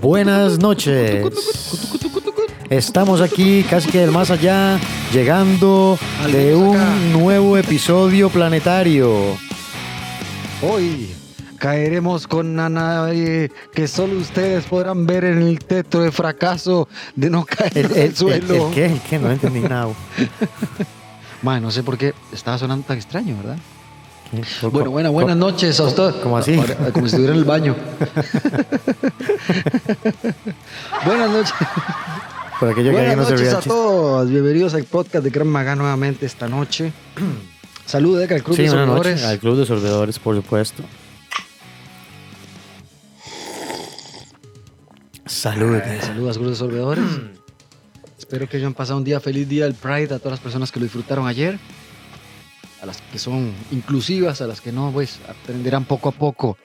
Buenas noches. Estamos aquí casi que del más allá, llegando de un nuevo episodio planetario. Hoy caeremos con nave que solo ustedes podrán ver en el teto de fracaso de no caer El, el- suelo. el- el qué? ¿El qué? No entendí nada. Mae, no sé por qué estaba sonando tan extraño, ¿verdad? Bueno, buenas, buenas noches a usted. ¿Cómo así? Ahora, Como si estuviera en el baño. buenas noches. Por aquello que Buenas no noches a todos. Bienvenidos al podcast de Gran Maga nuevamente esta noche. Salud, Deca, al Club Sí, de Sorbedores. Al Club de Sorbedores, por supuesto. Salud. Eh, Saludos, Cruz de Sorbedores. Espero que hayan pasado un día feliz día del Pride a todas las personas que lo disfrutaron ayer. A las que son inclusivas, a las que no, pues aprenderán poco a poco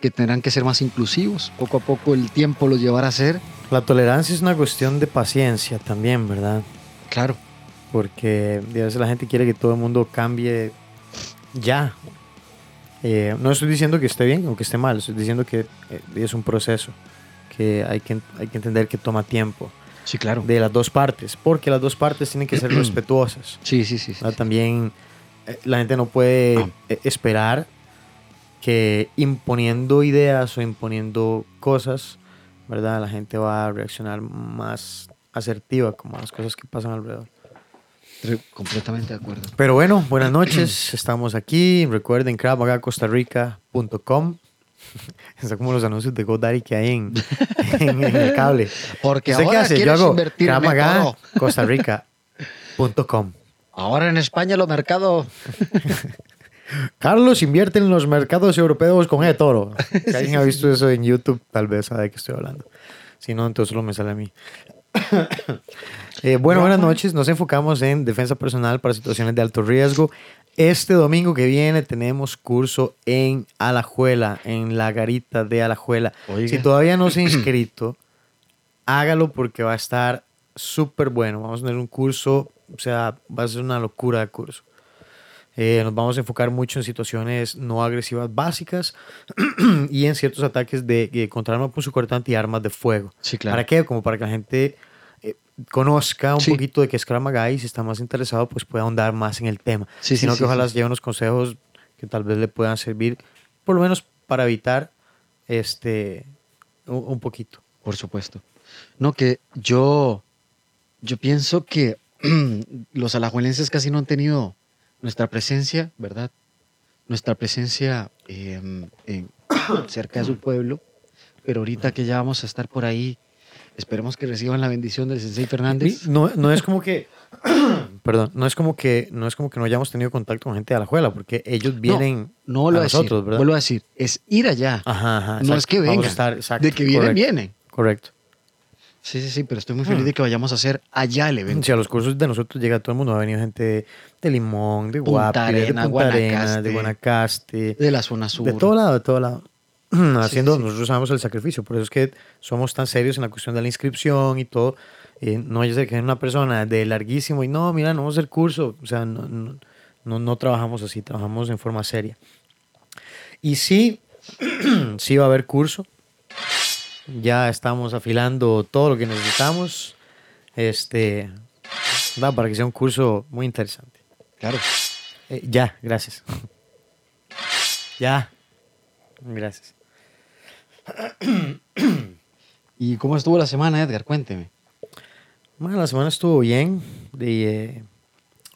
que tendrán que ser más inclusivos. Poco a poco el tiempo los llevará a ser. La tolerancia es una cuestión de paciencia también, ¿verdad? Claro, Porque a veces la gente quiere que todo el mundo cambie ya. Eh, no estoy diciendo que esté bien o que esté mal, estoy diciendo que eh, es un proceso que hay que, hay que entender que toma tiempo sí, claro. de las dos partes, porque las dos partes tienen que ser respetuosas. Sí, sí, sí. sí, ¿verdad? sí. También eh, la gente no puede Ah. eh, esperar que imponiendo ideas o imponiendo cosas, ¿verdad? La gente va a reaccionar más asertiva como a las cosas que pasan alrededor. Completamente de acuerdo. Pero bueno, buenas noches, estamos aquí. Recuerden costarrica.com. Está como los anuncios de GoDaddy que hay en, en, en el cable. Porque ¿Usted qué ahora hace? Yo hago costarrica.com. Ahora en España los mercados Carlos invierte en los mercados europeos con E toro. Si alguien ha visto eso en YouTube, tal vez sabe de qué estoy hablando. Si no, entonces solo me sale a mí. Eh, bueno, buenas noches. Nos enfocamos en defensa personal para situaciones de alto riesgo. Este domingo que viene tenemos curso en Alajuela, en la garita de Alajuela. Oiga. Si todavía no se ha inscrito, hágalo porque va a estar súper bueno. Vamos a tener un curso, o sea, va a ser una locura de curso. Eh, nos vamos a enfocar mucho en situaciones no agresivas básicas y en ciertos ataques de, de contra arma punzocortante y armas de fuego. Sí, claro. ¿Para qué? Como para que la gente eh, conozca un Sí. poquito de qué es Krav Maga y si está más interesado, pues pueda ahondar más en el tema. Sí, Sino que ojalá lleve unos consejos que tal vez le puedan servir, por lo menos para evitar este un, un poquito. Por supuesto. No, que yo, yo pienso que los alajuelenses casi no han tenido nuestra presencia, ¿verdad? Nuestra presencia eh, en- cerca de su pueblo. Pero ahorita que ya vamos a estar por ahí, esperemos que reciban la bendición del Sensei Fernández. No, no es como que, perdón, no es como que no es como que no hayamos tenido contacto con gente de Alajuela, porque ellos vienen No vuelvo a a decir, nosotros, ¿verdad? vuelvo a decir, es ir allá. Ajá, ajá, no exacto. es que vengan. estar- exacto, de que vienen, correcto, vienen. Correcto. Sí, sí, sí, pero estoy muy feliz Hmm. de que vayamos a hacer allá el evento. Si a los cursos de nosotros llega todo el mundo, ha venido gente de, Limón, de Punta Guapi, de Punta Guanacaste. de Guanacaste, De la zona sur. de todo lado, de todo lado. Haciendo, sí. nosotros sabemos el sacrificio, por eso es que somos tan serios en la cuestión de la inscripción y todo. Eh, no ser que es una persona de larguísimo y no, mira, no vamos a hacer curso. O sea, no, no, no, no trabajamos así, trabajamos en forma seria. Y sí, sí va a haber curso. Ya estamos afilando todo lo que necesitamos. Este, va, para que sea un curso muy interesante. Claro. Eh, ya, gracias. ya. Gracias. ¿Y cómo estuvo la semana, Edgar? Cuénteme. Bueno, la semana estuvo bien, de, eh,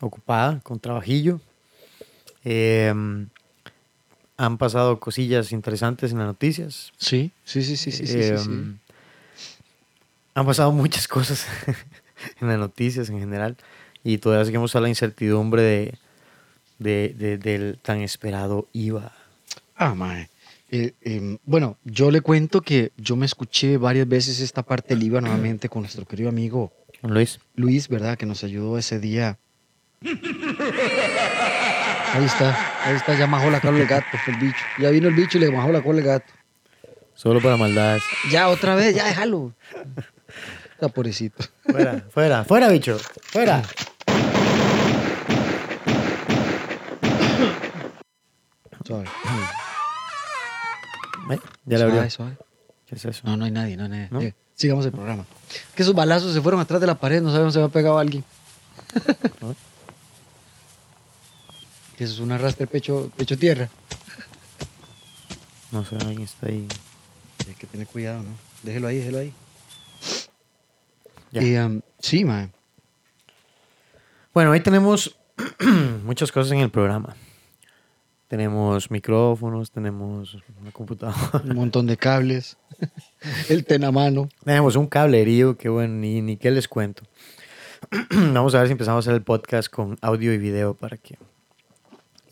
ocupada, con trabajillo. Eh, han pasado cosillas interesantes en las noticias. Sí, sí, sí, sí, sí, sí, Eh, sí, sí. Han pasado muchas cosas en las noticias en general y todavía seguimos a la incertidumbre de, de- de- del tan esperado IVA. Ah, mae. Eh, em, bueno, yo le cuento que yo me escuché varias veces esta parte del IVA nuevamente con nuestro querido amigo Luis. Luis, ¿verdad? Que nos ayudó ese día. Ahí está, ahí está, ya majó la cola el gato, el bicho. Ya vino el bicho y le majó la cola el gato. Solo para maldades. Ya, otra vez, ya déjalo. Está pobrecito. Fuera, fuera, fuera, bicho. Fuera. Suave. Ya le abrió. Suave, suave. ¿Qué es eso? No, no hay nadie, no hay nadie. ¿No? Eh, sigamos el programa. Que esos balazos se fueron atrás de la pared, no sabemos si se ha pegado alguien. Que es una rastra pecho, pecho tierra. No sé, alguien está ahí. Hay que tener cuidado, ¿no? Déjelo ahí, déjelo ahí. Ya. Y, um, sí, man. Bueno, hoy tenemos muchas cosas en el programa. Tenemos micrófonos, tenemos una computadora, Un montón de cables. el tenamano. tenemos un cablerío que bueno, ni, ni qué les cuento. Vamos a ver si empezamos a hacer el podcast con audio y video para que...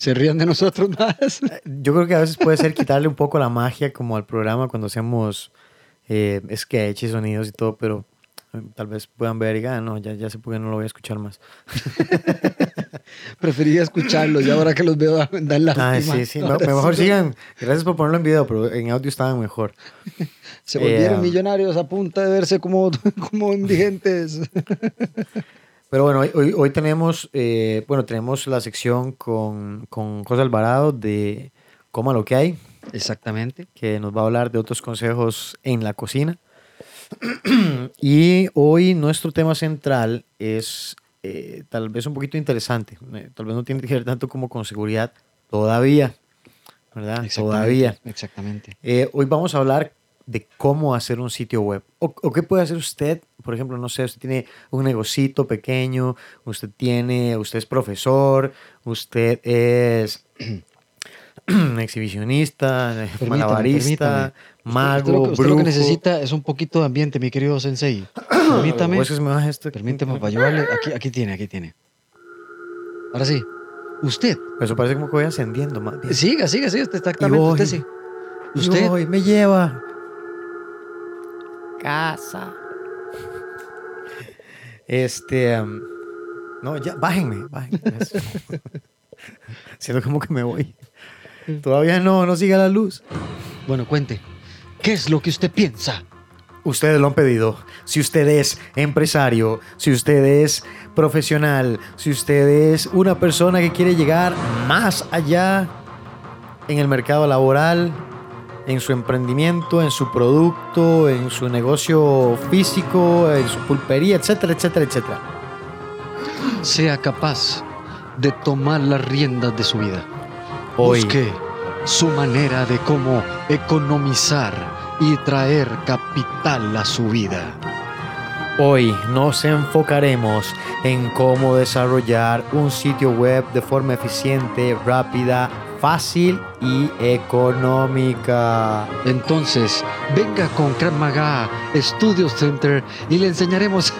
Se rían de nosotros más. Yo creo que a veces puede ser quitarle un poco la magia como al programa cuando hacemos eh, sketches sonidos y todo, pero eh, tal vez puedan ver y "Ah, no, ya, ya sé por qué no lo voy a escuchar más. Preferiría escucharlos y ahora que los veo dan la Ah, sí, sí, me- mejor sigan. Gracias por ponerlo en video, pero en audio estaban mejor. Se volvieron Eh, millonarios a punta de verse como, como indigentes. Pero bueno, hoy, hoy, hoy tenemos, eh, bueno, tenemos la sección con, con José Alvarado de Coma lo que hay, Exactamente. que nos va a hablar de otros consejos en la cocina. y hoy nuestro tema central es eh, tal vez un poquito interesante. Eh, tal vez no tiene que ver tanto como con seguridad todavía, ¿verdad? Todavía. Exactamente. Eh, hoy vamos a hablar de cómo hacer un sitio web. O, o qué puede hacer usted, por ejemplo, no sé, usted tiene un negocito pequeño, usted tiene, usted es profesor, usted es exhibicionista, Permítame, malabarista, permítame. mago, Usted lo, que- usted lo brujo. que necesita es un poquito de ambiente, mi querido sensei. Permítame. O es baja esto. Permítame para ayudarle. Aquí, aquí tiene, aquí tiene. Ahora sí. Usted. Eso parece como que voy ascendiendo más bien. Siga, siga, siga. Usted exactamente. Y voy. Usted sí. Usted. me lleva. Casa. Este. no, ya, bájenme, bájenme. Siento como que me voy. Todavía no, no siga la luz. Bueno, cuente. ¿Qué es lo que usted piensa? Ustedes lo han pedido. Si usted es empresario, si usted es profesional, si usted es una persona que quiere llegar más allá en el mercado laboral, en su emprendimiento, en su producto, en su negocio físico, en su pulpería, etcétera, etcétera, etcétera. Sea capaz de tomar las riendas de su vida. Hoy, Busque su manera de cómo economizar y traer capital a su vida. hoy nos enfocaremos en cómo desarrollar un sitio web de forma eficiente, rápida, fácil y económica. Entonces, venga con Krav Maga Studio Center y le enseñaremos.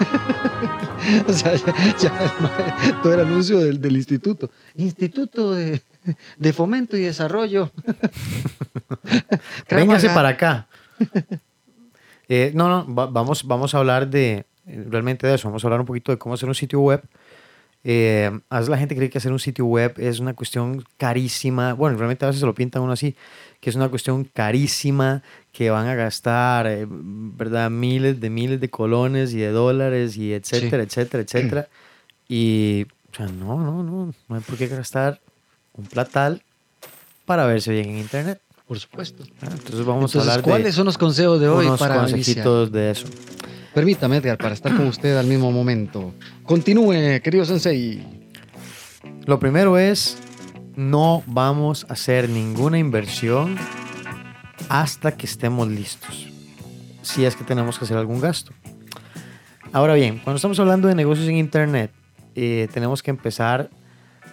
o sea, ya, todo el anuncio del, del instituto. Instituto de, de Fomento y Desarrollo. Véngase para acá. Eh, no, no, va- vamos, vamos a hablar de realmente de eso. Vamos a hablar un poquito de cómo hacer un sitio web. Eh, a veces la gente cree que hacer un sitio web es una cuestión carísima. Bueno, realmente a veces se lo pintan uno así, que es una cuestión carísima, que van a gastar, eh, ¿verdad? Miles de miles de colones y de dólares y etcétera, etcétera, etcétera. Y, o sea, no, no, no, no hay por qué gastar un platal para verse bien en internet. Por supuesto. Ah, Entonces vamos Entonces, a hablar ¿cuáles de son los consejos de hoy unos para iniciar? consejitos de eso. Permítame, Edgar, para estar con usted al mismo momento. Continúe, querido Sensei. Lo primero es, no vamos a hacer ninguna inversión hasta que estemos listos. Si es que tenemos que hacer algún gasto. Ahora bien, cuando estamos hablando de negocios en Internet, eh, tenemos que empezar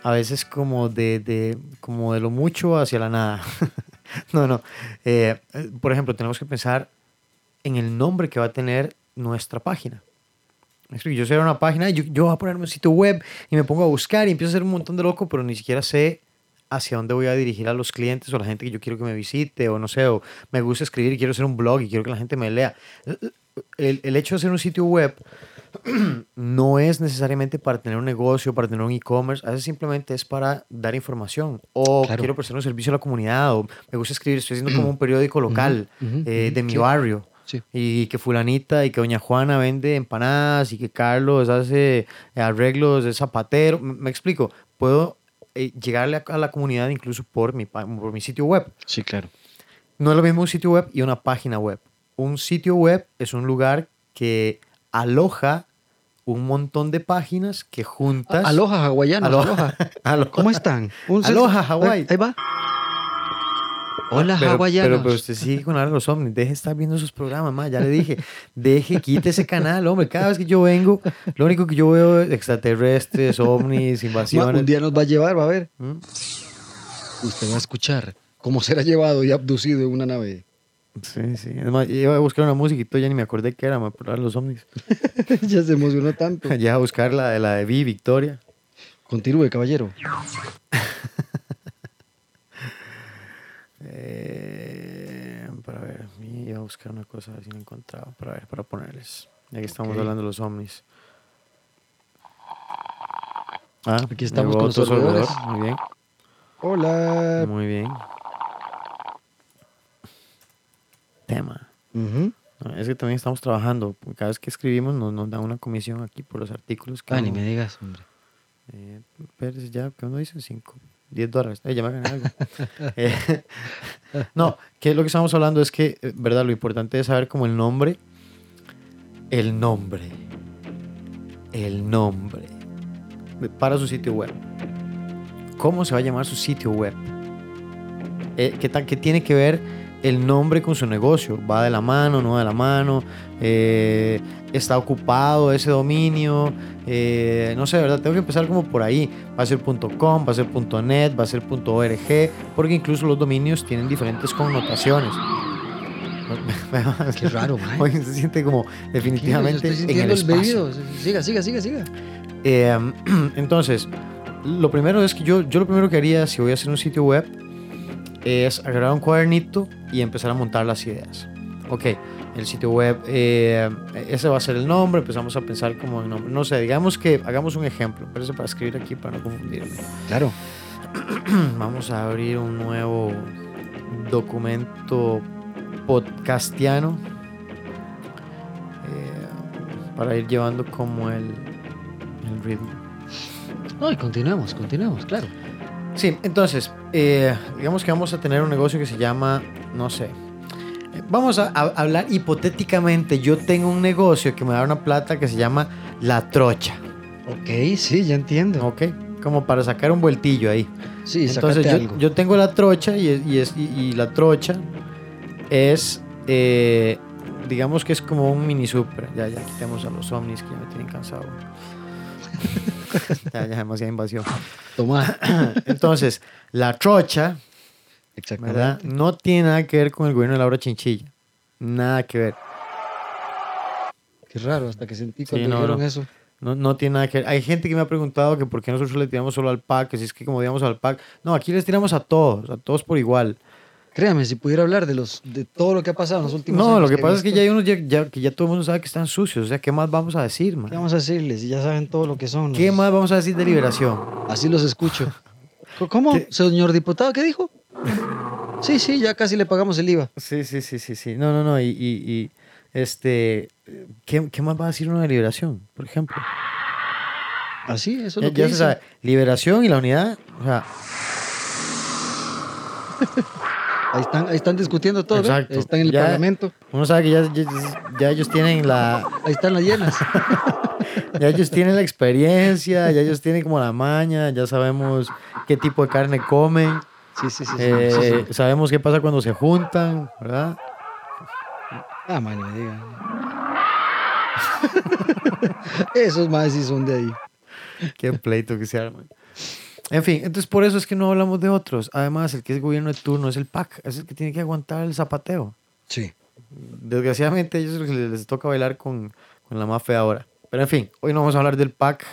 a veces como de, de- como de lo mucho hacia la nada. no, no. Eh, por ejemplo, tenemos que pensar en el nombre que va a tener nuestra página. Yo sé una página, yo, yo voy a ponerme un sitio web y me pongo a buscar y empiezo a hacer un montón de loco, pero ni siquiera sé hacia dónde voy a dirigir a los clientes o a la gente que yo quiero que me visite o no sé, o me gusta escribir y quiero hacer un blog y quiero que la gente me lea. El, el hecho de hacer un sitio web no es necesariamente para tener un negocio, para tener un e-commerce, a veces simplemente es para dar información o Claro. quiero prestar un servicio a la comunidad o me gusta escribir, estoy haciendo como un periódico local ujú, eh, ujú, de mi sí. barrio Sí. y que fulanita y que doña Juana vende empanadas y que Carlos hace eh, arreglos de zapatero. Me explico, puedo eh, llegarle a, la comunidad incluso por mi, por mi sitio web. Sí, claro. No es lo mismo un sitio web y una página web. Un sitio web es un lugar que aloja un montón de páginas que juntas. Aloha, hawaianos. Aloha. Aloha. ¿Cómo están? Un Aloha, Hawái. Ahí va. Hola, pero, hawaianos. pero, pero usted sigue con ahora los ovnis. Deje de estar viendo esos programas, ma. Ya le dije. Deje, quite ese canal, hombre. Cada vez que yo vengo, lo único que yo veo es extraterrestres, ovnis, Ma, invasiones. un día nos va a llevar, va a ver. ¿Mm? Usted va a escuchar cómo será llevado y abducido en una nave. Sí, sí. Es más, iba a buscar una música y todo, ya ni me acordé qué era, ma, por los ovnis. ya se emocionó tanto. Ya a buscar la de la de Vi, Victoria. Continúe, caballero. Eh, para ver, iba a buscar una cosa a ver si la encontraba. Para ver, para ponerles. Ya que estamos hablando de los ovnis. Ah, Aquí estamos con otro sorbedores. Muy bien, Hola. muy bien. Tema. No, Es que también estamos trabajando. Cada vez que escribimos nos, nos dan una comisión aquí por los artículos. Que Ah, ni me digas, hombre. Eh, espérese, ya, ¿qué uno dice? 5, 10 dólares. Eh, me. Eh, no, que lo que estamos hablando es que, eh, ¿verdad? Lo importante es saber como el nombre. El nombre. El nombre. Para su sitio web. ¿Cómo se va a llamar su sitio web? ¿qué, tal, ¿Qué tiene que ver el nombre con su negocio? ¿Va de la mano, no va de la mano? Eh, ¿Está ocupado ese dominio? Eh, no sé, ¿verdad? Tengo que empezar como por ahí. Va a ser .com, va a ser .net, va a ser .org, porque incluso los dominios tienen diferentes connotaciones. Qué raro, man. Oye, se siente como definitivamente en el espacio. Siga, siga, siga, siga. Eh, entonces, lo primero es que yo, yo lo primero que haría si voy a hacer un sitio web es agarrar un cuadernito y empezar a montar las ideas. Ok, el sitio web, eh, ese va a ser el nombre, empezamos a pensar como en nombre. No sé, digamos que hagamos un ejemplo, pero para escribir aquí para no confundirme. Claro. Vamos a abrir un nuevo documento podcastiano eh, para ir llevando como el, el ritmo. No, y continuemos, continuemos, claro. Sí, entonces, eh, digamos que vamos a tener un negocio que se llama, no sé, eh, vamos a, a hablar hipotéticamente, yo tengo un negocio que me da una plata que se llama La Trocha, Ok, sí, ya entiendo. ¿ok? Como para sacar un vueltillo ahí. Sí, Entonces yo, algo. yo tengo la trocha y, es- y, es- y- y la trocha es, eh, digamos que es como un mini super. Ya, ya quitemos a los ovnis que ya me tienen cansado. ya, ya demasiada invasión. Toma. Entonces, la trocha, Exactamente. ¿verdad? No tiene nada que ver con el gobierno de Laura Chinchilla. Nada que ver. Qué raro, hasta que sentí Sí, cuando no, dijeron no. eso. No, no tiene nada que ver. Hay gente que me ha preguntado que por qué nosotros le tiramos solo al PAC, que si es que como digamos al PAC. No, aquí les tiramos a todos, a todos por igual. Créame, si pudiera hablar de los de todo lo que ha pasado en los últimos No, años. lo que pasa es que ya hay unos ya, ya- que ya todo el mundo sabe que están sucios. O sea, ¿qué más vamos a decir, man? ¿Qué vamos a decirles? Si ya saben todo lo que son. ¿Qué los- más vamos a decir de liberación? Así los escucho. ¿Cómo? ¿Qué? Señor diputado, ¿qué dijo? Sí, sí, ya casi le pagamos el IVA. Sí, sí, sí, sí, sí. No, no, no. Y, y- y, este, ¿qué, qué más va a decir uno de liberación, por ejemplo? Así, eso es Ya, lo que ya se sabe, liberación y la unidad, o sea, Ahí están, ahí están discutiendo todo. ¿ve? Exacto. Ahí están en el Ya- parlamento. uno sabe que ya, ya, ya ellos tienen la, Ahí están las llenas. ya ellos tienen la experiencia, ya ellos tienen como la maña, ya sabemos qué tipo de carne comen, Sí, sí, sí. eh, sí, sí. sabemos qué pasa cuando se juntan, ¿verdad? Ah, man, me diga. Esos más sí son de ahí. Qué pleito que se arman. En fin, entonces por eso es que no hablamos de otros. Además, el que es gobierno de turno es el PAC, es el que tiene que aguantar el zapateo. Sí. Desgraciadamente, a ellos les toca bailar con, con la más fea ahora. Pero en fin, hoy no vamos a hablar del PAC,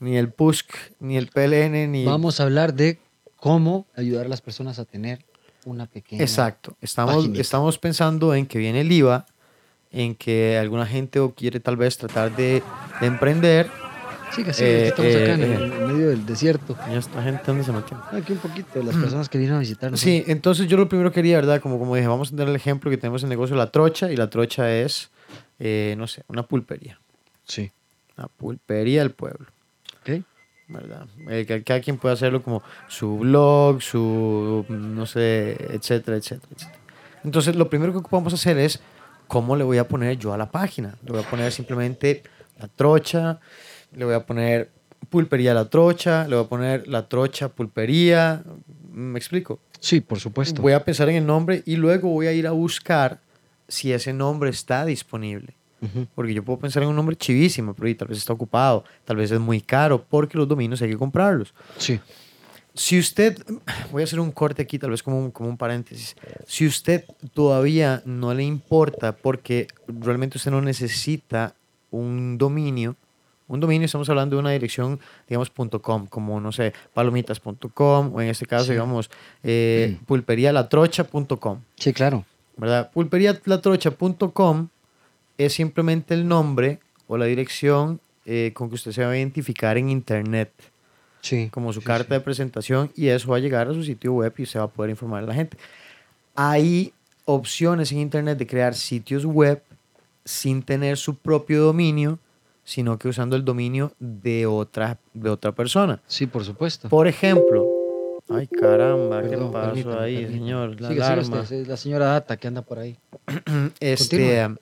ni el PUSC, ni el PLN, ni. Vamos a hablar de cómo ayudar a las personas a tener una pequeña. Exacto. Estamos, paginita. estamos pensando en que viene el IVA en que alguna gente o quiere tal vez tratar de, de emprender. Sí, que sí, Eh, estamos acá en, eh, el- en medio del desierto. ¿Y esta gente dónde se metió? Aquí un poquito las personas que vinieron a visitarnos. Sí, entonces yo lo primero quería, ¿verdad? Como, como dije, vamos a tener el ejemplo que tenemos el negocio la trocha y la trocha es, eh, no sé, una pulpería. Sí. Una pulpería del pueblo. Ok. ¿verdad? Eh, que cada quien puede hacerlo como su blog, su, no sé, etcétera, etcétera, etcétera. Entonces, lo primero que ocupamos hacer es cómo le voy a poner yo a la página. Le voy a poner simplemente la trocha, le voy a poner pulpería la trocha, le voy a poner la trocha pulpería. ¿Me explico? Sí, por supuesto. Voy a pensar en el nombre y luego voy a ir a buscar si ese nombre está disponible. Porque yo puedo pensar en un nombre chivísimo, pero y tal vez está ocupado, tal vez es muy caro, porque los dominios hay que comprarlos. Sí. Si usted, voy a hacer un corte aquí, tal vez como un, como un paréntesis. Si usted todavía no le importa, porque realmente usted no necesita un dominio, un dominio estamos hablando de una dirección, digamos, .com, como, no sé, palomitas.com, o en este caso, Sí. digamos, eh, pulperialatrocha.com. Sí, claro. ¿verdad? Pulperialatrocha.com es simplemente el nombre o la dirección eh, con que usted se va a identificar en Internet Sí. como su Sí, carta sí. de presentación y eso va a llegar a su sitio web y se va a poder informar a la gente. Hay opciones en Internet de crear sitios web sin tener su propio dominio, sino que usando el dominio de otra, de otra persona. Sí, por supuesto. Por ejemplo, ay caramba, Perdón, ¿qué pasó permítame, ahí, permítame. señor? La siga alarma. usted, la señora Data que anda por ahí. Este, Continúe.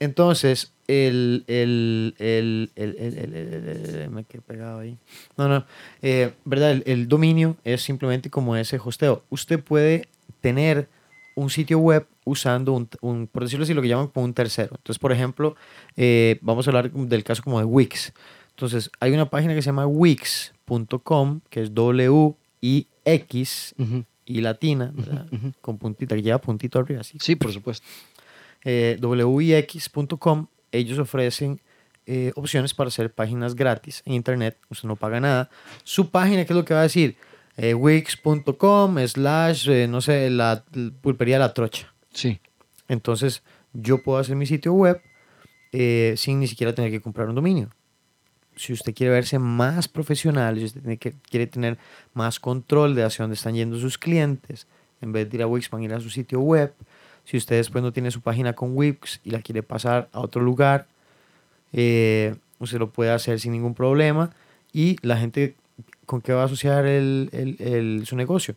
entonces, el, el, el, el, me quedé pegado ahí. No, no, eh, ¿verdad? El dominio es simplemente como ese hosteo. Usted puede tener un sitio web usando un, un, por decirlo así, lo que llaman como un tercero. Entonces, por ejemplo, eh, vamos a hablar del caso como de Wix. Entonces, hay una página que se llama wix.com, que es W-I-X y latina. Con puntita, que lleva puntito arriba, así Sí, por supuesto. eh, wix.com, ellos ofrecen eh, opciones para hacer páginas gratis en internet, usted no paga nada. Su página, ¿qué es lo que va a decir? Eh, wix.com slash, eh, no sé, la, la pulpería La Trocha. Sí. Entonces, yo puedo hacer mi sitio web eh, sin ni siquiera tener que comprar un dominio. Si usted quiere verse más profesional, si usted quiere tener más control de hacia dónde están yendo sus clientes, en vez de ir a Wix, van a ir a su sitio web. Si usted después no tiene su página con Wix y la quiere pasar a otro lugar, eh, usted lo puede hacer sin ningún problema. Y la gente, ¿con qué va a asociar el, el- el- su negocio?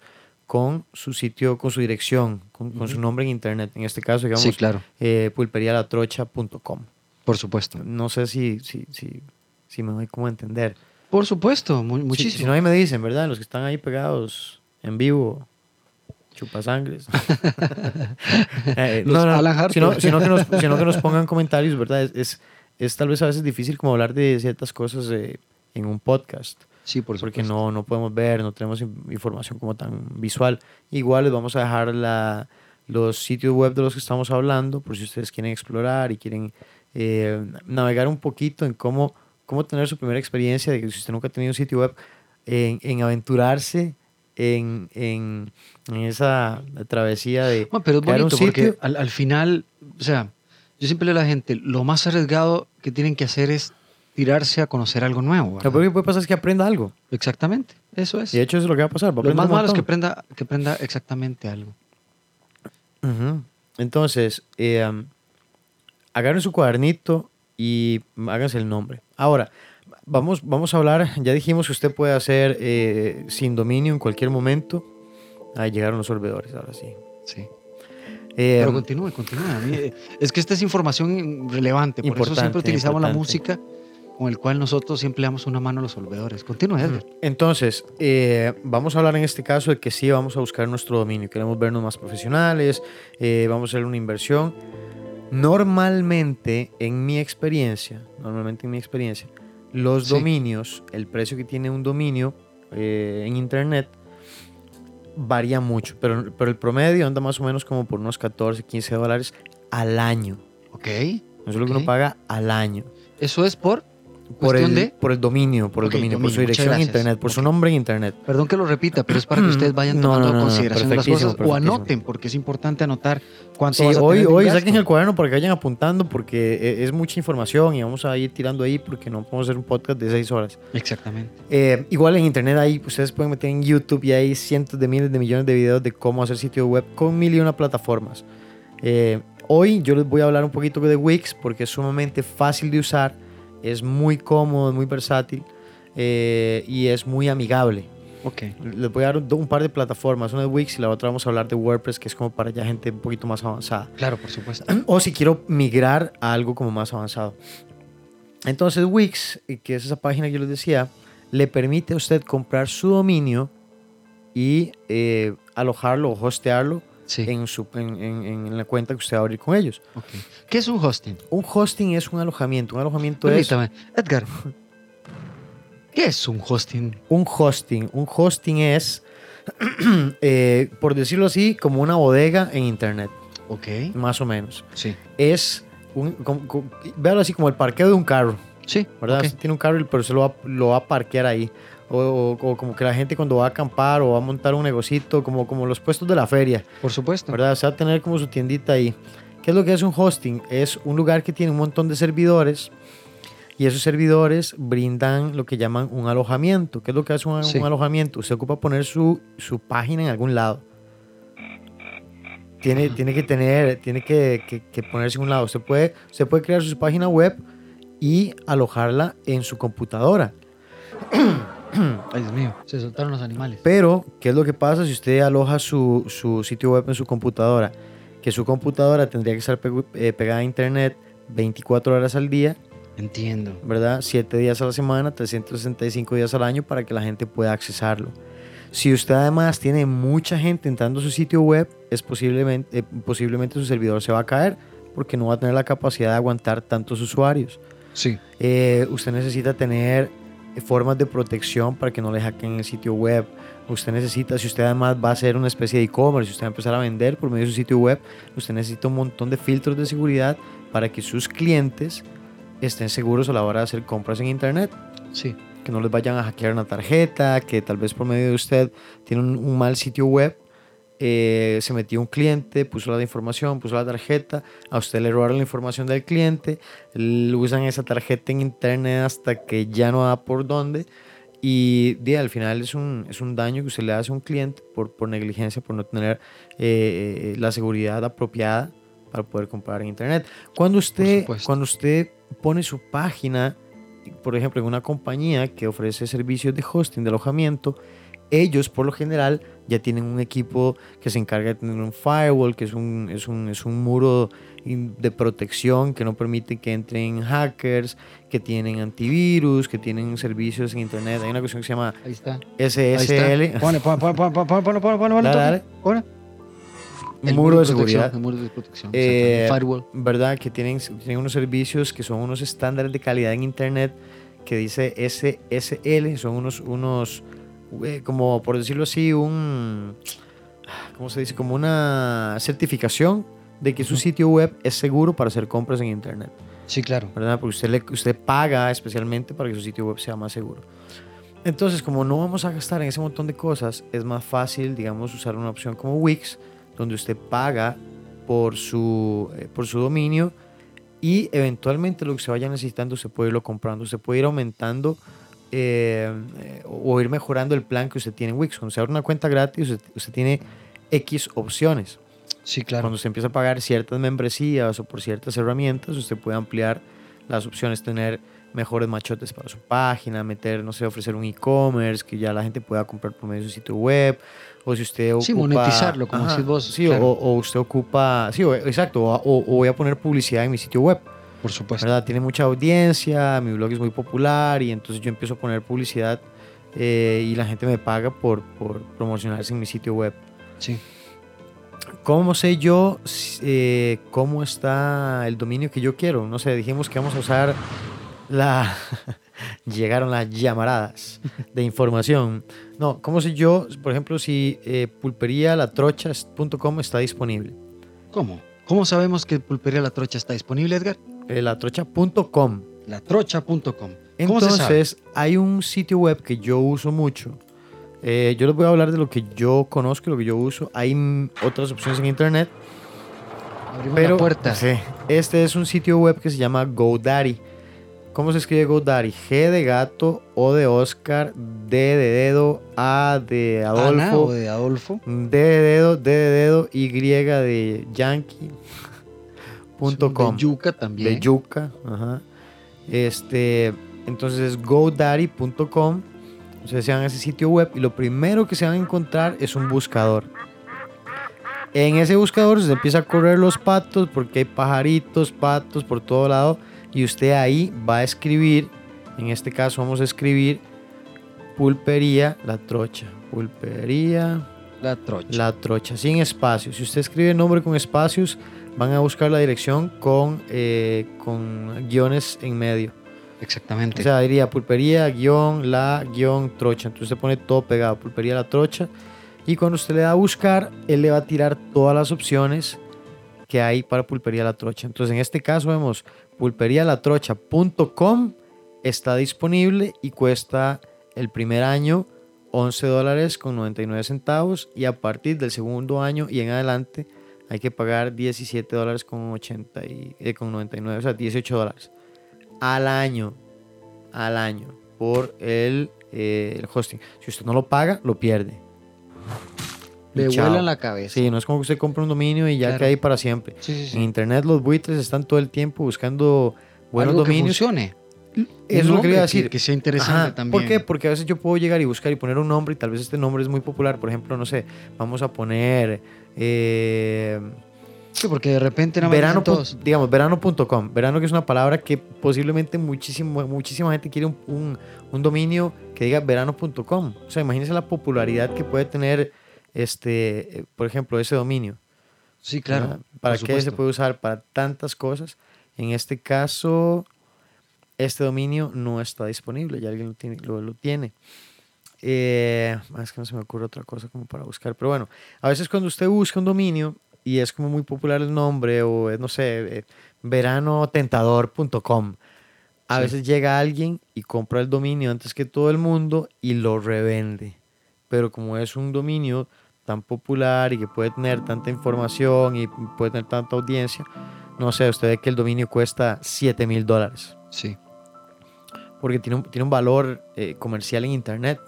Con su sitio, con su dirección, con, con su nombre en internet. En este caso, digamos, Sí, claro. eh, pulperialatrocha.com. Por supuesto. No sé si, si, si, si me doy como a entender. Por supuesto, mu- Si- muchísimo. Si, no, ahí me dicen, ¿verdad? Los que están ahí pegados en vivo, chupasangres. Eh, Los Alan Harper. sino, sino que nos, sino que nos pongan comentarios, ¿verdad? Es, es, es tal vez a veces difícil como hablar de ciertas cosas eh, en un podcast. Sí, por supuesto. Porque no, no podemos ver, no tenemos in- información como tan visual. Igual les vamos a dejar la, los sitios web de los que estamos hablando, por si ustedes quieren explorar y quieren eh, navegar un poquito en cómo, cómo tener su primera experiencia, de que si usted nunca ha tenido un sitio web, en, en aventurarse en, en, en esa travesía de Bueno, pero es un bonito porque sitio. al, al final, o sea, yo siempre le digo a la gente, lo más arriesgado que tienen que hacer es tirarse a conocer algo nuevo. Lo ¿verdad? peor que puede pasar es que aprenda algo. Exactamente, eso es. Y de hecho eso es lo que va a pasar. va a lo más malo es que aprenda, que aprenda exactamente algo. Entonces, eh, um, agarren su cuadernito y háganse el nombre. Ahora, vamos, vamos a hablar, ya dijimos que usted puede hacer eh, sin dominio en cualquier momento. Ahí llegaron los sorbedores, ahora sí. Sí. Eh, Pero continúe, continúe. Mí, eh, es que esta es información relevante, por eso siempre utilizamos la música con el cual nosotros siempre damos una mano a los solvedores. Continúe, Edgar. Entonces, eh, vamos a hablar en este caso de que sí vamos a buscar nuestro dominio. Queremos vernos más profesionales, eh, vamos a hacer una inversión. Normalmente, en mi experiencia, normalmente en mi experiencia, los Sí. dominios, el precio que tiene un dominio eh, en internet varía mucho, pero, pero el promedio anda más o menos como por unos 14, 15 dólares al año. Ok. Eso es lo que uno paga al año. Eso es por. Por ¿Cuestión el, de? por el dominio, por el dominio, por su dirección en internet, por su nombre en internet. Perdón que lo repita, pero es para que ustedes vayan tomando no, no, no, consideración de las cosas o anoten, porque es importante anotar cuánto Sí, vas a hoy, tener hoy saquen el cuaderno para que vayan apuntando porque e- es mucha información y vamos a ir tirando ahí porque no podemos hacer un podcast de seis horas. Exactamente. Eh, igual en internet ahí ustedes pueden meter en YouTube y hay cientos de miles de millones de videos de cómo hacer sitio web con mil y una plataformas. Eh, hoy yo les voy a hablar un poquito de Wix porque es sumamente fácil de usar, es muy cómodo, es muy versátil eh, y es muy amigable. Ok. Les voy a dar un, un par de plataformas, una de Wix y la otra vamos a hablar de WordPress que es como para ya gente un poquito más avanzada. Claro, por supuesto. O si quiero migrar a algo como más avanzado. Entonces Wix, que es esa página que yo les decía, le permite a usted comprar su dominio y eh, alojarlo o hostearlo Sí. en, su, en, en- en la cuenta que usted va a abrir con ellos. ok. ¿Qué es un hosting? Un hosting es un alojamiento. Un alojamiento es Permítame. Edgar, ¿qué es un hosting? un hosting. Un hosting es, eh, por decirlo así, como una bodega en internet, Ok. más o menos. Sí. Es, un, como- como- véalo así como el parqueo de un carro. Sí. ¿verdad? ok. Usted tiene un carro, pero se lo va, lo va a parquear ahí. O, o- como que la gente cuando va a acampar o va a montar un negocito, como, como los puestos de la feria, Por supuesto. ¿verdad? O sea, tener como su tiendita ahí. ¿Qué es lo que es un hosting? Es un lugar que tiene un montón de servidores y esos servidores brindan lo que llaman un alojamiento. ¿Qué es lo que hace un, Sí. un alojamiento? Usted ocupa poner su, su página en algún lado. Tiene, tiene que tener, tiene que, que- que ponerse en un lado. Usted puede, usted puede crear su página web y alojarla en su computadora. Ay, Dios mío. Se soltaron los animales. Pero, ¿qué es lo que pasa si usted aloja su, su sitio web en su computadora? Que su computadora tendría que estar eh, pegada a internet 24 horas al día, Entiendo. ¿verdad? 7 días a la semana, 365 días al año para que la gente pueda accesarlo. Si usted además tiene mucha gente entrando a su sitio web, es posiblemente, eh, posiblemente su servidor se va a caer porque no va a tener la capacidad de aguantar tantos usuarios. Sí. Eh, usted necesita tener formas de protección para que no le hackeen el sitio web. Usted necesita, si usted además va a hacer una especie de e-commerce, si usted va a empezar a vender por medio de su sitio web, usted necesita un montón de filtros de seguridad para que sus clientes estén seguros a la hora de hacer compras en internet. Sí. Que no les vayan a hackear una tarjeta, que tal vez por medio de usted tiene un, un mal sitio web, eh, se metió un cliente, puso la información, puso la tarjeta, a usted le robaron la información del cliente, usan esa tarjeta en internet hasta que ya no da por dónde y di, al final es un, es un daño que usted le hace a un cliente por, por negligencia, por no tener eh, la seguridad apropiada para poder comprar en internet. Cuando usted, cuando usted pone su página, por ejemplo, en una compañía que ofrece servicios de hosting, de alojamiento, ellos por lo general ya tienen un equipo que se encarga de tener un firewall, que es un, es un, es un muro de protección que no permite que entren hackers, que tienen antivirus, que tienen servicios en internet. Hay una cuestión que se llama Ahí está. SSL. Pone, el muro, de, de seguridad. El muro de protección. Eh, firewall. ¿Verdad? Que tienen, tienen unos servicios que son unos estándares de calidad en Internet que dice SSL, son unos, unos eh, como por decirlo así, un, ¿cómo se dice? Como una certificación de que su sitio web es seguro para hacer compras en Internet, Sí, claro. ¿verdad? Porque usted, le, usted paga especialmente para que su sitio web sea más seguro. Entonces, como no vamos a gastar en ese montón de cosas, es más fácil, digamos, usar una opción como Wix, donde usted paga por su, eh, por su dominio y eventualmente lo que se vaya necesitando se puede irlo comprando, se puede ir aumentando eh, o ir mejorando el plan que usted tiene en Wix. Cuando se abre una cuenta gratis, usted, usted tiene X opciones. Sí, claro. Cuando usted empieza a pagar ciertas membresías o por ciertas herramientas, usted puede ampliar las opciones, tener mejores machotes para su página, meter, no sé, ofrecer un e-commerce que ya la gente pueda comprar por medio de su sitio web, o si usted ocupa... Sí, monetizarlo, como decís vos, Sí, claro. o, o usted ocupa... Sí, o- exacto, o, o voy a poner publicidad en mi sitio web, Por supuesto. ¿verdad? Tiene mucha audiencia, mi blog es muy popular y entonces yo empiezo a poner publicidad eh, y la gente me paga por, por promocionarse en mi sitio web. Sí. ¿Cómo sé yo eh, cómo está el dominio que yo quiero? No sé, dijimos que vamos a usar la... Llegaron las llamaradas de información. No, ¿cómo sé yo, por ejemplo, si eh, pulperialatrochas.com está disponible? ¿Cómo? ¿Cómo sabemos que Pulpería La Trocha está disponible, Edgar? Latrocha.com. Latrocha.com. Entonces, hay un sitio web que yo uso mucho. Eh, yo les voy a hablar de lo que yo conozco lo que yo uso. Hay otras opciones en internet. Abrimos Pero la puerta. sí, este es un sitio web que se llama GoDaddy. ¿Cómo se escribe GoDaddy? G de gato, O de Oscar, D de dedo, A de Ana Adolfo, o de Adolfo. D de dedo, D de dedo, Y de Yankee. Com. De yuca también. De yuca. Ajá. Este, entonces es godaddy.com. Ustedes se van a ese sitio web y lo primero que se van a encontrar es un buscador. En ese buscador se empieza a correr los patos porque hay pajaritos, patos por todo lado y usted ahí va a escribir, en este caso vamos a escribir pulpería la trocha, pulpería La trocha. la trocha, sin espacios. Si usted escribe el nombre con espacios, van a buscar la dirección con, eh, con guiones en medio. Exactamente. O sea, diría pulpería, guion, la, guion, trocha. Entonces usted pone todo pegado, pulpería, la trocha. Y cuando usted le da a buscar, él le va a tirar todas las opciones que hay para pulpería la trocha. Entonces en este caso vemos pulperialatrocha.com está disponible y cuesta el primer año 11 dólares con 99 centavos y a partir del segundo año y en adelante hay que pagar 17 dólares con, 80 y, eh, con 99, o sea, 18 dólares al año, al año por el, eh, el hosting. Si usted no lo paga, lo pierde. Le vuelan la cabeza. Sí, no es como que usted compra un dominio y ya Claro. queda ahí para siempre. Sí, sí, sí. En internet los buitres están todo el tiempo buscando buenos Algo que dominios. funcione. Eso es lo que le iba a decir. Que, que sea interesante Ajá, también. ¿Por qué? Porque a veces yo puedo llegar y buscar y poner un nombre y tal vez este nombre es muy popular. Por ejemplo, no sé, vamos a poner eh, Sí, porque de repente no verano, todos. digamos, verano.com. Verano que es una palabra que posiblemente muchísimo, muchísima gente quiere un, un- un dominio que diga verano.com. O sea, imagínense la popularidad que puede tener, este, por ejemplo, ese dominio. Sí, claro. ¿verdad? ¿Para qué se puede usar? Para tantas cosas. En este caso, este dominio no está disponible, ya alguien lo tiene. Lo, lo tiene. Eh, es que no se me ocurre otra cosa como para buscar. Pero bueno, a veces cuando usted busca un dominio y es como muy popular el nombre o no sé, eh, veranotentador.com, a Sí. veces llega alguien y compra el dominio antes que todo el mundo y lo revende. Pero como es un dominio tan popular y que puede tener tanta información y puede tener tanta audiencia, no sé, usted ve que el dominio cuesta 7 mil dólares Sí. porque tiene un, tiene un valor eh, comercial en internet.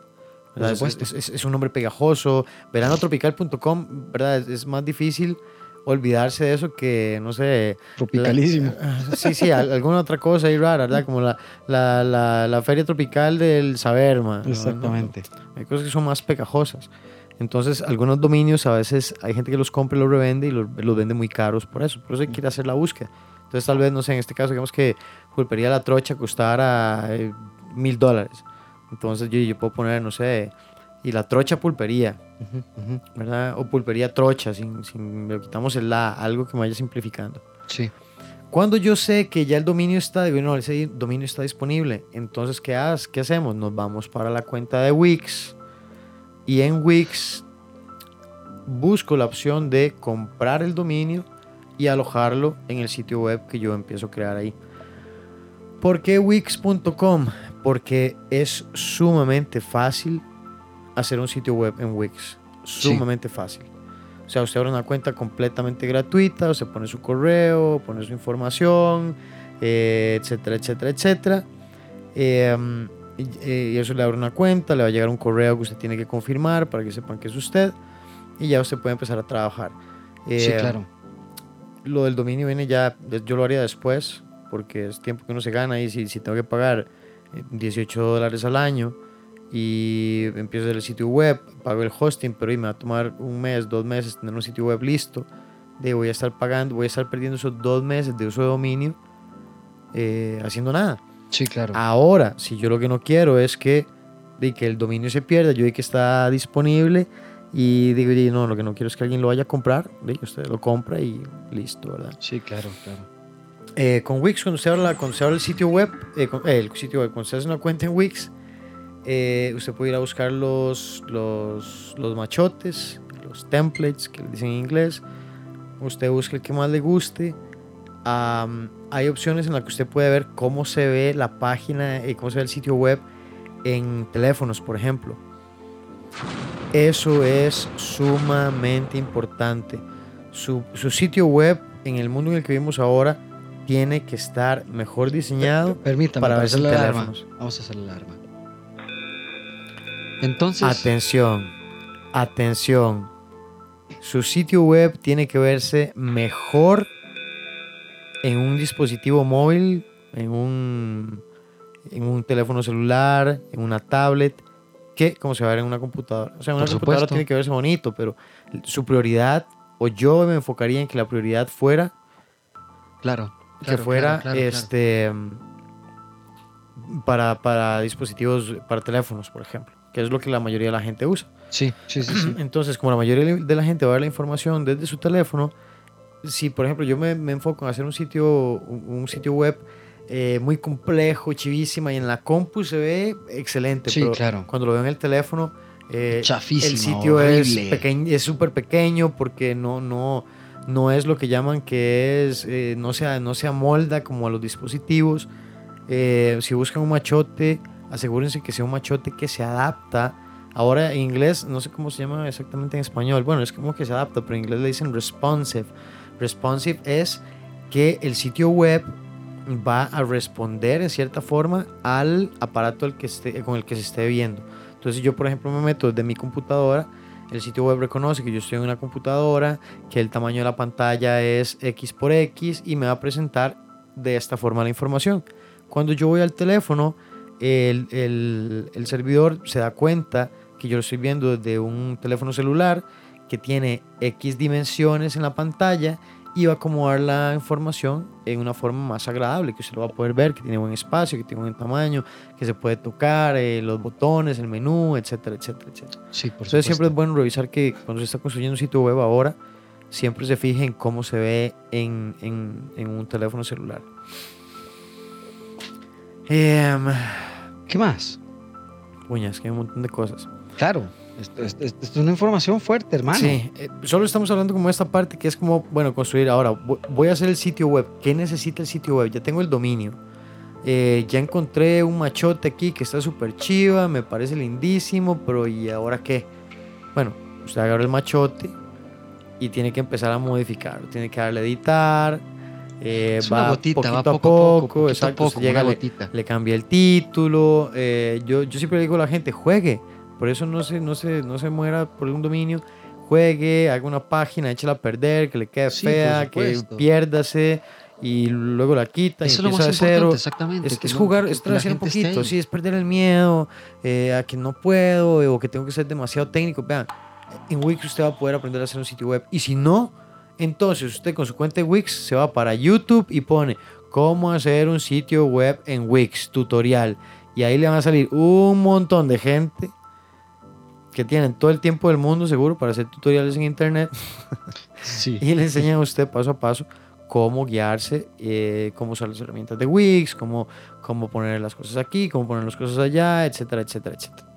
¿Verdad? Es- supuesto. Es, es- es un nombre pegajoso. Veranotropical.com, ¿verdad? Es, es más difícil olvidarse de eso que, no sé. Tropicalísimo. la- sí, sí, al- alguna otra cosa ahí rara, ¿verdad? Como la, la, la, la feria tropical del Saberma. ¿no? Exactamente. Hay cosas que son más pegajosas. Entonces, algunos dominios a veces hay gente que los compra y los revende y los, los vende muy caros por eso. Por eso hay que ir a hacer la búsqueda. Entonces, tal vez, no sé, en este caso, digamos que pulpería la trocha costara eh, mil dólares. Entonces, yo, yo puedo poner, no sé, y la trocha pulpería. ¿verdad? O pulpería trocha, sin, sin le quitamos el la, algo que me vaya simplificando. Sí. Cuando yo sé que ya el dominio está, digo, no, ese dominio está disponible, entonces, ¿qué, haz? ¿qué hacemos? Nos vamos para la cuenta de Wix y en Wix busco la opción de comprar el dominio y alojarlo en el sitio web que yo empiezo a crear ahí. ¿Por qué Wix.com? Porque es sumamente fácil hacer un sitio web en Wix. Sumamente fácil. O sea, usted abre una cuenta completamente gratuita, usted pone su correo, pone su información, eh, etcétera, etcétera, etcétera. Eh, y, eh, y eso le abre una cuenta, le va a llegar un correo que usted tiene que confirmar para que sepan que es usted y ya usted puede empezar a trabajar. Sí, Eh, claro. Lo del dominio viene ya, yo lo haría después, porque es tiempo que uno se gana y si, si tengo que pagar 18 dólares al año y empiezo el sitio web, pago el hosting, pero y me va a tomar un mes, dos meses tener un sitio web listo, de voy a estar pagando, voy a estar perdiendo esos dos meses de uso de dominio eh, haciendo nada. Sí, claro. Ahora, si yo lo que no quiero es que, de que el dominio se pierda, yo vi que está disponible y digo, "Oye, no, lo que no quiero es que alguien lo vaya a comprar, de usted lo compra y listo, ¿verdad? Sí, claro, claro. Eh, con Wix, cuando se abre, la- cuando el sitio web, eh, con- eh, el sitio web, cuando se hace una cuenta en Wix, usted puede ir a buscar los, los, los machotes, los templates que le dicen en inglés. Usted busca el que más le guste hay opciones en las que usted puede ver cómo se ve la página y cómo se ve el sitio web en teléfonos, por ejemplo. Eso es sumamente importante. Su, su sitio web en el mundo en el que vivimos ahora tiene que estar mejor diseñado. Permítame, para en la alarma. Vamos a hacer la alarma. Entonces, Atención, atención. Su sitio web tiene que verse mejor en un dispositivo móvil, en un, en un teléfono celular, en una tablet, que como se va a ver en una computadora. O sea, una Por computadora supuesto. tiene que verse bonito, pero su prioridad, o yo me enfocaría en que la prioridad fuera claro. Que claro, fuera claro, claro, este para, para dispositivos, para teléfonos, por ejemplo, que es lo que la mayoría de la gente usa. Sí, sí, sí. sí. Entonces, como la mayoría de la gente va a ver la información desde su teléfono, si por ejemplo yo me, me enfoco en hacer un sitio, un, sitio web eh, muy complejo, chivísima, y en la compu se ve excelente, Sí, pero claro. cuando lo veo en el teléfono, eh, el sitio es horrible. pequeño, es súper pequeño porque no, no, no es lo que llaman que es, eh, no, se, no se amolda como a los dispositivos. Eh, si buscan un machote, asegúrense que sea un machote que se adapta. Ahora en inglés, no sé cómo se llama exactamente en español. Bueno, es como que se adapta, pero en inglés le dicen responsive. Responsive es que el sitio web va a responder en cierta forma al aparato al que esté, con el que se esté viendo. Entonces yo, por ejemplo, me meto desde mi computadora, el sitio web reconoce que yo estoy en una computadora, que el tamaño de la pantalla es X por X y me va a presentar de esta forma la información. Cuando yo voy al teléfono, el, el- servidor se da cuenta que yo lo estoy viendo desde un teléfono celular que tiene X dimensiones en la pantalla y va a acomodar la información en una forma más agradable, que usted lo va a poder ver, que tiene buen espacio, que tiene buen tamaño, que se puede tocar, eh, los botones, el menú, etcétera, etcétera, etcétera. Sí, por Entonces siempre es bueno revisar que cuando se está construyendo un sitio web ahora, siempre se fije en cómo se ve en, en- en un teléfono celular. Em, ¿Qué más? uñas, que hay un montón de cosas. Claro. Esto, esto- esto es una información fuerte, hermano. Sí, eh, solo estamos hablando como esta parte que es como, bueno, construir. Ahora, vo- voy a hacer el sitio web. ¿Qué necesita el sitio web? Ya tengo el dominio. Eh, ya encontré un machote aquí que está súper chiva, me parece lindísimo, pero ¿y ahora qué? Bueno, usted agarra el machote y tiene que empezar a modificar. Tiene que darle a editar. eh, Es va una gotita, poquito va a poco a poco, poco, a exacto. poco, usted llega, le- le cambia el título. eh, yo, yo siempre le digo a la gente, juegue. Por eso no se, no se, no se muera por un dominio. Juegue, haga una página, échela a perder, que le quede Sí, fea, que piérdase y luego la quita Eso y es lo más de cero. exactamente. Es, que es no- jugar, es traducir un poquito, sí, es perder el miedo eh, a que no puedo eh, o que tengo que ser demasiado técnico. Vean, en Wix usted va a poder aprender a hacer un sitio web y si no, entonces usted con su cuenta de Wix se va para YouTube y pone cómo hacer un sitio web en Wix, tutorial. Y ahí le van a salir un montón de gente que tienen todo el tiempo del mundo seguro para hacer tutoriales en internet Sí. y le enseñan a usted paso a paso cómo guiarse, eh, cómo usar las herramientas de Wix, cómo, cómo poner las cosas aquí, cómo poner las cosas allá, etcétera, etcétera, etcétera.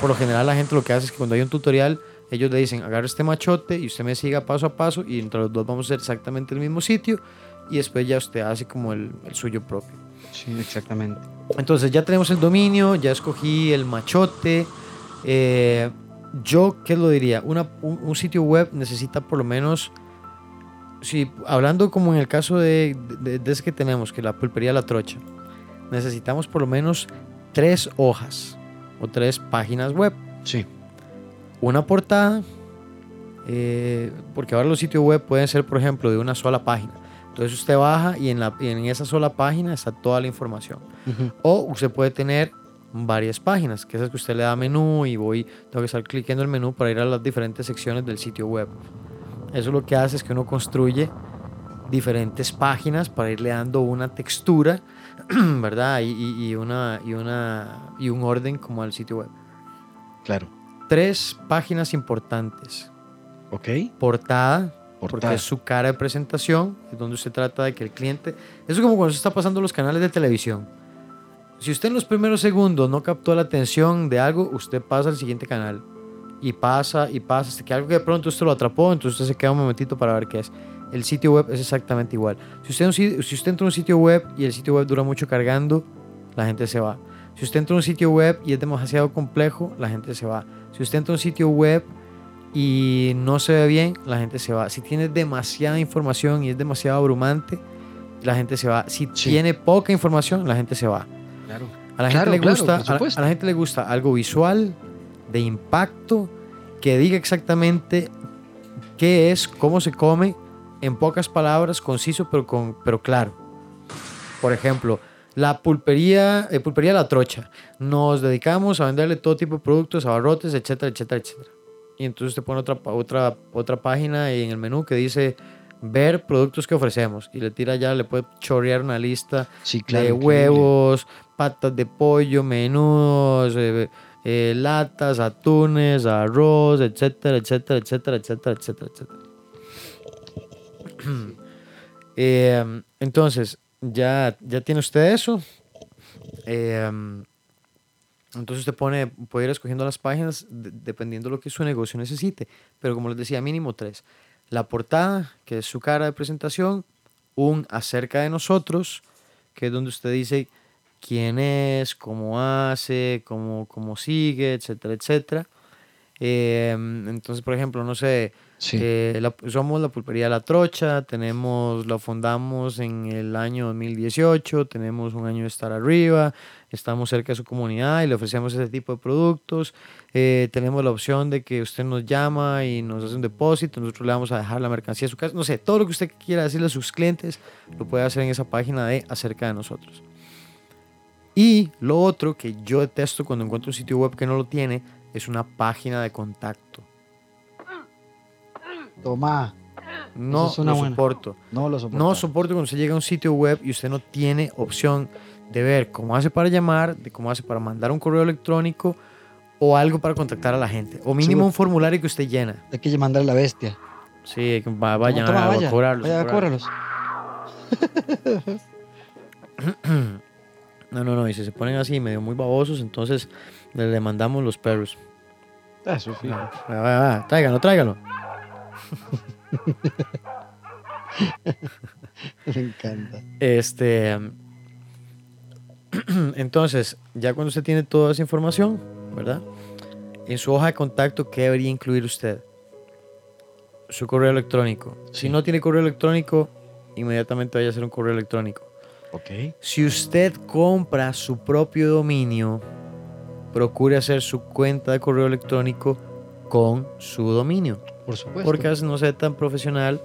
Por lo general la gente lo que hace es que cuando hay un tutorial, ellos le dicen, agarra este machote y usted me siga paso a paso y entre los dos vamos a hacer exactamente el mismo sitio y después ya usted hace como el, el suyo propio. Sí, exactamente. Entonces ya tenemos el dominio, ya escogí el machote. Eh, yo, ¿qué lo diría? Una- un, un sitio web necesita por lo menos, si, hablando como en el caso de, de, de ese que tenemos, que la pulpería La Trocha, necesitamos por lo menos tres hojas o tres páginas web. Sí. Una portada, eh, porque ahora los sitios web pueden ser, por ejemplo, de una sola página. Entonces usted baja y en, la, y en esa sola página está toda la información. O usted puede tener varias páginas, que esas que usted le da menú y voy, tengo que estar cliqueando el menú para ir a las diferentes secciones del sitio web. Eso lo que hace es que uno construye diferentes páginas para irle dando una textura, ¿verdad? Y, y- una, y, una, y un orden como al sitio web. Claro. Tres páginas importantes. Ok. Portada, porque Portada. es su cara de presentación, es donde usted trata de que el cliente... Eso es como cuando se está pasando los canales de televisión. Si usted en los primeros segundos no captó la atención de algo, usted pasa al siguiente canal. Y pasa y pasa hasta que algo que de pronto usted lo atrapó, entonces usted se queda un momentito para ver qué es. el sitio web es exactamente igual. Si usted, si usted entra a un sitio web y el sitio web dura mucho cargando, la gente se va. Si usted entra a un sitio web y es demasiado complejo, la gente se va. Si usted entra a un sitio web y no se ve bien, la gente se va. Si tiene demasiada información y es demasiado abrumante, la gente se va. Si tiene poca información, la gente se va. Claro. A la, gente le gusta, a la gente le gusta algo visual, de impacto, que diga exactamente qué es, cómo se come, en pocas palabras, conciso pero, con, pero claro. Por ejemplo, la pulpería, eh, pulpería La Trocha. Nos dedicamos a venderle todo tipo de productos, abarrotes, etcétera, etcétera, etcétera. Y entonces te pone otra, otra, otra página en el menú que dice ver productos que ofrecemos. Y le tira ya, le puede chorrear una lista de huevos, patas de pollo, menús, eh, eh, latas, atunes, arroz, etcétera, etcétera, etcétera, etcétera, etcétera, etcétera. entonces, ya, ya tiene usted eso. Em, entonces usted pone, puede ir escogiendo las páginas dependiendo de lo que su negocio necesite. Pero como les decía, mínimo tres. La portada, que es su cara de presentación. Un acerca de nosotros, que es donde usted dice quién es, cómo hace, cómo, cómo sigue, etcétera, etcétera. Em, entonces, por ejemplo, no sé, eh, somos la pulpería La Trocha, tenemos, la fundamos en el año 2018, tenemos un año de estar arriba, estamos cerca de su comunidad y le ofrecemos ese tipo de productos. Eh, tenemos la opción de que usted nos llama y nos hace un depósito, nosotros le vamos a dejar la mercancía a su casa. No sé, todo lo que usted quiera decirle a sus clientes lo puede hacer en esa página de acerca de nosotros. Y lo otro que yo detesto cuando encuentro un sitio web que no lo tiene es una página de contacto. Toma. No lo soporto. No lo soporto. No soporto cuando se llega a un sitio web y usted no tiene opción de ver cómo hace para llamar, de cómo hace para mandar un correo electrónico o algo para contactar a la gente. O mínimo un formulario que usted llena. Hay que mandar a la bestia. Sí, vayan a, cobrarlos. Vaya a cobrarlos. no, no, no. Y si se ponen así medio muy babosos, entonces le mandamos los perros. Eso, sí. tráigalo, tráigalo. Me encanta. Este. Entonces, ya cuando usted tiene toda esa información, ¿verdad? En su hoja de contacto, ¿qué debería incluir usted? Su correo electrónico. Si no tiene correo electrónico, inmediatamente vaya a hacer un correo electrónico. Ok. Si usted compra su propio dominio, procure hacer su cuenta de correo electrónico con su dominio. Por supuesto. Porque a no sea tan profesional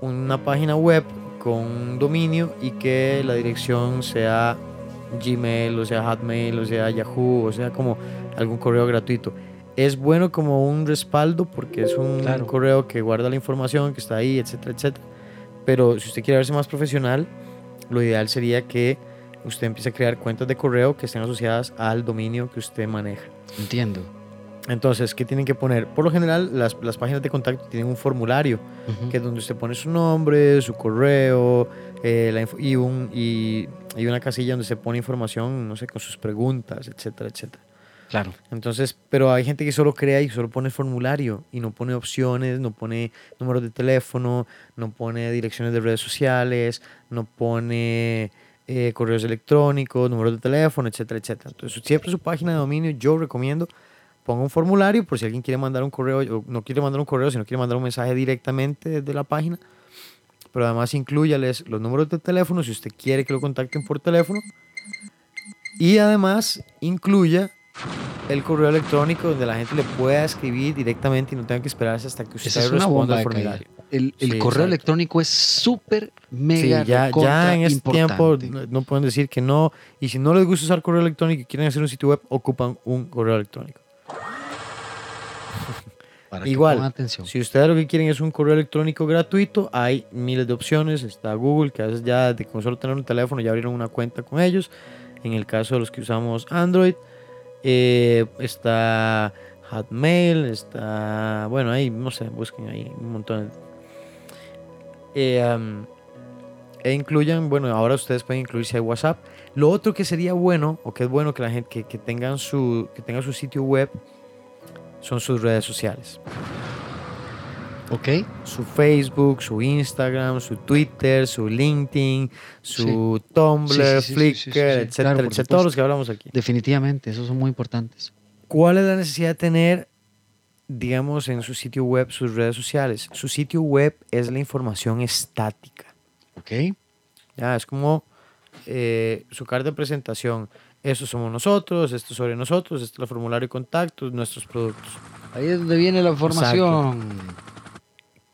una página web con un dominio y que la dirección sea Gmail, o sea Hotmail, o sea Yahoo, o sea como algún correo gratuito. Es bueno como un respaldo porque es un correo que guarda la información que está ahí, etcétera, etcétera. Pero si usted quiere verse más profesional, lo ideal sería que usted empiece a crear cuentas de correo que estén asociadas al dominio que usted maneja. Entiendo. Entonces, ¿qué tienen que poner? Por lo general, las, las páginas de contacto tienen un formulario, que es donde usted pone su nombre, su correo, eh, y, un, y, y, una casilla donde se pone información, no sé, con sus preguntas, etcétera, etcétera. Claro. Entonces, pero hay gente que solo crea y solo pone formulario y no pone opciones, no pone números de teléfono, no pone direcciones de redes sociales, no pone eh, correos electrónicos, números de teléfono, etcétera, etcétera. Entonces, siempre su página de dominio yo recomiendo ponga un formulario por si alguien quiere mandar un correo, no quiere mandar un correo, sino quiere mandar un mensaje directamente desde la página. Pero además incluyales los números de teléfono si usted quiere que lo contacten por teléfono. Y además incluya el correo electrónico donde la gente le pueda escribir directamente y no tenga que esperarse hasta que usted responda al formulario. El, el correo electrónico es súper mega sí, ya, ya en este tiempo no, pueden decir que no. Y si no les gusta usar correo electrónico y quieren hacer un sitio web, ocupan un correo electrónico. Igual, si ustedes lo que quieren es un correo electrónico gratuito, hay miles de opciones. Está Google, que a veces ya de con solo tener un teléfono ya abrieron una cuenta con ellos. En el caso de los que usamos Android, eh, está Hotmail, está. Bueno, ahí, no sé, busquen ahí un montón. Eh, e incluyan, bueno, ahora ustedes pueden incluirse a WhatsApp. Lo otro que sería bueno, o que es bueno que la gente que, que tengan su, que tenga su sitio web son sus redes sociales. Ok. Su Facebook, su Instagram, su Twitter, su LinkedIn, su Tumblr, Sí, sí, sí, sí, Flickr, etcétera, Claro, etcétera. Todos los que hablamos aquí. Definitivamente, esos son muy importantes. ¿Cuál es la necesidad de tener, digamos, en su sitio web sus redes sociales? Su sitio web es la información estática. Ok. Ya, es como eh, su carta de presentación. Estos somos nosotros, esto es sobre nosotros, este es el formulario de contactos, nuestros productos. Ahí es donde viene la información.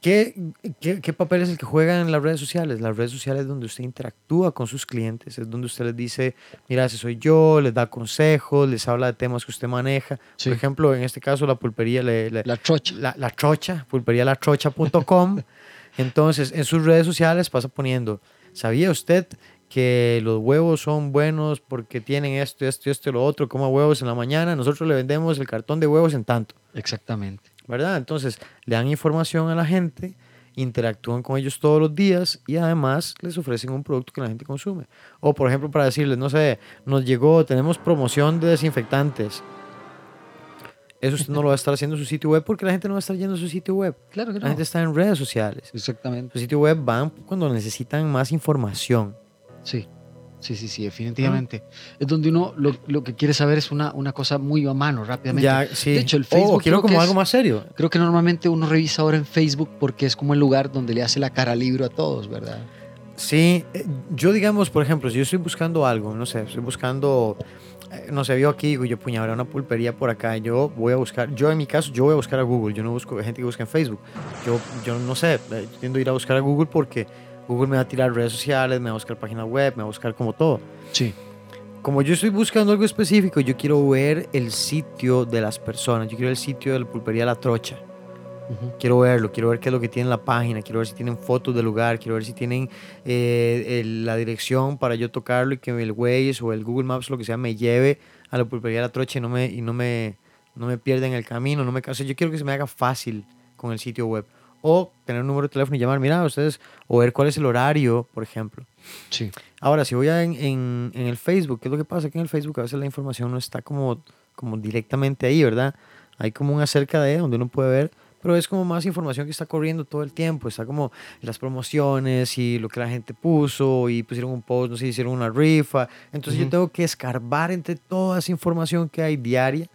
¿Qué, qué, qué papel es el que juegan en las redes sociales? Las redes sociales es donde usted interactúa con sus clientes, es donde usted les dice, mira, ese soy yo, les da consejos, les habla de temas que usted maneja. Sí. Por ejemplo, en este caso, la pulpería, le, le- La trocha. la, la trocha, pulperialatrocha.com. Entonces, en sus redes sociales pasa poniendo, ¿sabía usted que los huevos son buenos porque tienen esto, esto, esto y lo otro? Coma huevos en la mañana, nosotros le vendemos el cartón de huevos en tanto, Exactamente. ¿Verdad? Entonces, le dan información a la gente, interactúan con ellos todos los días y además les ofrecen un producto que la gente consume. O, por ejemplo, para decirles, no sé, nos llegó, tenemos promoción de desinfectantes. Eso usted no lo va a estar haciendo en su sitio web porque la gente no va a estar yendo a su sitio web. Claro que La gente está en redes sociales. Exactamente. Su sitio web van cuando necesitan más información. Sí. Sí, sí, sí, definitivamente. Es donde uno lo, lo que quiere saber es una, una cosa muy a mano, rápidamente. Ya, sí. De hecho, el O Facebook quiero creo que como es- algo más serio. Creo que normalmente uno revisa ahora en Facebook porque es como el lugar donde le hace la cara libro a todos, ¿verdad? Sí, eh, yo digamos, por ejemplo, si yo estoy buscando algo, no sé, estoy buscando, eh, no sé, vio aquí, digo yo, puña, habrá una pulpería por acá, yo voy a buscar, yo en mi caso, yo voy a buscar a Google, yo no busco gente que busca en Facebook. Yo, yo no sé, eh, tiendo a ir a buscar a Google porque Google me va a tirar redes sociales, me va a buscar páginas web, me va a buscar como todo. Sí. Como yo estoy buscando algo específico, yo quiero ver el sitio de las personas. Yo quiero el sitio de la pulpería La Trocha. Ujú. Quiero verlo, quiero ver qué es lo que tiene en la página, quiero ver si tienen fotos del lugar, quiero ver si tienen eh, el- la dirección para yo tocarlo y que el Waze o el Google Maps, lo que sea, me lleve a la pulpería La Trocha y no me, y no me, no me pierda en el camino. No me, o sea, yo quiero que se me haga fácil con el sitio web. O tener un número de teléfono y llamar, mira, ustedes, o ver cuál es el horario, por ejemplo. Sí. Ahora, si voy a en, en, en el Facebook, ¿qué es lo que pasa? Que en el Facebook a veces la información no está como, como directamente ahí, ¿verdad? Hay como un acerca de donde uno puede ver, pero es como más información que está corriendo todo el tiempo. Está como las promociones y lo que la gente puso y pusieron un post, no sé, hicieron una rifa. Entonces yo Ujú. tengo que escarbar entre toda esa información que hay diaria.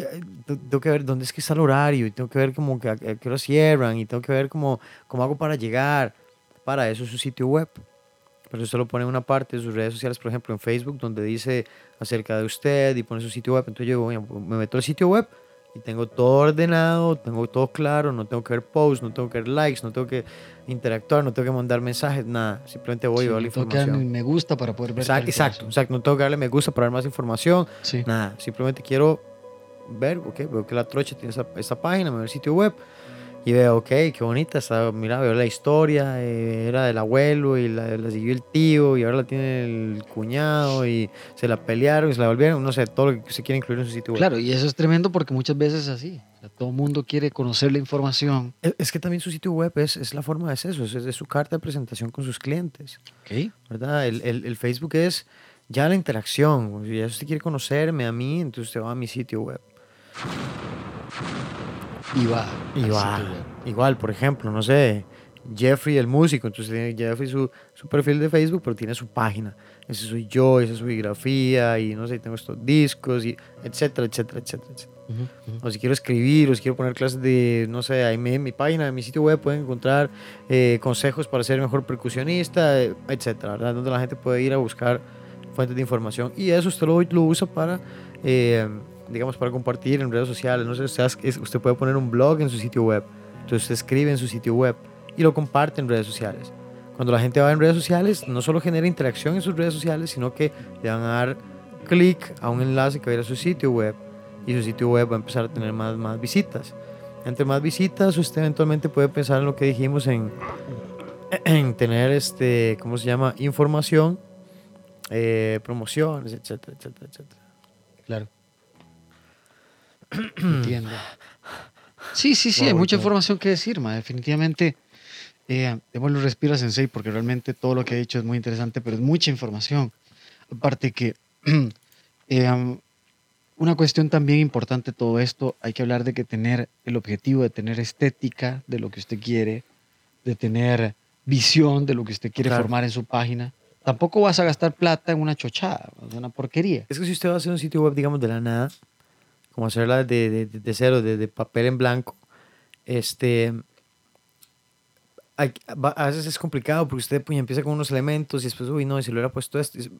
Eh, te- Tengo que ver dónde es que está el horario y tengo que ver como que a, qué hora cierran y tengo que ver cómo, cómo hago para llegar. Para eso es su sitio web. Pero usted lo pone en una parte de sus redes sociales, por ejemplo en Facebook, donde dice acerca de usted y pone su sitio web. Entonces yo me meto al sitio web y tengo todo ordenado, tengo todo claro, no tengo que ver posts, no tengo que ver likes, no tengo que interactuar, no tengo que mandar mensajes, nada. Simplemente voy y Sí, veo la no tengo que darle información. me gusta para poder ver. Exacto, exacto, exacto. No tengo que darle me gusta para ver más información, Sí. nada. Simplemente quiero ver, ok, veo que la trocha tiene esa, esa página, me veo el sitio web y veo, ok, qué bonita está, mira, veo la historia, eh, era del abuelo y la, la siguió el tío y ahora la tiene el cuñado y se la pelearon y se la volvieron, no sé, todo lo que se quiere incluir en su sitio web. Claro, y eso es tremendo porque muchas veces es así. O sea, todo el mundo quiere conocer la información. Es, es que también su sitio web es, es la forma de eso, es, es su carta de presentación con sus clientes, Ok. ¿verdad? El, el- el Facebook es ya la interacción, si ya usted quiere conocerme a mí, entonces usted va a mi sitio web. Y va. Y. Igual, por ejemplo, no sé, Jeffrey el músico, entonces tiene Jeffrey su, su perfil de Facebook, pero tiene su página. Ese soy yo, esa es su biografía, y no sé, tengo estos discos, y etcétera, etcétera, etcétera, etcétera. O si quiero escribir, o si quiero poner clases de, no sé, ahí me- en mi página, en mi sitio web pueden encontrar eh, consejos para ser mejor percusionista, eh, etcétera, ¿verdad? Donde la gente puede ir a buscar fuentes de información. Y eso usted lo, lo usa para, eh, digamos, para compartir en redes sociales. No sé, usted, usted puede poner un blog en su sitio web. Entonces usted escribe en su sitio web y lo comparte en redes sociales. Cuando la gente va en redes sociales, no solo genera interacción en sus redes sociales, sino que le van a dar clic a un enlace que va a ir a su sitio web y su sitio web va a empezar a tener más, más visitas. Entre más visitas, usted eventualmente puede pensar en lo que dijimos en, en tener, este, ¿cómo se llama? Información, eh, promociones, etcétera, etcétera, etcétera. Claro. Entiendo. Sí, sí, sí, hay mucha wow. información que decir, ma. Definitivamente, eh, démosle respiro a Sensei porque realmente todo lo que ha dicho es muy interesante, pero es mucha información. Aparte que eh, una cuestión también importante de todo esto, hay que hablar de que tener el objetivo de tener estética de lo que usted quiere, de tener visión de lo que usted quiere Claro. formar en su página. Tampoco vas a gastar plata en una chochada, en una porquería. Es que si usted va a hacer un sitio web, digamos, de la nada, como hacerla de, de, de cero, de, de papel en blanco, este, a veces es complicado porque usted pues, empieza con unos elementos y después, uy, no, y si lo hubiera puesto esto, es,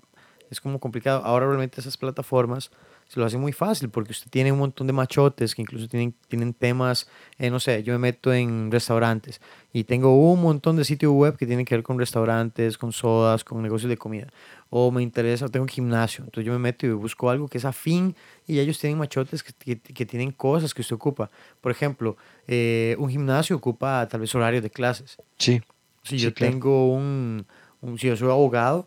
es como complicado. Ahora realmente esas plataformas se lo hacen muy fácil porque usted tiene un montón de machotes que incluso tienen, tienen temas, eh, no sé, yo me meto en restaurantes y tengo un montón de sitios web que tienen que ver con restaurantes, con sodas, con negocios de comida. O me interesa, tengo un gimnasio, entonces yo me meto y busco algo que es afín y ellos tienen machotes que, que, que tienen cosas que usted ocupa. Por ejemplo, eh, un gimnasio ocupa tal vez horarios de clases. Sí. Si Sí, yo claro. tengo un, un- si yo soy abogado,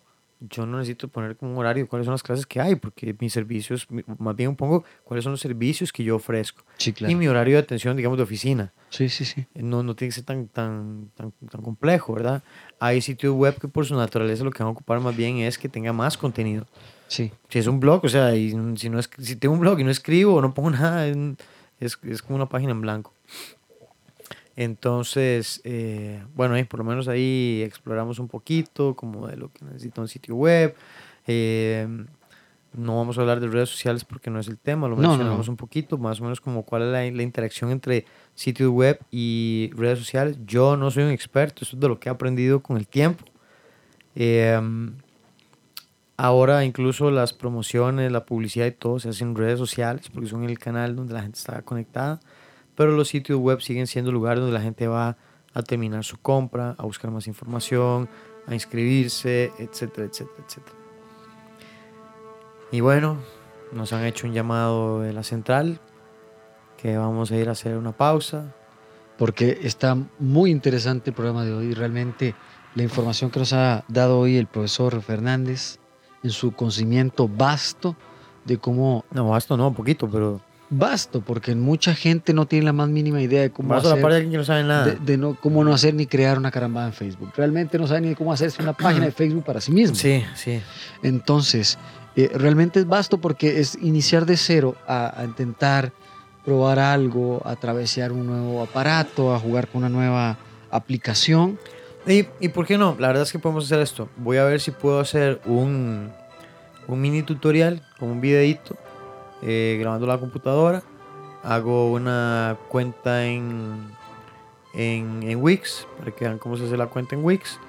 yo no necesito poner como un horario cuáles son las clases que hay, porque mis servicios, más bien pongo cuáles son los servicios que yo ofrezco. Sí, Y claro. mi horario de atención, digamos, de oficina. Sí, sí, sí. No, no tiene que ser tan, tan, tan, tan complejo, ¿verdad? Hay sitios web que por su naturaleza lo que van a ocupar más bien es que tenga más contenido. Sí. Si es un blog, o sea, y si, no es, si tengo un blog y no escribo o no pongo nada, es, es como una página en blanco. Entonces, eh, bueno, ahí por lo menos ahí exploramos un poquito como de lo que necesita un sitio web. Eh, no vamos a hablar de redes sociales porque no es el tema, lo No, mencionamos no. un poquito, más o menos como cuál es la, la interacción entre sitios web y redes sociales. Yo no soy un experto, eso es de lo que he aprendido con el tiempo. Eh, ahora incluso las promociones, la publicidad y todo se hacen en redes sociales porque son el canal donde la gente está conectada, pero los sitios web siguen siendo lugares donde la gente va a terminar su compra, a buscar más información, a inscribirse, etcétera, etcétera, etcétera. Y bueno, nos han hecho un llamado de la central, que vamos a ir a hacer una pausa. porque está muy interesante el programa de hoy. Realmente la información que nos ha dado hoy el profesor Fernández en su conocimiento vasto de cómo... No, esto no, un poquito, pero Vasto, porque vasto gente no tiene la más mínima idea de cómo vas a la hacer... parte de alguien que no sabe nada. de, de no, cómo no hacer ni crear una carambada en Facebook. Realmente no sabe ni cómo hacerse una página de Facebook para sí mismo. Sí, sí. Entonces, eh, realmente es vasto porque es iniciar de cero a, a intentar probar algo, a travesear un nuevo aparato, a jugar con una nueva aplicación. ¿Y, ¿Y por qué no? La verdad es que podemos hacer esto. Voy a ver si puedo hacer un, un mini tutorial con un videito eh, grabando la computadora. Hago una cuenta en, en, en Wix para que vean cómo se hace la cuenta en Wix.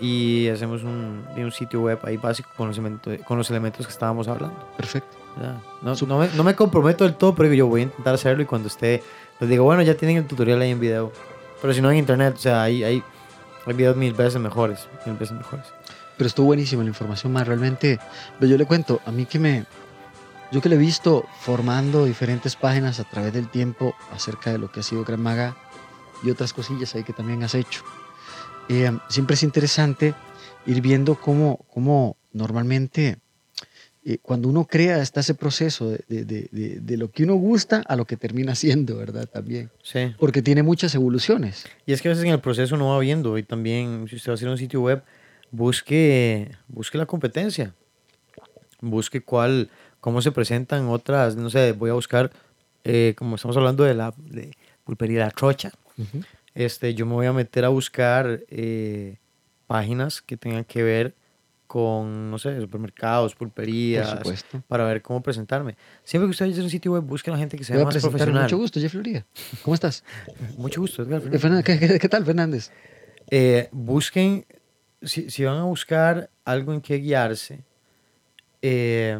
Y hacemos un, un sitio web ahí básico con los, elementos, con los elementos que estábamos hablando. Perfecto. No, no, me, no me comprometo del todo, pero yo voy a intentar hacerlo y cuando esté, les digo, bueno, ya tienen el tutorial ahí en video. Pero si no en internet, o sea, hay, hay, hay videos mil veces mejores, mil veces mejores. Pero estuvo buenísima la información, más realmente. Yo le cuento, a mí que me. Yo que le he visto formando diferentes páginas a través del tiempo acerca de lo que ha sido Gran Maga y otras cosillas ahí que también has hecho. Eh, siempre es interesante ir viendo cómo, cómo normalmente eh, cuando uno crea está ese proceso de, de- de- lo que uno gusta a lo que termina siendo, ¿verdad? También. Sí. Porque tiene muchas evoluciones. Y es que a veces en el proceso uno va viendo y también si usted va a hacer un sitio web, busque, busque la competencia. Busque cuál, cómo se presentan otras, no sé, voy a buscar, eh, como estamos hablando de la de pulpería La Trocha, este, yo me voy a meter a buscar eh, páginas que tengan que ver con, no sé, supermercados, pulperías, para ver cómo presentarme. Siempre que usted vaya a hacer un sitio web, busque a la gente que sea Voy más profesional. mucho gusto, Jeff Loría. ¿Cómo estás? Mucho gusto, Edgar Fernández. Fernández, ¿Qué, qué- qué tal, Fernández? Eh, busquen, si, si van a buscar algo en que guiarse, eh,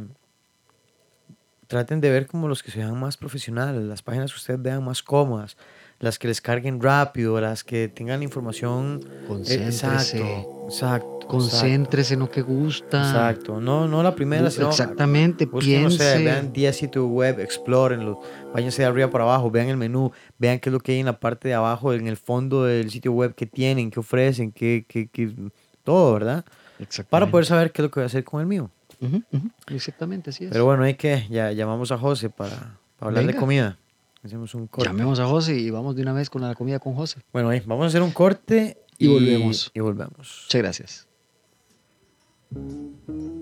traten de ver como los que se vean más profesionales, las páginas que ustedes vean más cómodas, las que les carguen rápido, las que tengan información. eh, Concéntrese. exacto, exacto. Concéntrese en lo que gusta. Exacto, no, no la primera, sino Exactamente, Busquen, no sé, piense. vean 10 sitios web, explórenlos, váyanse de arriba para abajo, vean el menú, vean qué es lo que hay en la parte de abajo, en el fondo del sitio web, qué tienen, qué ofrecen, qué, qué, qué- todo, ¿verdad? Para poder saber qué es lo que voy a hacer con el mío. Exactamente, así es. Pero bueno, hay que, ya llamamos a José para, hablar de comida. Hacemos un corte. Llamemos a José y vamos de una vez con la comida con José. Bueno, ahí, vamos a hacer un corte y volvemos. Y volvemos. Muchas gracias.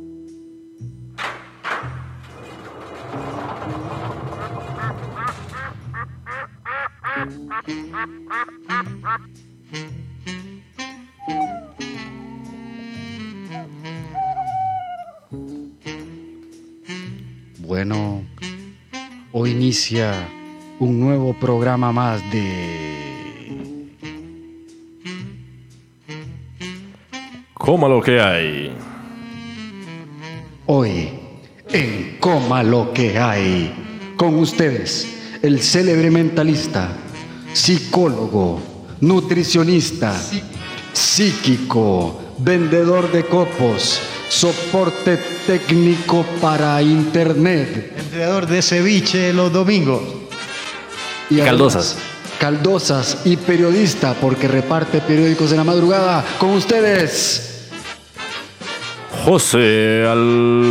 Bueno, hoy inicia un nuevo programa más de... Coma lo que hay. Hoy, en Coma lo que hay, con ustedes, el célebre mentalista, psicólogo, nutricionista, psíquico, vendedor de copos, soporte técnico para internet. Entrenador de ceviche los domingos. Y Caldosas. Caldosas y periodista porque reparte periódicos en la madrugada. Con ustedes, José Alvarado.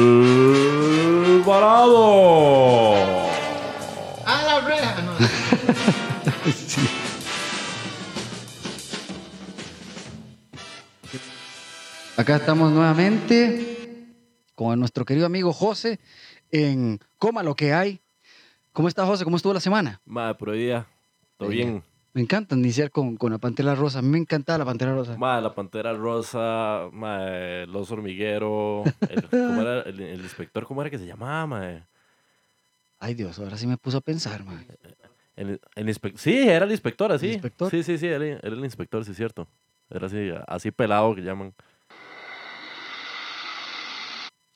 Acá estamos nuevamente con nuestro querido amigo José en Coma lo que hay. ¿Cómo está José? ¿Cómo estuvo la semana? Madre, por hoy día. Todo bien. Me encanta iniciar con, con la Pantera Rosa. A mí me encantaba la Pantera Rosa. Madre, la pantera rosa, madre, los hormiguero. El, ¿cómo era? El, el inspector, ¿cómo era que se llamaba, madre? Ay Dios, ahora sí me puso a pensar, man. El, el Sí, era el inspector, así. ¿El inspector? Sí, sí, sí, era, era el inspector, sí, cierto. Era así, así pelado que llaman.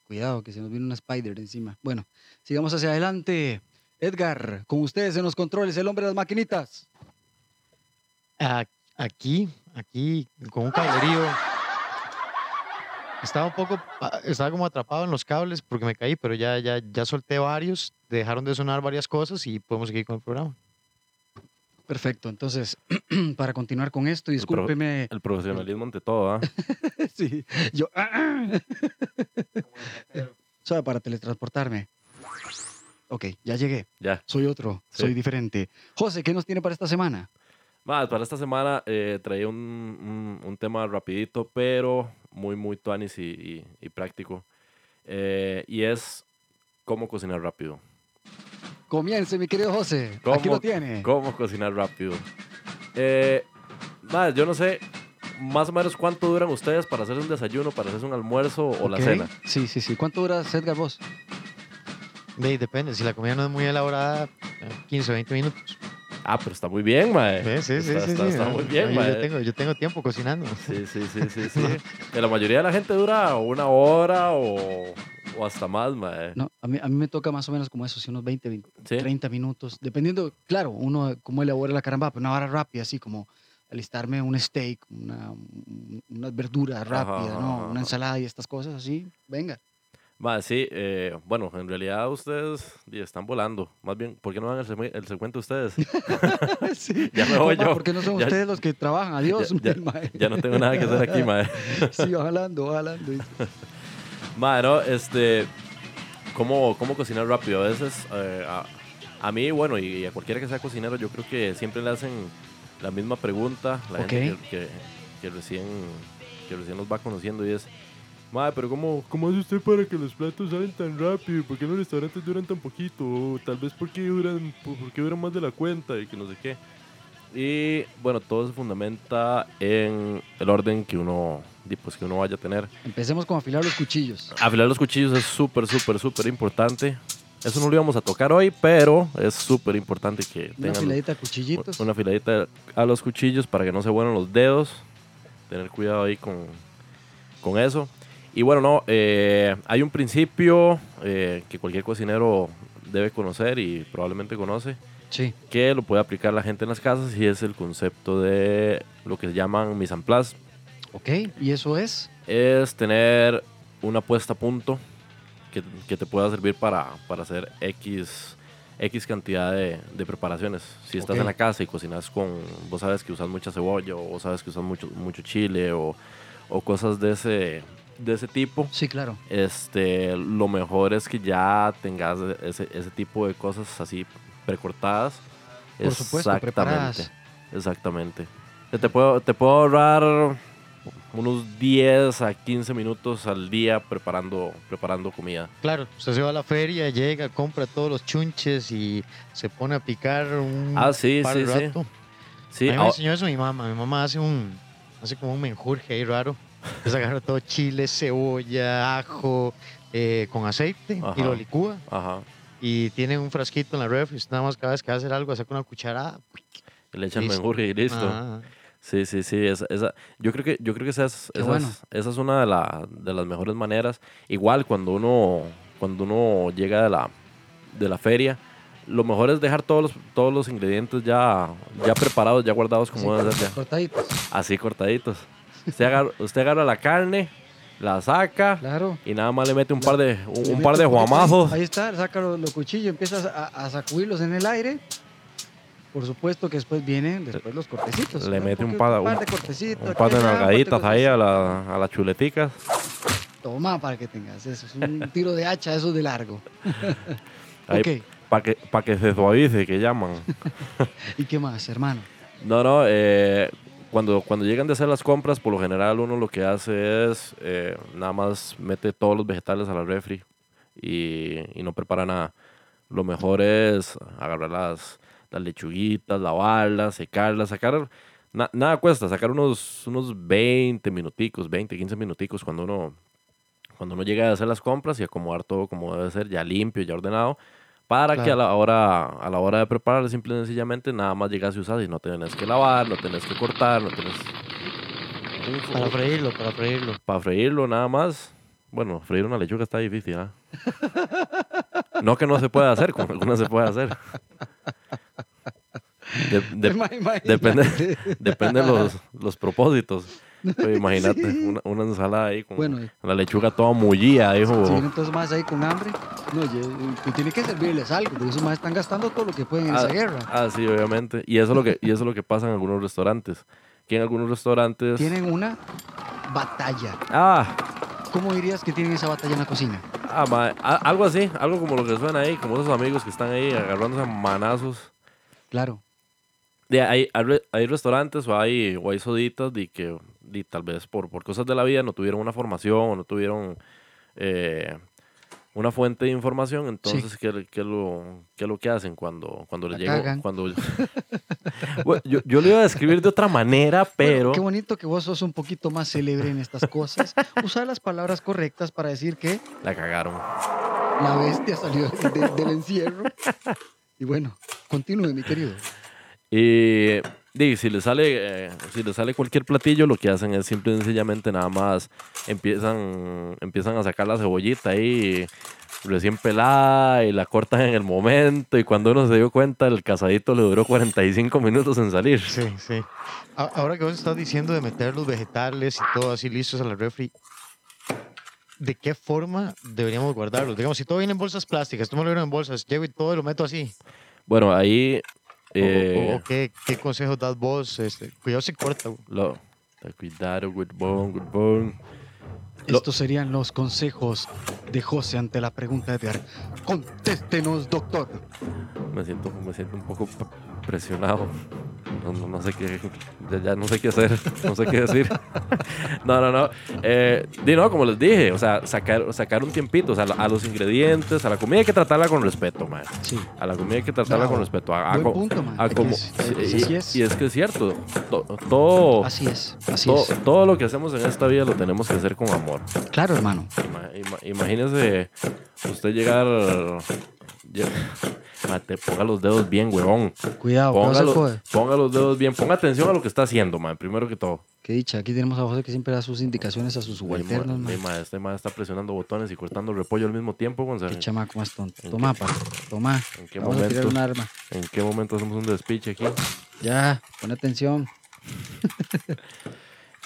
Cuidado, que se nos viene una Spider encima. Bueno, sigamos hacia adelante. Edgar, con ustedes en los controles, el hombre de las maquinitas. Aquí, aquí, con un cablerío. Estaba un poco, estaba como atrapado en los cables porque me caí, pero ya, ya, ya solté varios, dejaron de sonar varias cosas y podemos seguir con el programa. Perfecto, entonces, para continuar con esto, y El pro- discúlpeme. El profesionalismo ante todo, ¿ah? Sí, yo. Solo para teletransportarme. Ok, ya llegué. Ya. Soy otro, Sí. soy diferente. José, ¿qué nos tiene para esta semana? Más, para esta semana eh, traía un, un- un tema rapidito, pero muy, muy tuanis y, y- y práctico. Eh, y es cómo cocinar rápido. Comience, mi querido José. Aquí ¿Cómo- lo tiene. Cómo cocinar rápido. Eh, más, yo no sé más o menos cuánto duran ustedes para hacer un desayuno, para hacer un almuerzo o la cena. Sí, sí, sí. ¿Cuánto dura Edgar vos? Depende, si la comida no es muy elaborada, eh, 15 o 20 minutos. Ah, pero está muy bien, mae. Sí, sí, sí, está, sí, está- sí, está no, muy no, bien, yo, mae. yo tengo, yo tengo tiempo cocinando. Sí, sí, sí, sí, sí. Que la mayoría de la gente dura una hora o, o hasta más, mae. No, a mí, a mí me toca más o menos como eso, unos 20, 20, Sí. 30 minutos. Dependiendo, claro, uno cómo elabora la caramba, pero una hora rápida, así como alistarme un steak, una, un- unas verduras rápidas, Ajá, ¿no? ajá, Una ensalada y estas cosas así. Venga. Mae, sí, eh, bueno, en realidad ustedes están volando. Más bien, ¿por qué no dan el, segme- el segmento ustedes? sí. Ya me voy Papá, yo. ¿Por qué no son Ya- ustedes los que trabajan? Adiós. ya- mae. Ya no tengo nada que hacer aquí, mae. Sí, va jalando, va jalando. Mae, no, este. ¿Cómo, cómo cocinar rápido? A veces, eh, a, a mí, bueno, y a cualquiera que sea cocinero, yo creo que siempre le hacen la misma pregunta. La gente que, que, que recién, que recién nos va conociendo y es. Mae, pero ¿cómo, ¿cómo hace usted para que los platos salen tan rápido? ¿Por qué los restaurantes duran tan poquito? O tal vez porque duran, por- porque duran más de la cuenta y que no sé qué. Y bueno, todo se fundamenta en el orden que uno, pues, que uno vaya a tener. Empecemos con afilar los cuchillos. Afilar los cuchillos es súper, súper, súper importante. Eso no lo íbamos a tocar hoy, pero es súper importante que Una tengan filadita de cuchillitos. una afiladita a los cuchillos para que no se vuelen los dedos. Tener cuidado ahí con, con eso. Y bueno, no, eh, hay un principio eh, que cualquier cocinero debe conocer y probablemente conoce, Sí. que lo puede aplicar la gente en las casas y es el concepto de lo que llaman mise en place. Ok, ¿y eso es? es tener una puesta a punto que, que te pueda servir para, para hacer X, X cantidad de, de preparaciones. Si estás en la casa y cocinas con, vos sabes que usas mucha cebolla o sabes que usas mucho, mucho chile o, o cosas de ese, de ese tipo, Sí, claro. este, lo mejor es que ya tengas ese, ese tipo de cosas así precortadas. Por supuesto, preparadas. Exactamente. Te- Te puedo, te puedo ahorrar unos 10 a 15 minutos al día preparando, preparando comida. Claro, usted se va a la feria, llega, compra todos los chunches y se pone a picar un Ah, sí, par sí, de rato. Sí, a mí me ah, enseñó eso mi mamá. Mi mamá hace un, hace como un menjurje ahí raro. Entonces agarra todo chile, cebolla, ajo, eh, con aceite y Ajá. lo licúa. ajá. Y tiene un frasquito en la refri. Nada más cada vez que va a hacer algo, saca una cucharada. Le echan menjurje y listo. Ah, Sí, sí, sí. Esa, esa- yo creo que, yo creo que esa es, esa, bueno. es, esa es una de, la- de las mejores maneras. Igual cuando uno, cuando uno llega de la, de la feria, lo mejor es dejar todos los, todos los ingredientes ya, ya preparados, ya guardados como deben ser. Cortaditos. Así cortaditos. Usted agarra, usted agarra la carne, la saca Claro. y nada más le mete un par de, un, par de guamazos. Ahí está, saca los, los cuchillos, empiezas a, a sacudirlos en el aire. Por supuesto que después vienen después los cortecitos. Le ¿no? mete un par de- par de cortecitos. Un par de allá, nalgaditas ahí a, la, a las chuleticas. Toma para que tengas eso. Es un tiro de hacha, eso de largo. Para que, pa' que se suavice, que llaman. ¿Y qué más, hermano? No, no, eh, cuando, cuando llegan de hacer las compras, por lo general uno lo que hace es eh, nada más mete todos los vegetales a la refri y, y no prepara nada. Lo mejor es agarrar las, las lechuguitas, lavarlas, secarlas, sacar... na- nada cuesta, sacar unos, unos 20 minuticos, 20, 15 minuticos cuando uno, cuando uno llega a hacer las compras y acomodar todo como debe ser, ya limpio, ya ordenado, para que a la hora a la hora de preparar, simple y sencillamente, nada más llegas y usas y no tenés que lavar, no tenés que cortar, no tenés... para freírlo, para freírlo. Para freírlo nada más. Bueno, freír una lechuga está difícil, ¿ah? No que no se pueda hacer, con algunas se puede hacer. De- depende, depende de los, los propósitos. Imagínate, una, una ensalada ahí con Bueno, la lechuga toda mullida, dijo. Si vienen todos más ahí con hambre, no, y, y tiene que servirles algo, porque esos más están gastando todo lo que pueden en Ah, esa guerra. Ah, sí, obviamente. Y eso es lo que, y eso es lo que pasa en algunos restaurantes. Que en algunos restaurantes. Tienen una batalla. Ah, ¿Cómo dirías que tienen esa batalla en la cocina? ah, ma- a- algo así, algo como lo que suena ahí, como esos amigos que están ahí agarrándose a manazos. Claro. De, hay, hay, re- hay restaurantes o hay, o hay soditas de que de, tal vez por, por cosas de la vida no tuvieron una formación o no tuvieron eh, una fuente de información. Entonces, ¿qué, qué es lo, qué es lo que hacen cuando, cuando les La cagan. Cuando... Bueno, yo, yo lo iba a describir de otra manera, pero... Bueno, qué bonito que vos sos un poquito más célebre en estas cosas. Usar las palabras correctas para decir que La cagaron. la bestia salió de- de- del encierro. Y bueno, continúe, mi querido. Y di, si le sale eh, si le sale cualquier platillo, lo que hacen es simple y sencillamente nada más empiezan empiezan a sacar la cebollita ahí recién pelada y la cortan en el momento y cuando uno se dio cuenta el casadito le duró 45 minutos en salir. Sí, sí. Ahora que vos estás diciendo de meter los vegetales y todo así listos a la refri, ¿de qué forma deberíamos guardarlos? Digamos, si todo viene en bolsas plásticas, tú me lo en bolsas, llevo y todo y lo meto así. Bueno, ahí O- o- eh, o qué, ¿Qué consejos das vos? Este, cuidado se corta. lo, cuidado, good bone, good bone. Lo- Estos serían los consejos de José ante la pregunta de Edgar. Contéstenos, doctor. Me siento, me siento un poco presionado. No, no, no sé qué, ya, ya no sé qué hacer, no sé qué decir. No, no, no. Eh, di, no, como les dije, o sea, sacar, sacar un tiempito, o sea, a los ingredientes, a la comida hay que tratarla con respeto, man. Sí. A la comida hay que tratarla Bravo. con respeto. A, a Buen punto, man. a como- decir- y, así es. y es que es cierto, to- todo, Así es, así to- es. todo lo que hacemos en esta vida lo tenemos que hacer con amor. Claro, hermano. Ima- ima- imagínese usted llegar. Lle- Ah, te ponga los dedos bien, huevón. Cuidado, Ponga, al lo- coder. ponga los dedos bien. Ponga atención a lo que está haciendo, man. Primero que todo. Qué dicha. Aquí tenemos a José que siempre da sus indicaciones a sus subalternos, man. ma- este man está presionando botones y cortando repollo al mismo tiempo, Gonzalo. Qué chamaco más tonto. ¿En Toma, pa. Toma. ¿En qué Vamos a tirar momento? un arma. ¿En qué momento hacemos un despiche aquí? Ya, pon atención.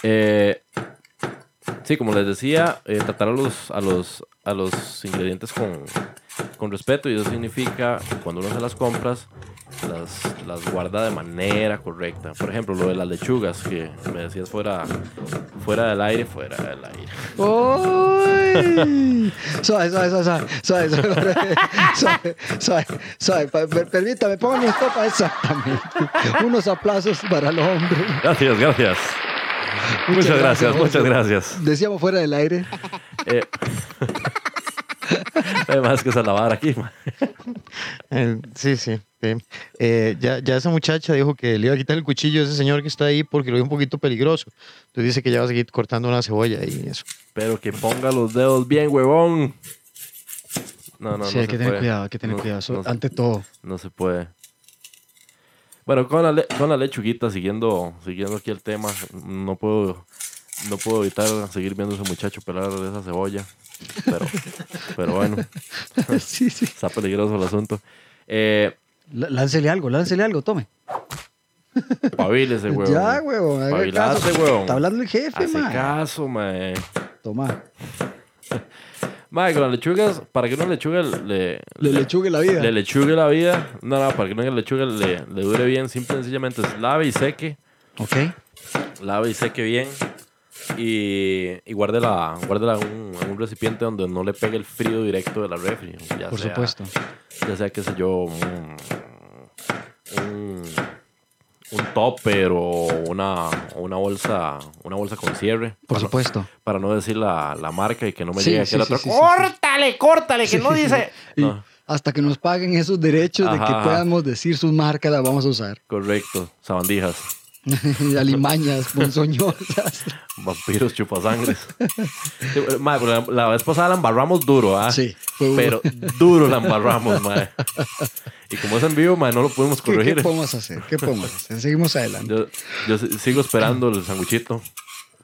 Eh, sí, como les decía, eh, tratar a los, a los, a los ingredientes con, con respeto y eso significa cuando uno hace las compras, las, las, guarda de manera correcta. Por ejemplo, lo de las lechugas que me decías fuera, fuera del aire, fuera del aire. ¡Uy! Suave, suave, suave, suave, suave, suave, suave, suave. Permítame, póngame stop a exactamente. Unos aplausos para el hombre. Gracias, gracias. Muchas, gracias, gracias, muchas gracias. Decíamos fuera del aire. Eh, Además que se la vara aquí. Eh, sí, sí. sí. Eh, ya, ya esa muchacha dijo que le iba a quitar el cuchillo a ese señor que está ahí porque lo ve un poquito peligroso. Entonces dice que ya va a seguir cortando una cebolla y eso. Pero que ponga los dedos bien, huevón. No, no, sí, no hay se que tener puede. cuidado, hay que tener No, cuidado. Eso, no se- ante todo. No se puede. Bueno, con la, le- con la lechuguita, siguiendo, siguiendo aquí el tema, no puedo, no puedo evitar seguir viendo a ese muchacho pelar esa cebolla. Pero, pero bueno, sí, sí. está peligroso el asunto. Eh, Láncele algo, láncele algo, tome. pavílese, huevón. Ya, huevón, caso. huevón. Está hablando el jefe, Hace caso, mae. Toma. Mae, con las lechugas, para que una lechuga le, Le lechugue la vida. le lechugue la vida, no, no, para que una lechuga le, le dure bien, simple y sencillamente es lave y seque. Ok. lave y seque bien y, y guárdela, guárdela en un, en un recipiente donde no le pegue el frío directo de la refri. Ya Por sea- supuesto. Ya sea, qué sé yo, un, un, un topper o una, una bolsa una bolsa con cierre. Por para, supuesto. para no decir la, la marca y que no me Sí, llegue sí, aquel sí, otro. ¡Córtale, córtale! Que no dice. No, hasta que nos paguen esos derechos de que podamos decir sus marcas, las vamos a usar. correcto, sabandijas. Alimañas, ponzoñosas. Vampiros chupasangres. Sí, madre, pero la, la vez pasada la embarramos duro, ¿ah? Sí, fue. Pero duro la embarramos, madre. Y como es en vivo, madre, no lo podemos ¿Qué, qué corregir. podemos hacer? ¿Qué podemos hacer? Seguimos adelante. Yo, yo si- sigo esperando el sanguchito.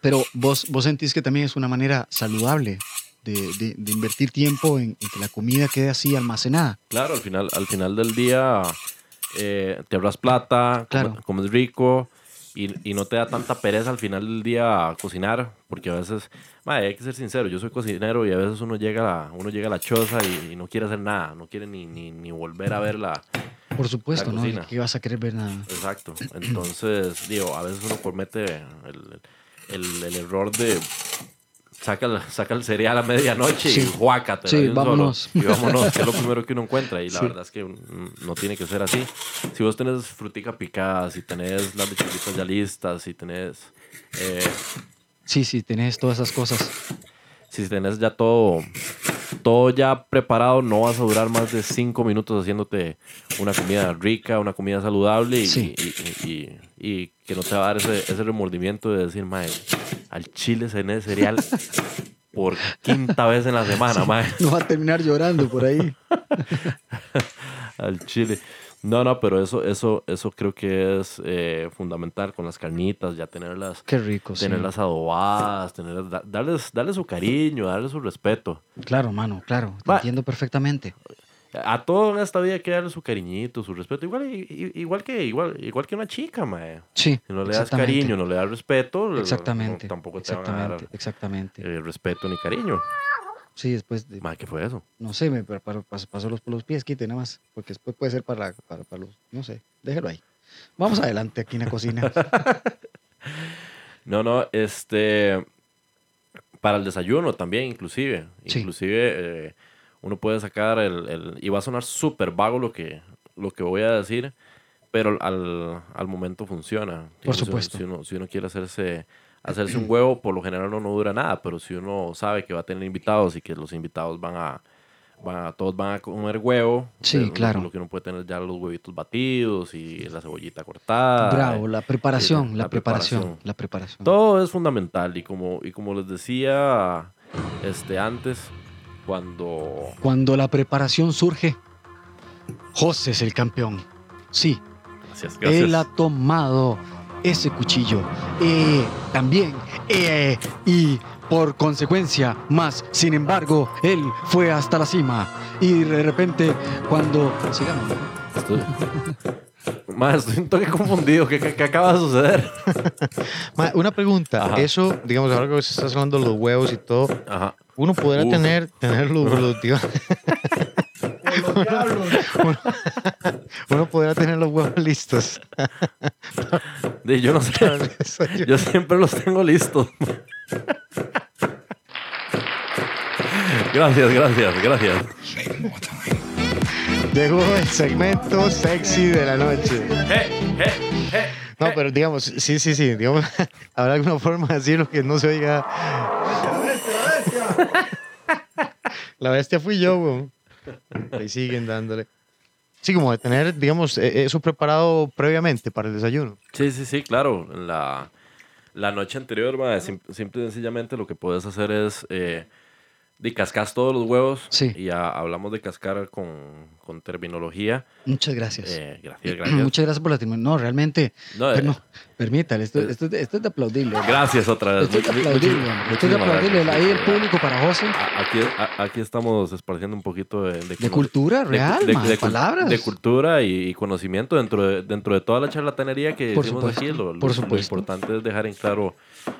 Pero vos, vos sentís que también es una manera saludable de, de- de invertir tiempo en, en que la comida quede así almacenada. Claro, al final, al final del día eh, te ahorras plata, Claro. come- comes rico y, y no te da tanta pereza al final del día cocinar, porque a veces, madre, hay que ser sincero, yo soy cocinero y a veces uno llega a la, uno llega a la choza y, y no quiere hacer nada, no quiere ni, ni, ni volver a ver la... Por supuesto, La ¿no? ¿Qué vas a querer ver nada? Exacto. Entonces, digo, a veces uno comete el, el- el error de saca el, saca el cereal a medianoche y juácate. Sí, vámonos. Y vámonos, que es lo primero que uno encuentra. Y la Sí. verdad es que no tiene que ser así. Si vos tenés frutica picada, si tenés las lechuguitas ya listas, si tenés... eh, Sí, sí, tenés todas esas cosas. si tenés ya todo, todo ya preparado, no vas a durar más de cinco minutos haciéndote una comida rica, una comida saludable y, Sí. y, y- y- y que no te va a dar ese, ese remordimiento de decir, mae, al chile cené cereal por quinta vez en la semana, mae, No va a terminar llorando por ahí. al chile. No, no, pero eso, eso, eso creo que es eh, fundamental con las carnitas, ya tenerlas, Qué rico, sí. tenerlas adobadas, tenerlas, da- darles, darles su cariño, darles su respeto. Claro, mano, claro. Te Va. entiendo perfectamente. A todo en esta vida hay que darle su cariñito, su respeto. Igual, igual, que, igual, igual que una chica, mae. Sí. Si no le das exactamente. cariño, no le das respeto, no- Exactamente. tampoco te van a dar exactamente, exactamente. eh, respeto ni cariño. Sí, después de, ¿qué fue eso? no sé, me pa- pa- pasó, los, por los pies, quite nada más, porque después puede ser para, para, para los, no sé, déjelo ahí. Vamos adelante aquí en la cocina. No, no, este... Para el desayuno también, inclusive. Sí. Inclusive eh, uno puede sacar el, el- Y va a sonar súper vago lo que, lo que voy a decir, pero al, al momento funciona. Por si- supuesto. Si uno, si uno quiere hacerse, hacerse un huevo, por lo general no, no dura nada, pero si uno sabe que va a tener invitados y que los invitados van a... van a- todos van a comer huevo. Sí, claro. Lo, que uno puede tener ya los huevitos batidos y la cebollita cortada. Bravo, la preparación, Sí, la, la preparación, preparación. la preparación. Todo es fundamental y como, y como les decía este, antes, cuando... Cuando la preparación surge, José es el campeón. Sí, Gracias, él ha tomado ese cuchillo. Eh, también. eh, y por consecuencia, más, sin embargo, él fue hasta la cima. Y de repente, cuando... Sigamos. Más, estoy un toque confundido. ¿Qué, qué- qué acaba de suceder? Ma, una pregunta. Ajá. Eso, digamos, ahora que estás hablando de los huevos y todo, Ajá. uno podrá Uf. tener, tener los, uno, uno podrá tener los huevos listos. Yo no sé. Yo siempre los tengo listos. Gracias, gracias, gracias. Llegó el segmento sexy de la noche. No, pero digamos, sí, sí, sí, digamos, habrá alguna forma de decirlo que no se oiga. La bestia fui yo, weón. Ahí siguen dándole. Sí, como de tener, digamos, eh, eso preparado previamente para el desayuno. Sí, sí, sí, claro. La, la noche anterior, sim- simple y sencillamente lo que puedes hacer es... Eh, de cascas todos los huevos. Sí. Y ya hablamos de cascar con, con terminología. Muchas gracias. Eh, gracias, gracias. Muchas gracias por la terminología. No, realmente, No, eh, no, permítale, esto, eh, esto, es de- esto es de aplaudirle. Gracias otra vez. Esto es de muchísimas- Esto es de aplaudirle. gracias. Ahí el público para José. A- Aquí, a- aquí estamos esparciendo un poquito de, De cono- cultura de- real, de, de palabras. de cultura y, y conocimiento dentro de, dentro de toda la charlatanería que Por decimos supuesto, aquí. Lo, lo- por lo supuesto. importante es dejar en claro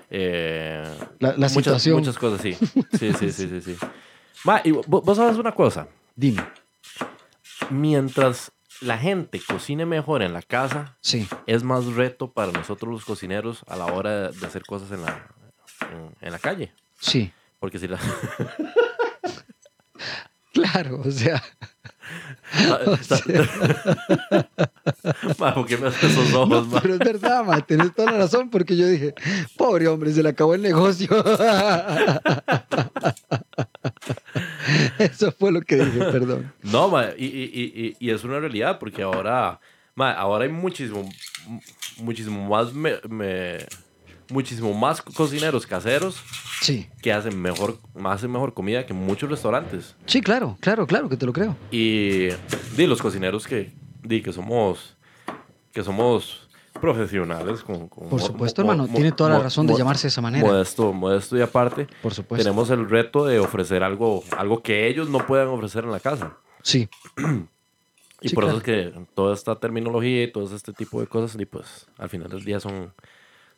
eh, La, situación. muchas cosas, sí. Sí, sí, sí, sí. sí. Ma, y vo- vos sabes una cosa. Dime. Mientras la gente cocine mejor en la casa, Sí. es más reto para nosotros los cocineros a la hora de hacer cosas en la, en, en la calle. Sí. Porque si la... Claro, o sea, Ma, ¿por qué me haces esos ojos, no, ma? pero es verdad, man, tenés toda la razón, porque yo dije, pobre hombre, se le acabó el negocio. Eso fue lo que dije, perdón. No, ma, y, y, y, y- y es una realidad porque ahora, ma, ahora hay muchísimo, muchísimo más, me- me- muchísimo más cocineros caseros Sí, que hacen mejor, hacen mejor comida que muchos restaurantes. sí, claro, claro, claro, que te lo creo. Y di los cocineros que, di que somos, que somos profesionales. Con, con Por supuesto, hermano, tiene toda la razón de llamarse de esa manera. Modesto, modesto y aparte, Por supuesto. tenemos el reto de ofrecer algo, algo que ellos no puedan ofrecer en la casa. Sí, Y Sí, por claro. eso es que toda esta terminología y todo este tipo de cosas, y pues al final del día son,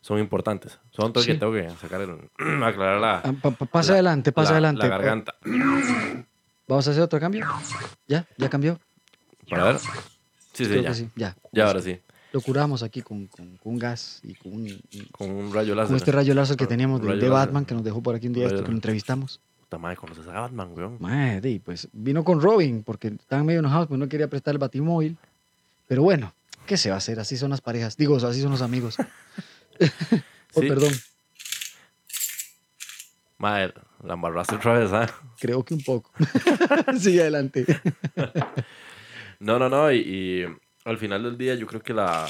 son importantes. Son todo Sí. que tengo que sacar el, aclarar la, Ah, pa- pa- pasa la- adelante, pasa la- adelante. la garganta. ¿Vamos a hacer otro cambio? ¿Ya? ¿Ya cambió? Para ver. Sí, sí, ya. sí, ya. Ya, ahora sí. Lo curamos aquí con, con- con un gas y con, un- Con un rayo láser. con este rayo láser que teníamos de, de láser. Batman que nos dejó por aquí un día esto que lo entrevistamos. Puta madre, conoces a Batman, weón. Madre, y pues vino con Robin porque estaban medio enojados, pues no quería prestar el batimóvil. Pero bueno, ¿qué se va a hacer? Así son las parejas. Digo, así son los amigos. oh, Sí. perdón, Madre, la embarraste otra vez, ¿ah? creo que un poco. Sigue adelante. No, no, no. Y, y al final del día, yo creo que la,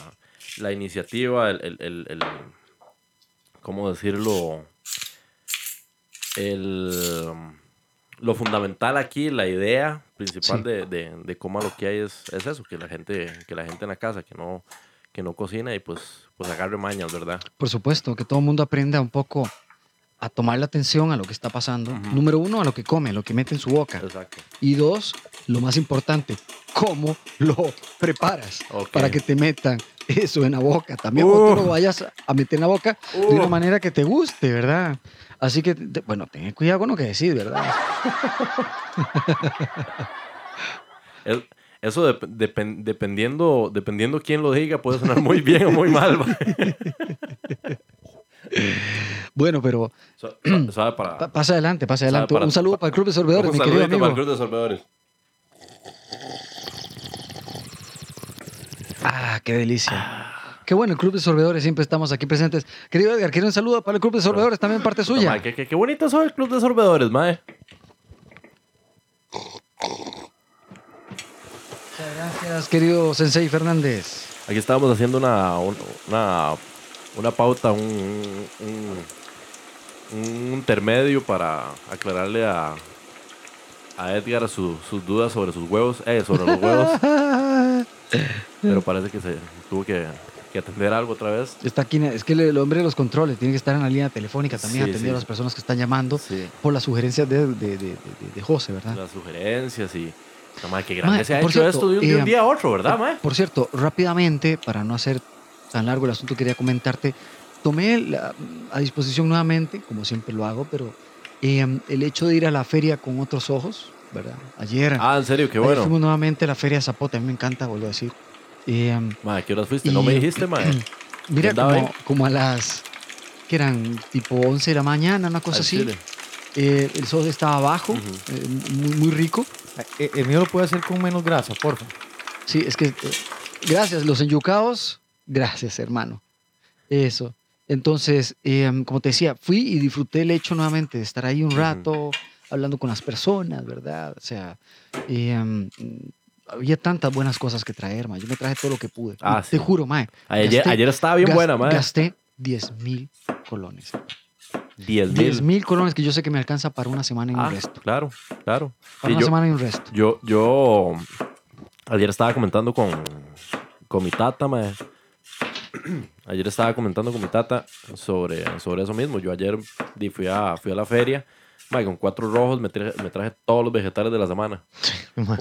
la iniciativa, el, el, el, el- ¿Cómo decirlo? El, lo fundamental aquí, la idea principal Sí. de, de, de cómo lo que hay es, es eso: que la gente que la gente en la casa que no, que no cocina y pues, pues agarre mañas, ¿verdad? Por supuesto, que todo el mundo aprenda un poco a tomar la atención a lo que está pasando. Número uno, a lo que come, a lo que mete en su boca. Exacto. Y dos, lo más importante, cómo lo preparas para que te metan eso en la boca. También Uh. lo vayas a meter en la boca de una Uh. manera que te guste, ¿verdad? Así que, te- bueno, ten cuidado con lo que decís, ¿verdad? Es- eso dep- depen- dependiendo, dependiendo quién lo diga, puede sonar muy bien o muy mal. Bueno, pero para. pasa adelante, pasa adelante. para- Un saludo para el Club de Sorbedores, mi querido saludito para el amigo. Club de Sorbedores. Ah, qué delicia. Qué bueno, el Club de Sorbedores, siempre estamos aquí presentes. Querido Edgar, quiero un saludo para el Club de Sorbedores, también parte suya. qué, qué- qué bonito son el Club de Sorbedores, mae. Gracias, querido Sensei Fernández. Aquí estábamos haciendo una, un- una, una pauta, un, un, un intermedio para aclararle a, a Edgar su- sus dudas sobre sus huevos, eh, sobre los huevos, pero parece que se tuvo que, que atender algo otra vez. Está aquí, es que el, hombre de los controles tiene que estar en la línea telefónica también Sí, atendiendo sí. a las personas que están llamando Sí, por las sugerencias de, de- de José, ¿verdad? las sugerencias y... No, mae, qué grande Mae, se ha por hecho cierto, esto de un, de un eh, día a otro, ¿verdad, mae? Por cierto, rápidamente, para no hacer tan largo el asunto, quería comentarte, tomé la- a disposición nuevamente, como siempre lo hago, pero eh, el hecho de ir a la feria con otros ojos, ¿verdad? Ayer, Ah, en serio, qué bueno. fuimos nuevamente a la feria Zapote, a mí me encanta, vuelvo a decir. Eh, Mae, ¿qué horas fuiste? No me y- dijiste, mae. mira, como, como a las, que eran tipo 11 de la mañana, una cosa Al así. Eh, el sol estaba bajo, Ujú. eh, muy, muy rico. Eh, El mío lo puede hacer con menos grasa, porfa. Sí, es que. eh, gracias, los enyucados. Gracias, hermano. Eso. Entonces, eh, como te decía, fui y disfruté el hecho nuevamente de estar ahí un rato, hablando con las personas, ¿verdad? O sea, em, había tantas buenas cosas que traer, ma. Yo me traje todo lo que pude. Ah, Te sí. juro, mae. Ayer, gasté- ayer estaba bien buena, madre. Gasté 10 mil colones. 10 10 mil. mil colones que yo sé que me alcanza para una semana y un Ah, resto. claro, claro. Para Sí, una yo, semana y un resto. yo, yo ayer estaba comentando con, con mi tata, mae. Ayer estaba comentando con mi tata sobre, sobre eso mismo. Yo ayer fui, a, fui a la feria, mae, con cuatro rojos me traje, me traje todos los vegetales de la semana.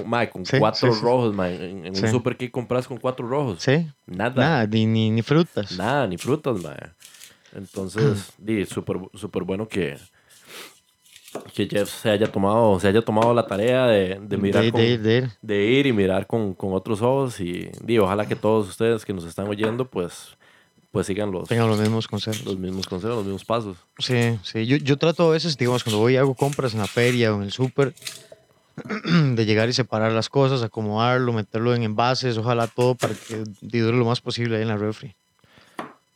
Mae, con Sí, cuatro sí, sí. rojos, mae. En, en Sí. un super que compras con cuatro rojos. Sí, Nada. nada, ni, ni, ni frutas. Nada, ni frutas, mae. Entonces, di, súper súper bueno que, que Jeff se haya tomado, se haya tomado la tarea de, de mirar de, con- de ir, ir. de ir y mirar con, con otros ojos y, di, ojalá que todos ustedes que nos están oyendo, pues, pues sigan los, Tengan los mismos consejos. los mismos consejos, los mismos pasos. Sí, sí. Yo, yo trato a veces, digamos, cuando voy y hago compras en la feria o en el súper, de llegar y separar las cosas, acomodarlo, meterlo en envases, ojalá todo para que dure lo más posible ahí en la refri.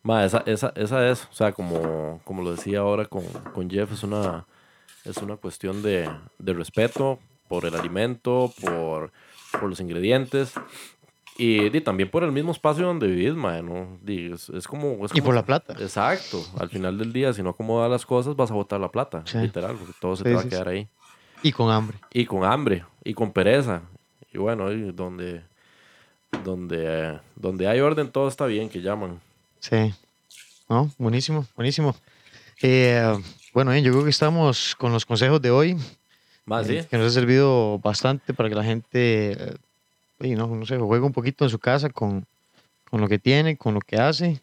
Ma, esa, esa, esa es, o sea, como, como lo decía ahora con, con Jeff, es una, es una cuestión de, de respeto por el alimento, por, por los ingredientes y, di, también por el mismo espacio donde vivís, ma, ¿no? Di, es, es como... es Y como- por la plata. Exacto. Al final del día, si no acomodas las cosas, vas a botar la plata, Sí. literal, porque todo se Sí, te va sí, a quedar ahí. Y con hambre. Y con hambre, y con pereza. Y bueno, ahí donde, donde, eh, donde hay orden, todo está bien, que llaman. Sí. No, buenísimo, buenísimo. Eh, bueno, bien, yo creo que estamos con los consejos de hoy, Más, eh, ¿sí? que nos ha servido bastante para que la gente, eh, no, no sé, juegue un poquito en su casa con, con lo que tiene, con lo que hace.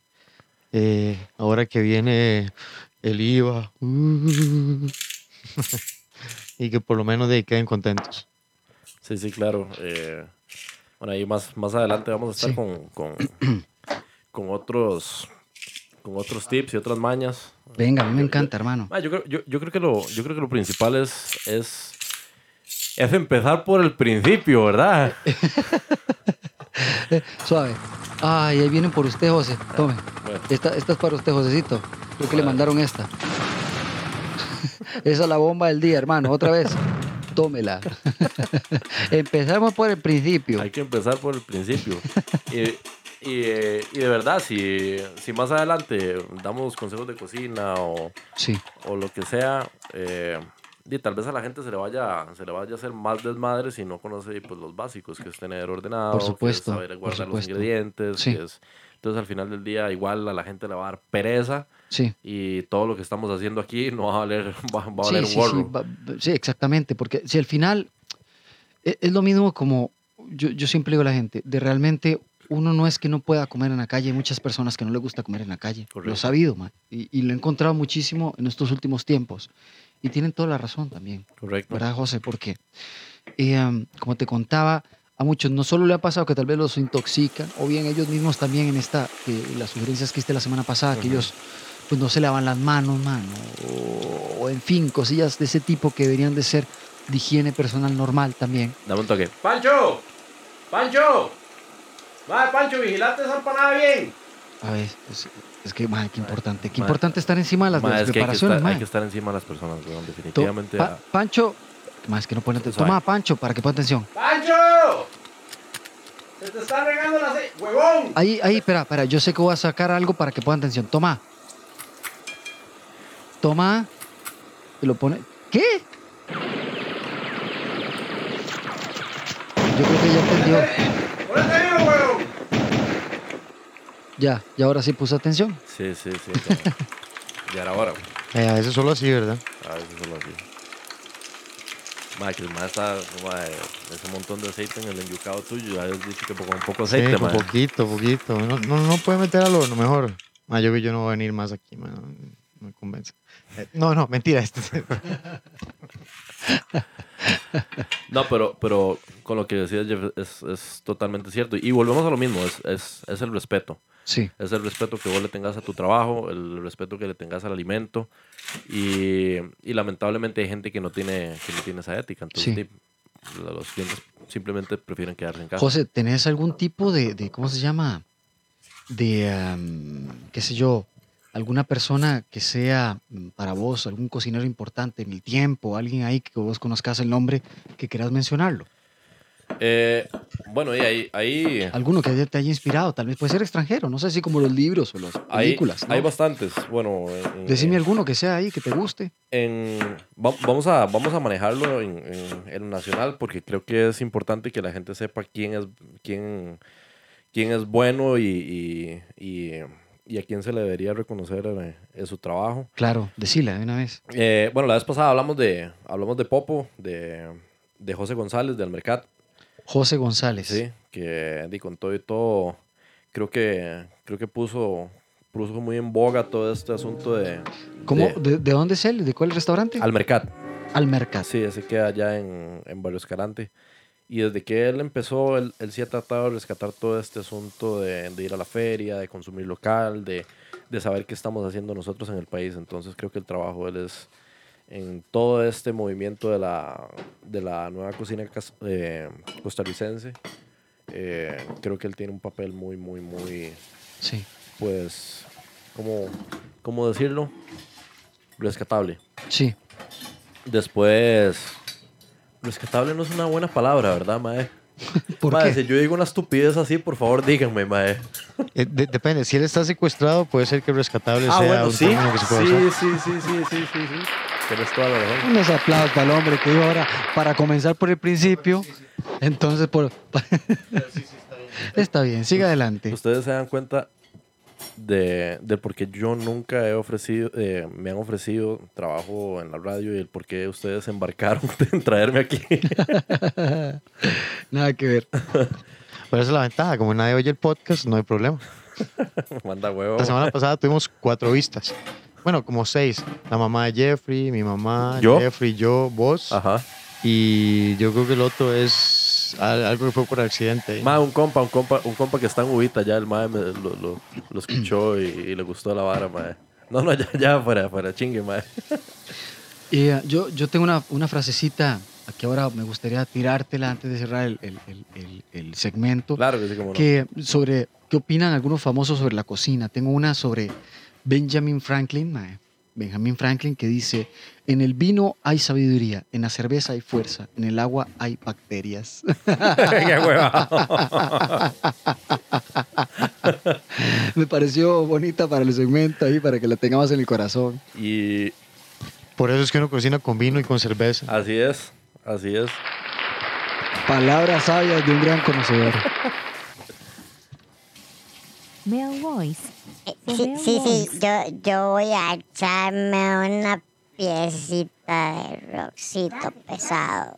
Eh, ahora que viene el IVA, uh, y que por lo menos de ahí queden contentos. Sí, sí, claro. Eh, bueno, ahí más, más adelante vamos a estar Sí. con, con, con otros con otros tips y otras mañas. Venga, a mí me encanta, hermano. Ah, yo, creo, yo, yo creo que lo, yo creo que lo principal es, es, es empezar por el principio, ¿verdad? Suave. Ay, ahí vienen por usted, José. Tome. Bueno. Esta, esta es para usted, Josecito. Creo que le mandaron esta. Esa es la bomba del día, hermano. Otra vez. Tómela. Empezamos por el principio. Hay que empezar por el principio. y, y, eh, y de verdad, si, si más adelante damos consejos de cocina o, Sí, o lo que sea, eh, y tal vez a la gente se le vaya se le vaya a hacer más desmadre si no conoce pues, los básicos, que es tener ordenado, Por que es supuesto, saber por guardar los supuesto. ingredientes, Sí. que es, entonces al final del día igual a la gente le va a dar pereza sí. y todo lo que estamos haciendo aquí no va a valer, va, va a valer sí, un va- sí, exactamente, porque si al final e- es, lo mismo como yo, yo siempre digo a la gente, de realmente uno no es que no pueda comer en la calle, hay muchas personas que no les gusta comer en la calle, lo Correcto. he sabido, man, y, y lo he encontrado muchísimo en estos últimos tiempos, y tienen toda la razón también, Correcto. ¿verdad, José? Porque, eh, como te contaba, a muchos no solo le ha pasado que tal vez los intoxican, o bien ellos mismos también en esta, que las sugerencias que hiciste la semana pasada, que Ujú. ellos pues no se lavan las manos, mano, o, o en fin, cosillas de ese tipo que deberían de ser de higiene personal normal también. Dame un toque. ¡Pancho! ¡Pancho! ¡Madre, Pancho, vigilate esa empanada bien! A ver, es, es que, madre, qué importante, qué Madre. importante estar encima de las, las es que hay que, preparaciones, estar, hay que estar encima de las personas, weón, To- definitivamente. Pa- Pancho, más que no pone atención. Toma, Pancho, para que ponga atención. ¡Pancho! ¡Se te está regando la huevón! Ahí, ahí, espera, espera, yo sé que voy a sacar algo para que pongan atención. Toma. Toma. Y lo pone. ¿Qué? Yo creo que ya entendió. Ya, y ahora sí puso atención. Sí, sí, sí. Ya, ya era hora. Eh, a veces solo así, ¿verdad? A veces solo así. Madre, que el más está, madre, ese montón de aceite en el enyucado tuyo. Ya habías dicho que con un poco de Sí, aceite, con poquito, poquito. No, no, no puede meter al horno, mejor. Ah, yo que yo no voy a venir más aquí, man. No me convence. Eh, no, no, mentira. Este, No, pero, pero con lo que decías, Jeff, es, es totalmente cierto. Y volvemos a lo mismo, es, es, es el respeto. Sí. Es el respeto que vos le tengas a tu trabajo, el respeto que le tengas al alimento. Y, y lamentablemente hay gente que no tiene, que no tiene esa ética. Entonces, Sí. los clientes simplemente prefieren quedarse en casa. José, ¿tenés algún tipo de, de- ¿cómo se llama? De, qué sé yo, alguna persona que sea mm, para vos, algún cocinero importante en el tiempo, alguien ahí que vos conozcas el nombre, que quieras mencionarlo. Eh, bueno, y ahí, ahí, Alguno que te haya inspirado, tal vez puede ser extranjero, no sé si como los libros o las películas. ¿no? hay bastantes. Bueno, en- en- Decime alguno que sea ahí, que te guste. en- va- vamos, a, vamos a manejarlo en, en, en nacional porque creo que es importante que la gente sepa quién es, quién, quién es bueno y, y, y- y a quién se le debería reconocer eh, en su trabajo. Claro, decila de una vez. Eh, bueno, la vez pasada hablamos de, hablamos de Popo, de, de José González, del Mercat. José González. Sí, que di, con todo y todo, creo que, creo que puso, puso muy en boga todo este asunto de... ¿Cómo, de- de, de dónde es él? ¿De cuál restaurante? al Mercat. Al mercado. Sí, ese queda allá en, en Barrio Escalante. Y desde que él empezó, él, él sí ha tratado de rescatar todo este asunto de, de ir a la feria, de consumir local, de, de saber qué estamos haciendo nosotros en el país. Entonces creo que el trabajo de él es en todo este movimiento de la, de la nueva cocina eh, costarricense. eh, creo que él tiene un papel muy, muy, muy, Sí. pues, ¿cómo, cómo decirlo? Rescatable. Sí. Después, rescatable no es una buena palabra, ¿verdad, mae? ¿Por Mae, qué? si yo digo una estupidez así, por favor díganme, mae. Eh, de- depende, si él está secuestrado, puede ser que rescatable Ah, sea bueno, un sí. término que se puede Sí, usar. sí, sí, sí, sí, sí, sí. Tienes toda la razón. Unos aplausos para el hombre que dijo ahora, para comenzar por el principio, entonces por... Está bien, siga adelante. Ustedes se dan cuenta de, de por qué yo nunca he ofrecido, eh, me han ofrecido trabajo en la radio y el por qué ustedes embarcaron en traerme aquí. Nada que ver. Pero esa es la ventaja, como nadie oye el podcast, no hay problema. Manda huevo. La semana pasada tuvimos cuatro vistas. Bueno, como seis. La mamá de Jeffrey, mi mamá, ¿Yo? Jeffrey, yo, vos. Ajá. Y yo creo que el otro es al- algo que fue por accidente. Mae, un compa, un compa, un compa que está en Ubita ya, el mae me lo, lo, lo escuchó y, y le gustó la vara, mae. No, no, ya, ya, fuera, fuera, chingue, mae. Y, eh, yo, yo tengo una, una frasecita que ahora me gustaría tirártela antes de cerrar el, el- el- el- el segmento. Claro que sí, como no. que sobre qué opinan algunos famosos sobre la cocina. Tengo una sobre Benjamin Franklin, mae. Benjamin Franklin que dice, en el vino hay sabiduría, en la cerveza hay fuerza, en el agua hay bacterias. Qué hueva. Me pareció bonita para el segmento ahí, para que la tengamos en el corazón. Y Por eso es que uno cocina con vino y con cerveza. así es, así es. Palabras sabias de un gran conocedor. Male voice. Sí, sí, yo, yo voy a echarme una piecita de roxito pesado.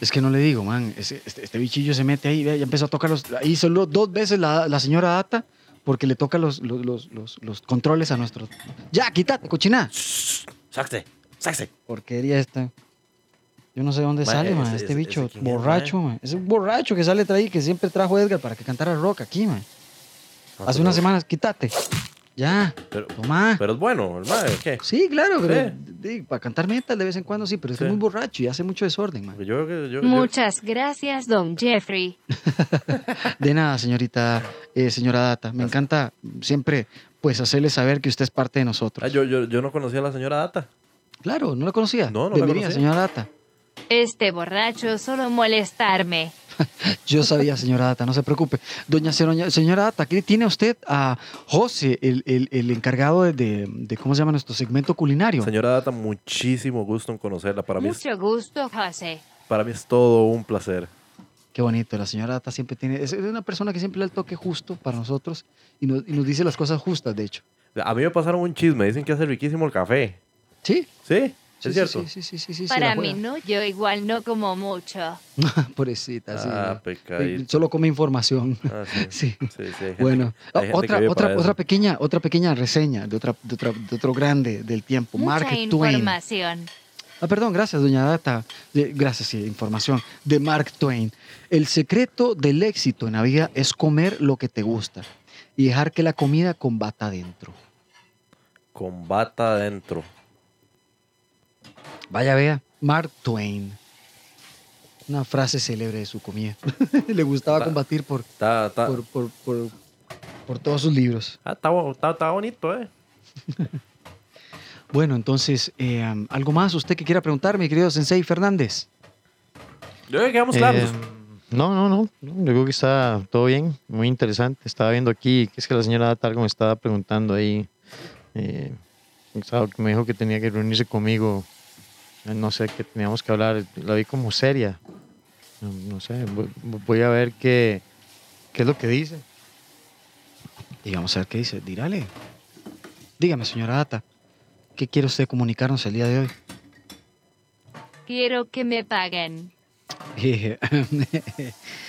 Es que no le digo, man. Este, este bichillo se mete ahí, vea, ya empezó a tocar los. Ahí solo dos veces la, la señora Data porque le toca los, los, los, los, los controles a nuestros. Ya, quítate, cochina. Sáquese, sáquese. Porquería esta. Yo no sé dónde Ma, sale, ese- man, ese- este ese bicho borracho, man. Es un borracho que sale traí que siempre trajo Edgar para que cantara rock aquí, man. Hace unas semanas, quítate. Ya, Pero, toma. pero es bueno, el mae, ¿qué? sí, claro, pero Sí. para cantar metal de vez en cuando sí, pero es Sí. muy borracho y hace mucho desorden, man. Porque Yo, yo, yo, yo- Muchas gracias, don Jeffrey. De nada, señorita, eh, señora Data. Me encanta siempre, pues, hacerle saber que usted es parte de nosotros. Ah, yo, yo, yo no conocía a la señora Data. Claro, ¿no la conocía? No, no la Bienvenida, conocía. señora Data. Este borracho solo molestarme. Yo sabía, señora Data, no se preocupe. Doña señora, señora Data, aquí tiene usted a José, el, el- el encargado de, de- de, ¿cómo se llama nuestro segmento culinario? Señora Data, muchísimo gusto en conocerla. Para mí, es, Mucho gusto, José. para mí es todo un placer. Qué bonito, la señora Data siempre tiene, es una persona que siempre le da el toque justo para nosotros y nos, y nos dice las cosas justas, de hecho. A mí me pasaron un chisme. Dicen que hace riquísimo el café. ¿Sí? ¿Sí? Sí, ¿Es sí, cierto? Sí, sí, sí, sí, sí, se Para mí no, yo igual no como mucho. Pobrecita, sí. Ah, pecadito. Solo come información. Ah, sí. Sí. Sí, sí, hay gente- Bueno, otra, otra, otra, pequeña, otra pequeña reseña de, otra, de, otra- de otro grande del tiempo, Mucha Mark Twain. información. Ah, perdón, gracias, doña Data. Gracias, sí, información. De Mark Twain. El secreto del éxito en la vida es comer lo que te gusta y dejar que la comida combata adentro. Con bata adentro. Vaya, vea, Mark Twain. Una frase célebre de su comida. Le gustaba Ta- combatir por, por, por, por por todos sus libros. Ah, está, bo- está- está bonito, ¿eh? Bueno, entonces, eh, ¿algo más usted que quiera preguntar, mi querido Sensei Fernández? Yo creo que quedamos claros. Eh, no, no, no, Yo creo que está todo bien, muy interesante. Estaba viendo aquí que es que la señora Targo me estaba preguntando ahí. eh, me dijo que tenía que reunirse conmigo. No sé qué teníamos que hablar. La vi como seria. No, no sé, voy, voy a ver qué, qué es lo que dice. Y vamos a ver qué dice. Dírale. Dígame, señora Data, ¿qué quiere usted comunicarnos el día de hoy? Quiero que me paguen.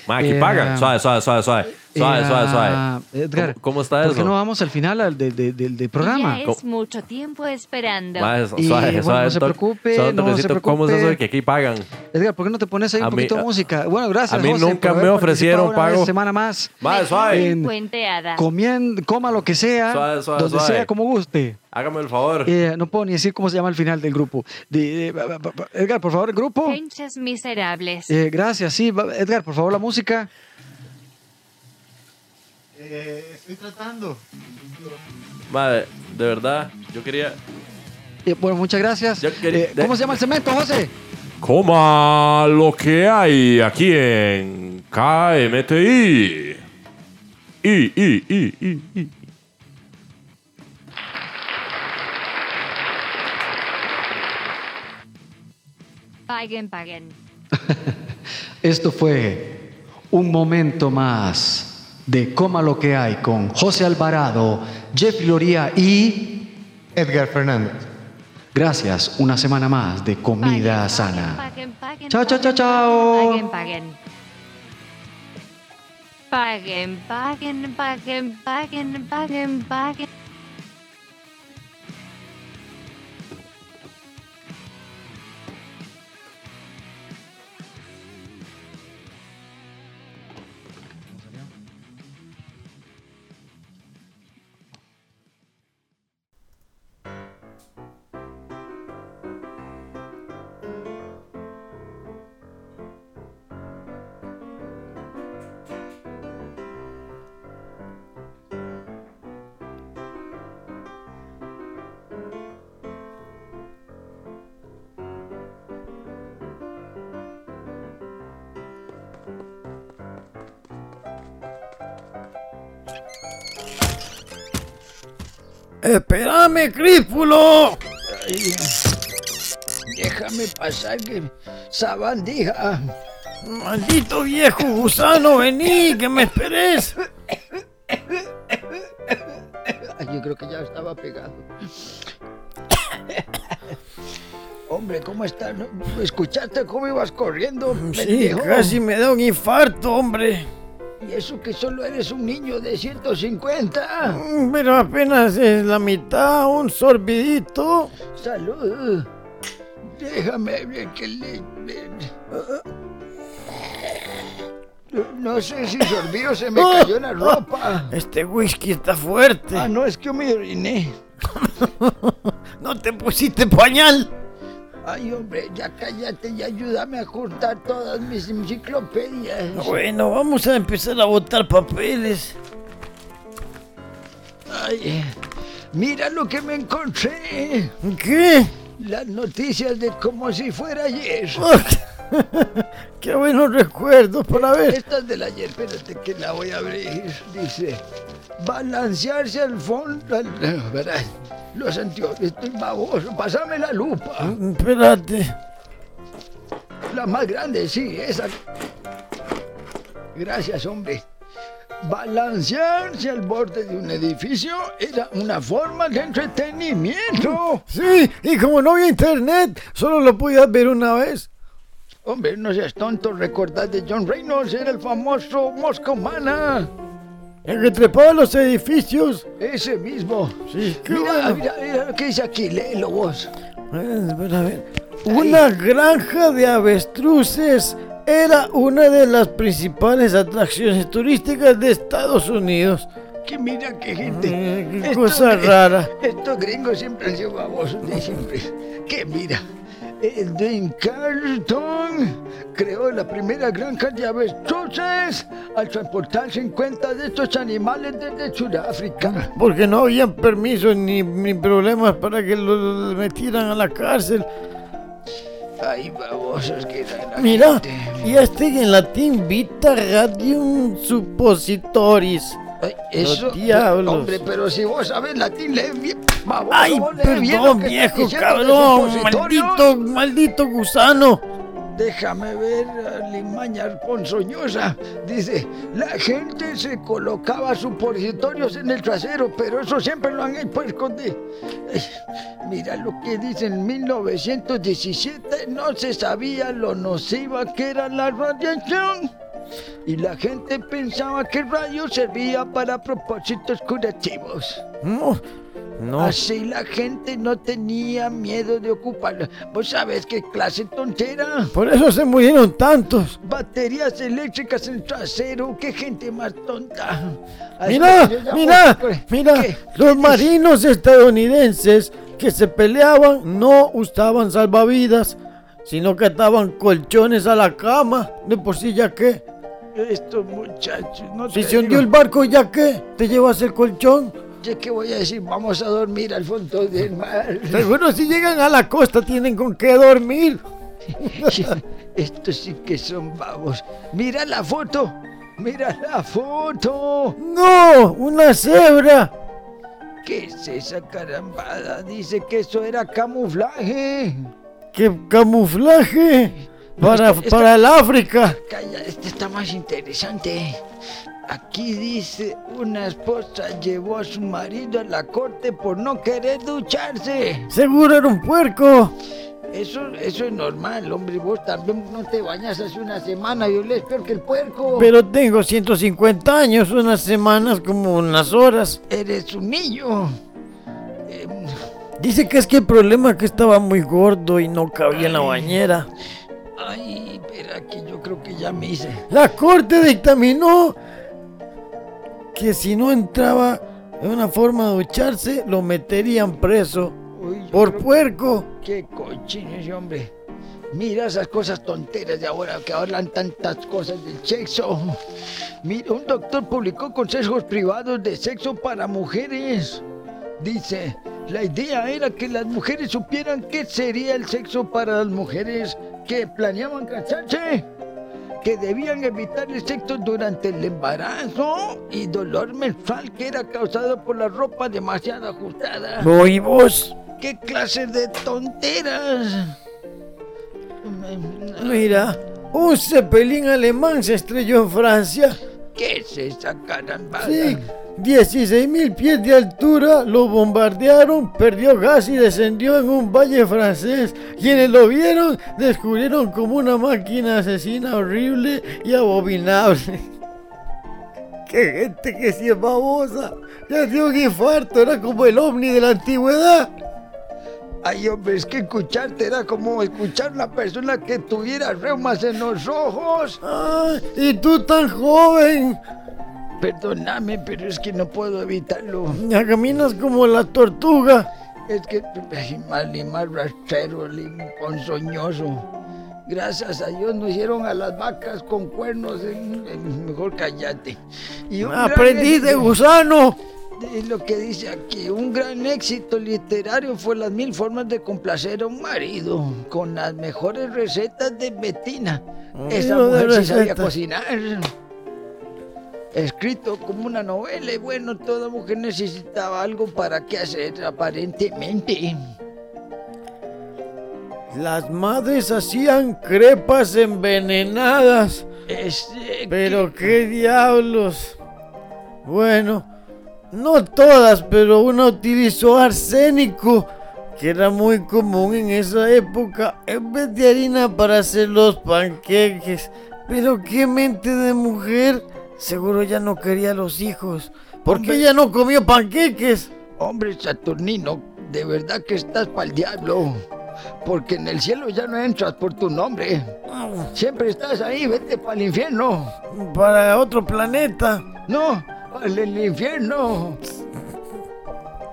Ma, aquí eh, pagan. Suave, suave, suave, suave. Suave, Eh, suave, suave. ah, Edgar, ¿Cómo, cómo está ¿por eso? qué no vamos al final al de- de- del- del programa? Ya es mucho tiempo esperando. Es- Y, suave, bueno, suave, no se preocupe, suave, no se toquecito. ¿Cómo es eso preocupe. de que aquí pagan? Edgar, ¿por qué no te pones ahí un A mí- poquito de a- música? Bueno, gracias. a mí José, nunca por me ofrecieron una pago. vez semana más. Me suave. En- cuenteada. Comiendo, coma lo que sea, Suave, suave, donde suave. sea, como guste. Hágame el favor. Eh, no puedo ni decir cómo se llama el final del grupo. De- de- ba- Edgar, por favor, el grupo. Pinches miserables. Eh, gracias, sí. Edgar, por favor, la música. Estoy tratando. Madre, de verdad, yo quería. Eh, bueno, muchas gracias. Yo quería- Eh, ¿Cómo se llama el cemento, José? Coma lo que hay aquí en KMTI. I, I, I, I, I. Paguen, paguen. Esto fue un momento más de Coma lo que hay con José Alvarado, Jeff Loría y Edgar Fernández. gracias, una semana más de comida Paguen, sana. Paguen, paguen, Chao, chao, chao, chao. Paguen, paguen. Paguen, paguen, paguen, paguen, paguen, paguen. ¡Espérame, Crípulo! Déjame pasar que sabandija. ¡Maldito viejo gusano, vení, que me esperes! Ay, yo creo que ya estaba pegado. Hombre, ¿cómo estás? ¿Escuchaste cómo ibas corriendo? Sí, pendejo? casi me da un infarto, hombre. Y eso que solo eres un niño de 150. Mm, Pero apenas es la mitad, un sorbidito. Salud. Déjame ver que le... No sé si sorbí o se me cayó en la ropa. Este whisky está fuerte. Ah, no, es que me oriné. ¿No te pusiste pañal? Ay, hombre, ya cállate y ayúdame a cortar todas mis enciclopedias. Bueno, vamos a empezar a botar papeles. Ay, mira lo que me encontré. ¿Qué? Las noticias de como si fuera ayer. Qué buenos recuerdos para ver. Esta es del ayer, espérate que la voy a abrir. Dice, balancearse al fondo... al-. Los anteojos, estoy baboso, pásame la lupa. Espérate. La más grande, sí, esa. Gracias, hombre. Balancearse al borde de un edificio era una forma de entretenimiento. Sí, y como no había internet, solo lo podías ver una vez. Hombre, no seas tonto, recordad de John Reynolds, era el famoso Moscow Mana. El que trepaba los edificios. Ese mismo. Sí, qué Mira, bueno. mira, mira lo que dice aquí, léelo vos. Eh, espera, a ver. Una granja de avestruces era una de las principales atracciones turísticas de Estados Unidos. Que mira qué gente. Eh, qué Estos cosa rara. Estos gringos siempre han sido babosos de siempre. Que mira. Edwin Carlton creó la primera granja de avestruces al transportar 50 de estos animales desde Sudáfrica. Porque no habían permisos ni, ni problemas para que los metieran a la cárcel. Ay, babosos que la Mira, gente. y este en latín vita radium suppositoris. Ay, eso, diablos. hombre, pero si vos sabes latín, lee bien. Ay, vos lee bien lo perdón, que está viejo cabrón, maldito, maldito gusano. Déjame ver a Limaña ponzoñosa. Dice, la gente se colocaba supositorios en el trasero, pero eso siempre lo han hecho pues, esconder. Ay, Mira lo que dice en 1917, no se sabía lo nociva que era la radiación. Y la gente pensaba que el radio servía para propósitos curativos. No, no. Así la gente no tenía miedo de ocuparla. ¿Vos sabés qué clase tontera? Por eso se murieron tantos. Baterías eléctricas en trasero, qué gente más tonta. Ay, Mira, mira, mira, ¿Qué? los marinos estadounidenses que se peleaban no usaban salvavidas, sino que ataban colchones a la cama. De por sí ya que, Estos muchachos, no si se hundió el barco ya que, te llevas el colchón. ¿Ya qué voy a decir? Vamos a dormir al fondo del mar. Seguro si llegan a la costa tienen con qué dormir. Estos sí que son babos. Mira la foto. Mira la foto. No, una cebra. ¿Qué es esa carambada? Dice que eso era camuflaje. ¡Qué camuflaje! Para, Esta- esta- para el África. Calla, este está más interesante. Aquí dice, una esposa llevó a su marido a la corte por no querer ducharse. Seguro era un puerco. Eso, eso es normal, hombre. Vos también no te bañas hace una semana y olés peor que el puerco. Pero tengo 150 años, unas semanas como unas horas. Eres un niño. Em, Dice que es que el problema es que estaba muy gordo y no cabía en la bañera. Ay, espera que yo creo que ya me hice. La corte dictaminó que si no entraba en una forma de ducharse, lo meterían preso Uy, por puerco. Qué cochino ese hombre. Mira esas cosas tonteras de ahora que hablan tantas cosas del sexo. Mira, un doctor publicó consejos privados de sexo para mujeres. Dice, la idea era que las mujeres supieran qué sería el sexo para las mujeres que planeaban casarse. Que debían evitar el sexo durante el embarazo y dolor menstrual que era causado por la ropa demasiado ajustada. ¿Y vos? ¿Qué clase de tonteras? Mira, un cepelín alemán se estrelló en Francia. ¿Qué es esa carambada? Sí, 16 mil pies de altura, lo bombardearon, perdió gas y descendió en un valle francés. Quienes lo vieron descubrieron como una máquina asesina horrible y abominable. ¡Qué gente que sí es babosa! Ya dio un infarto, era como el ovni de la antigüedad. Ay, hombre, es que escucharte era como escuchar a una persona que tuviera reumas en los ojos. ¡Ay, y tú tan joven! Perdóname, pero es que no puedo evitarlo. Ya caminas como la tortuga. Es que ay, mal y mal rastrero, ponzoñoso. Gracias a Dios nos hicieron a las vacas con cuernos. en- en- mejor cállate. Y gran Aprendí de gusano. Es lo que dice aquí, un gran éxito literario fue las mil formas de complacer a un marido, con las mejores recetas de Betina. Esa libro de mujer sí sabía cocinar. Escrito como una novela y bueno, toda mujer necesitaba algo para qué hacer, aparentemente. Las madres hacían crepas envenenadas. Este, Pero qué diablos. Bueno, no todas, pero una utilizó arsénico, que era muy común en esa época, en vez de harina para hacer los panqueques. Pero qué mente de mujer. Seguro ya no quería los hijos. ¿Por qué ella no comió panqueques? Hombre Saturnino, de verdad que estás para el diablo. Porque en el cielo ya no entras por tu nombre. Siempre estás ahí, vete para el infierno. Para otro planeta. No, el infierno.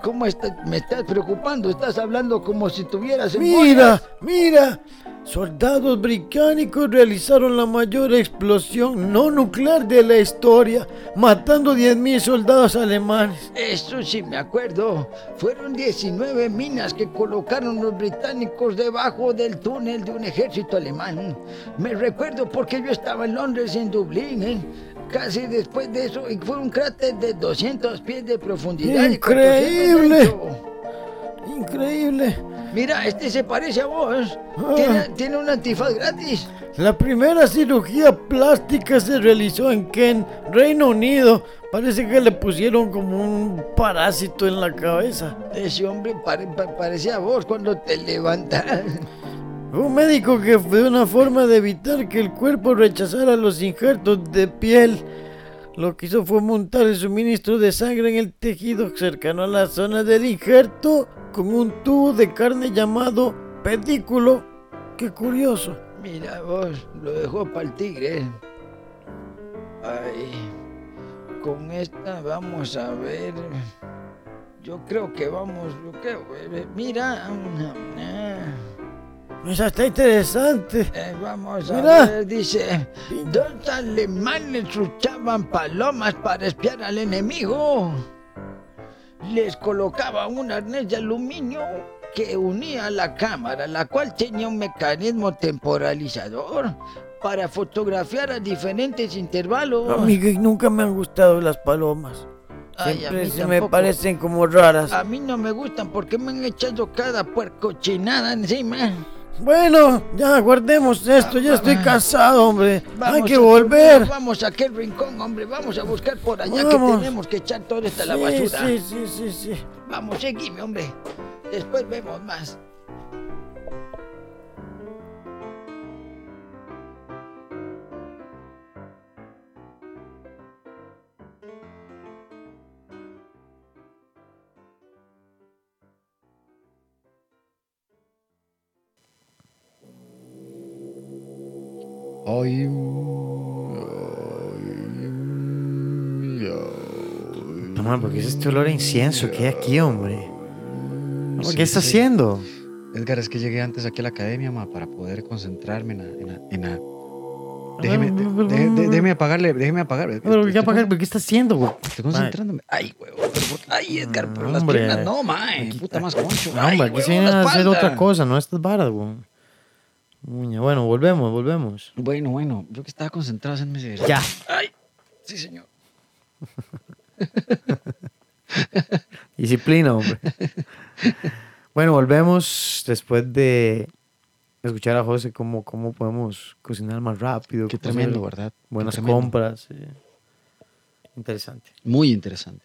¿cómo estás? Me estás preocupando, estás hablando como si tuvieras Mira, mira. Soldados británicos realizaron la mayor explosión no nuclear de la historia, matando 10.000 soldados alemanes. Eso sí me acuerdo. Fueron 19 minas que colocaron los británicos debajo del túnel de un ejército alemán. Me recuerdo porque yo estaba en Londres, en Dublín, ¿eh? Casi después de eso, y fue un cráter de 200 pies de profundidad. y 400 de Increíble. Increíble. Mira, este se parece a vos. Ah. Tiene, tiene un antifaz gratis. La primera cirugía plástica se realizó en Kent, Reino Unido. Parece que le pusieron como un parásito en la cabeza. Ese hombre pare- pa- parecía a vos cuando te levantas. Un médico que fue una forma de evitar que el cuerpo rechazara los injertos de piel. Lo que hizo fue montar el suministro de sangre en el tejido cercano a la zona del injerto con un tubo de carne llamado pedículo. Qué curioso. Mira vos, lo dejó para el tigre. Ay, con esta vamos a ver. Yo creo que vamos, yo creo, eh, mira, Esa está interesante. eh, vamos a Mira. ver, dice, dos alemanes luchaban palomas para espiar al enemigo. Les colocaba un arnés de aluminio que unía la cámara, la cual tenía un mecanismo temporalizador para fotografiar a diferentes intervalos. Amigo, y nunca me han gustado las palomas. Ay, a Siempre mí se me parecen como raras. A mí no me gustan porque me han echado cada puercochinada encima. Bueno, ya guardemos esto, ya estoy cansado, hombre. Hay Vamos que a- volver. Vamos a aquel rincón, hombre. Vamos a buscar por allá Vamos. que tenemos que echar toda esta la Sí, basura. sí, sí, sí, sí. Vamos, seguime, hombre. Después vemos más. Ay, No, man, ¿por qué es este olor a incienso que hay aquí, hombre? No, Sí, ¿Qué está sí. haciendo? Edgar, es que llegué antes aquí a la academia, ma, para poder concentrarme en la... En la, en la- Déjeme, de- de- de- déjeme apagarle, déjeme apagar. Pero, ¿qué apagar? con- ¿Pero ¿Qué está haciendo, güey? Estoy concentrándome. Ay, por- Ay, Edgar, pero las Hombre, piernas no, mae. Puta más concho. No, hombre, aquí se viene a hacer otra cosa, no estas varas, güey. Bueno, volvemos, volvemos. Bueno, bueno, yo que estaba concentrado en ese... Ya. Ay, sí, señor. Disciplina, hombre. bueno, volvemos después de escuchar a José cómo, cómo podemos cocinar más rápido. Qué tremendo, ¿verdad? Buenas tremendo. compras. Interesante. Muy interesante.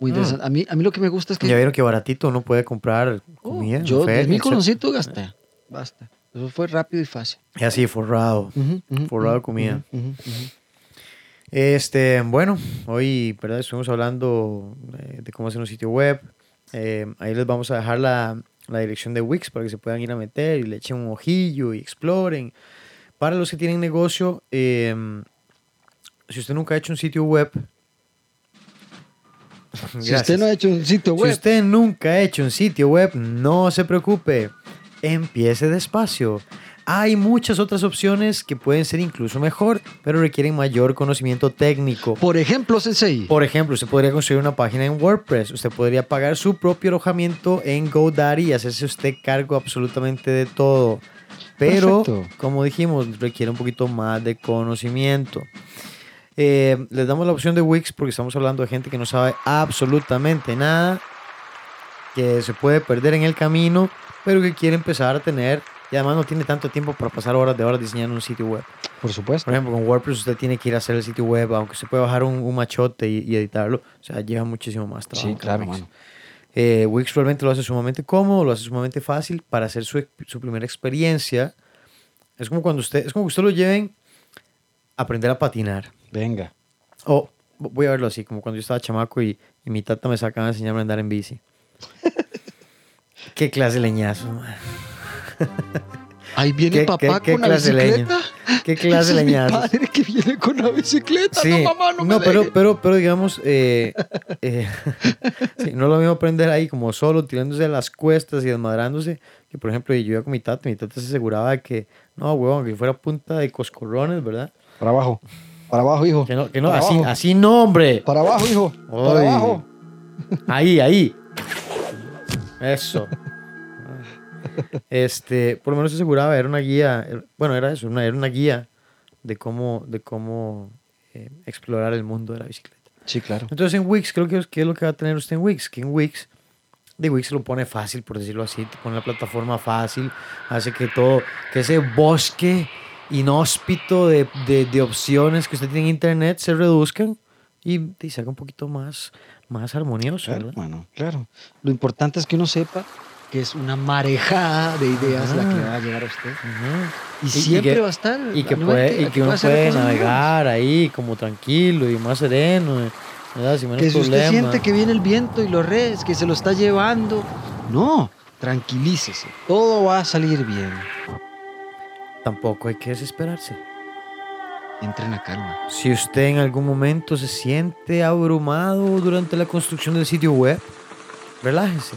Muy Mm. interesante. A, mí, a mí lo que me gusta es que... Ya vieron que baratito uno puede comprar Oh, comida. en yo, feria, 10 mil coloncitos gasté. Basta. Eso fue rápido y fácil. Y así, forrado. Forrado de comida. Este, bueno, hoy, ¿verdad? Estuvimos hablando de, de cómo hacer un sitio web. Eh, ahí les vamos a dejar la, la dirección de Wix para que se puedan ir a meter y le echen un ojillo y exploren. Para los que tienen negocio, eh, si usted nunca ha hecho un sitio web, Si usted no ha hecho un sitio si web, usted nunca ha hecho un sitio web, no se preocupe. Empiece despacio. Hay muchas otras opciones que pueden ser incluso mejor, pero requieren mayor conocimiento técnico. por ejemplo, Sensei. Por ejemplo, usted podría construir una página en WordPress. Usted podría pagar su propio alojamiento en GoDaddy y hacerse usted cargo absolutamente de todo. Pero, Perfecto. como dijimos, requiere un poquito más de conocimiento. Eh, les damos la opción de Wix porque estamos hablando de gente que no sabe absolutamente nada, que se puede perder en el camino, pero que quiere empezar a tener, y además no tiene tanto tiempo para pasar horas de horas diseñando un sitio web. Por supuesto. Por ejemplo, con WordPress usted tiene que ir a hacer el sitio web, aunque se puede bajar un, un machote y, y editarlo. O sea, lleva muchísimo más trabajo. Sí, claro, Wix. mano. Eh, Wix realmente lo hace sumamente cómodo, lo hace sumamente fácil para hacer su, su primera experiencia. Es como cuando usted, es como que usted lo lleven a aprender a patinar. Venga. O voy a verlo así, como cuando yo estaba chamaco y, y mi tata me sacaba a enseñarme a andar en bici. Qué clase de leñazo, man. Ahí viene ¿Qué- papá qué- qué con la clase de leña? bicicleta. ¿Qué clase de es mi leñazos? padre que viene con la bicicleta. Sí, No, mamá, no, me pero, pero, pero digamos, eh, eh, sí, no es lo mismo aprender ahí como solo, tirándose a las cuestas y desmadrándose, que por ejemplo, yo iba con mi tata, mi tata se aseguraba de que, no, huevón, que fuera punta de coscorrones, ¿verdad? Para abajo. Para abajo, hijo. Que no, que no Para así, abajo. así no, hombre. Para abajo, hijo. Para abajo. Ahí, ahí. Eso. Este, por lo menos se aseguraba, era una guía, bueno, era eso, una, era una guía de cómo, de cómo eh, explorar el mundo de la bicicleta. Sí, claro. Entonces en Wix, creo que es, ¿qué es lo que va a tener usted en Wix? Que en Wix, de Wix lo pone fácil, por decirlo así, te pone la plataforma fácil, hace que todo, que ese bosque inhóspito de, de, de opciones que usted tiene en internet se reduzcan y, y se haga un poquito más, más armonioso, Claro, ¿verdad? bueno, claro. Lo importante es que uno sepa que es una marejada de ideas la que Ajá. va a llegar a usted. Y, Y- y siempre que- va a estar. Y que, puede, y que uno puede navegar ahí como tranquilo y más sereno, ¿verdad? Sin menos Que si usted siente que viene el viento y los redes, que se lo está llevando, no, tranquilícese. Todo va a salir bien. Tampoco hay que desesperarse. Entre en la calma. Si usted en algún momento se siente abrumado durante la construcción del sitio web, relájese.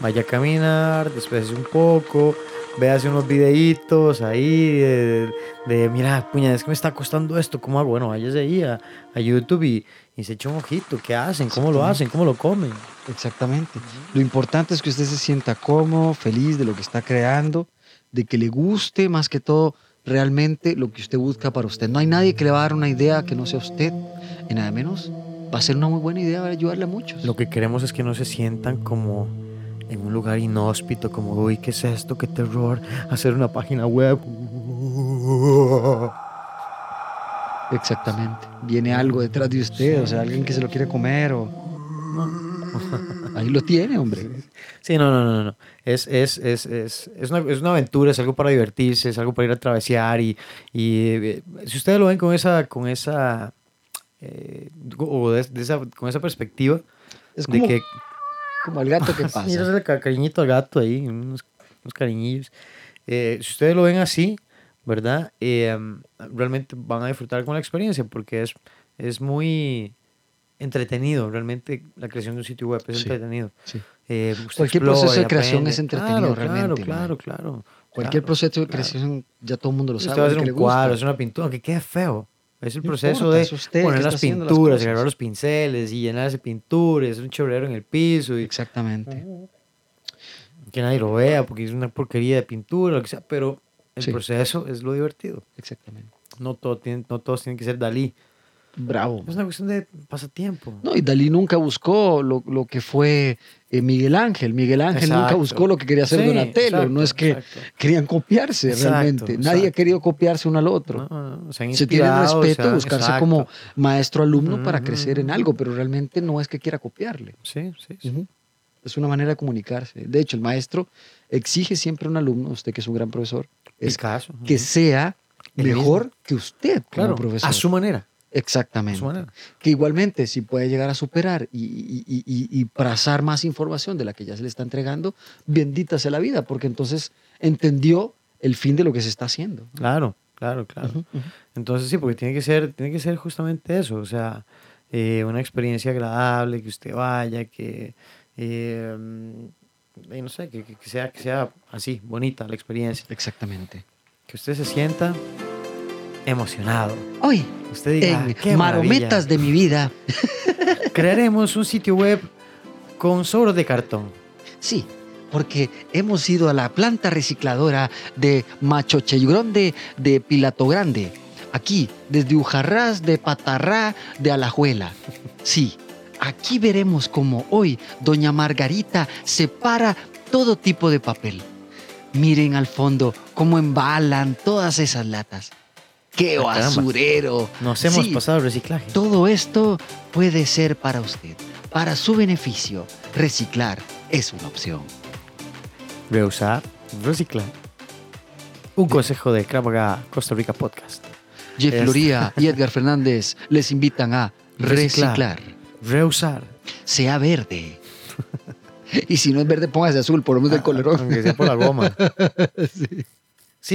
Vaya a caminar, despejese un poco, véase unos videitos ahí de, de, mira, puña, es que me está costando esto, ¿cómo hago? Bueno, váyase ahí a, a YouTube y, y se eche un ojito, ¿qué hacen? ¿Cómo lo hacen? ¿Cómo lo comen? Exactamente. Lo importante es que usted se sienta cómodo, feliz de lo que está creando, de que le guste más que todo realmente lo que usted busca para usted. No hay nadie que le va a dar una idea que no sea usted. Y nada menos, va a ser una muy buena idea para ayudarle a muchos. Lo que queremos es que no se sientan como en un lugar inhóspito, como, uy, ¿qué es esto? ¿Qué terror? Hacer una página web. Exactamente. Viene algo detrás de usted, o sea, alguien que se lo quiere comer o... Ahí lo tiene, hombre. Sí, no, no, no, no. Es, es, es, es, es, una, es una aventura, es algo para divertirse, es algo para ir a travesear y, y eh, si ustedes lo ven con esa, con esa, eh, o de, de esa, con esa perspectiva Es de como, que como el gato que pasa. el ca- cariñito al gato ahí, unos, unos cariñillos. Eh, si ustedes lo ven así, ¿verdad? Eh, realmente van a disfrutar con la experiencia porque es, es muy entretenido. Realmente la creación de un sitio web es Sí, entretenido. sí. Eh, usted Cualquier proceso y de creación aprende. es entretenido Claro, realmente, Claro, man. claro, claro. Cualquier claro. proceso de claro. creación, ya todo el mundo lo Usted sabe. va a hacer un cuadro, hacer una pintura, aunque quede feo. Es el No proceso importa, de es usted poner las pinturas, agarrar los pinceles y llenar ese pintura, hacer un chorrero en el piso y Exactamente. que nadie lo vea porque es una porquería de pintura, lo que sea, pero el Sí. proceso es lo divertido. Exactamente. No, todo tiene, no todos tienen que ser Dalí. Bravo. Es una cuestión de pasatiempo. No, y Dalí nunca buscó lo, lo que fue eh, Miguel Ángel. Miguel Ángel nunca buscó lo que quería hacer Sí, Donatello. exacto, no es que exacto. querían copiarse realmente. Nadie ha querido copiarse uno al otro. No, no, se Se tiene respeto, han- buscarse como maestro-alumno para crecer en algo, pero realmente no es que quiera copiarle. Sí, sí. Es una manera de comunicarse. De hecho, el maestro exige siempre a un alumno, usted que es un gran profesor, es Picasso. que sea mejor que usted como claro, profesor. a su manera. Exactamente. Que igualmente, si puede llegar a superar y, y, y- y- trazar más información de la que ya se le está entregando, bendita sea la vida, porque entonces entendió el fin de lo que se está haciendo. Claro, claro, claro. Entonces sí, porque tiene que ser, tiene que ser justamente eso, o sea, eh, una experiencia agradable, que usted vaya, que, eh, no sé, que- que sea, que sea así, bonita la experiencia, Exactamente. que usted se sienta emocionado. Hoy, Usted diga, en qué Marometas maravilla, de mi vida, crearemos un sitio web con sobros de cartón. sí, porque hemos ido a la planta recicladora de Machoche Grande de Pilato Grande, aquí, desde Ujarrás de Patarrá de Alajuela. Sí, aquí veremos cómo hoy Doña Margarita separa todo tipo de papel. Miren al fondo cómo embalan todas esas latas. ¡Qué Ah, basurero! Nos hemos Sí, pasado el reciclaje. Todo esto puede ser para usted, para su beneficio. Reciclar es una opción. Reusar, reciclar. Un consejo de Kravaga Costa Rica Podcast. Jeff Es- y Edgar Fernández les invitan a Reciclar. reciclar. Reusar. Sea verde. Y si no es verde, póngase azul, por lo menos del Ah, colerón. Aunque sea por la goma. Sí,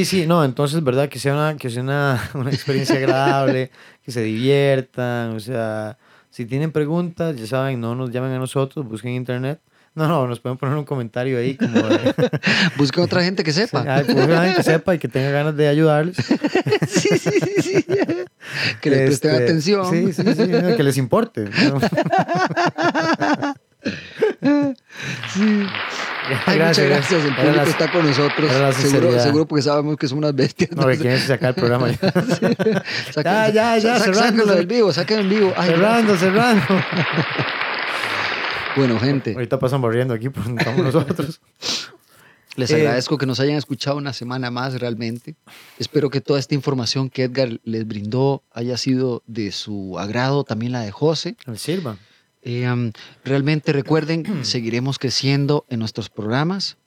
sí, no, entonces, ¿verdad? Que sea una, que sea una, una experiencia agradable, que se diviertan, o sea, si tienen preguntas, ya saben, no nos llamen a nosotros, busquen en internet. No, no, nos pueden poner un comentario ahí como de, Busca otra gente que sepa. Alguien que sepa y que tenga ganas de ayudarles. sí, sí, sí, sí. Que le presten Este, atención. Sí, sí, sí, que les importe. ¿no? Sí. Ay, muchas gracias. El público la- está con nosotros. Seguro, seguro porque sabemos que somos unas bestias. No, que quieren sacar el programa. ya. Saca- Ya, ya, ya, cerrando. Del vivo, en vivo. Ay, cerrando, cerrando. Bueno, gente, Ahorita pasan barriendo aquí, pues estamos nosotros. les Eh, agradezco que nos hayan escuchado una semana más realmente. Espero que toda esta información que Edgar les brindó haya sido de su agrado, también la de José. Les sirva. Eh, realmente recuerden, seguiremos creciendo en nuestros programas.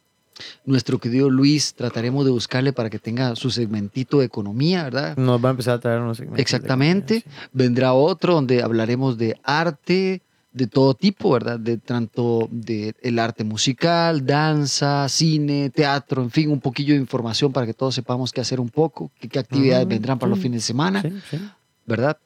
Nuestro querido Luis, trataremos de buscarle para que tenga su segmentito de economía, ¿verdad? Nos va a empezar a traer unos segmentos de- Exactamente. sí. Vendrá otro donde hablaremos de arte, de todo tipo, ¿verdad? De tanto de el arte musical, danza, cine, teatro, en fin, un poquillo de información para que todos sepamos qué hacer un poco, qué, qué actividades vendrán para los fines de semana, Sí, sí. ¿Verdad?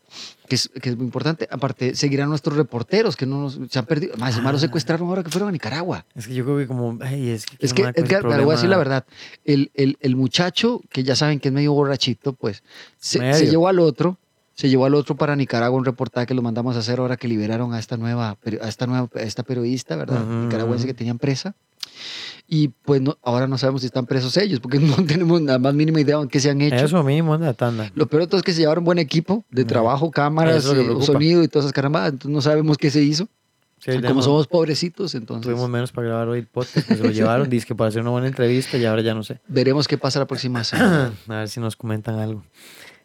Que es, que es muy importante. Aparte, seguirán nuestros reporteros que no nos, se han perdido. Más, Ah. los secuestraron ahora que fueron a Nicaragua. Es que yo creo que como... Es que, Es que, Edgar, le voy a decir la verdad. El, el, el muchacho, que ya saben que es medio borrachito, pues se, llevó al otro, se llevó al otro para Nicaragua, un reportaje que lo mandamos a hacer ahora que liberaron a esta nueva, a esta nueva, a esta periodista, ¿verdad? Nicaragüense que tenían presa. Y pues no, ahora no sabemos si están presos ellos, porque no tenemos la más mínima idea de qué se han hecho. Eso mismo, anda, tanda. Lo peor de todo es que se llevaron buen equipo de trabajo, cámaras, es eh, sonido y todas esas carambadas. Entonces no sabemos qué se hizo. Sí, Como tenemos- somos pobrecitos, entonces Tuvimos menos para grabar hoy el podcast, pues se lo llevaron, dice que para hacer una buena entrevista y ahora ya no sé. veremos qué pasa la próxima semana. A ver si nos comentan algo.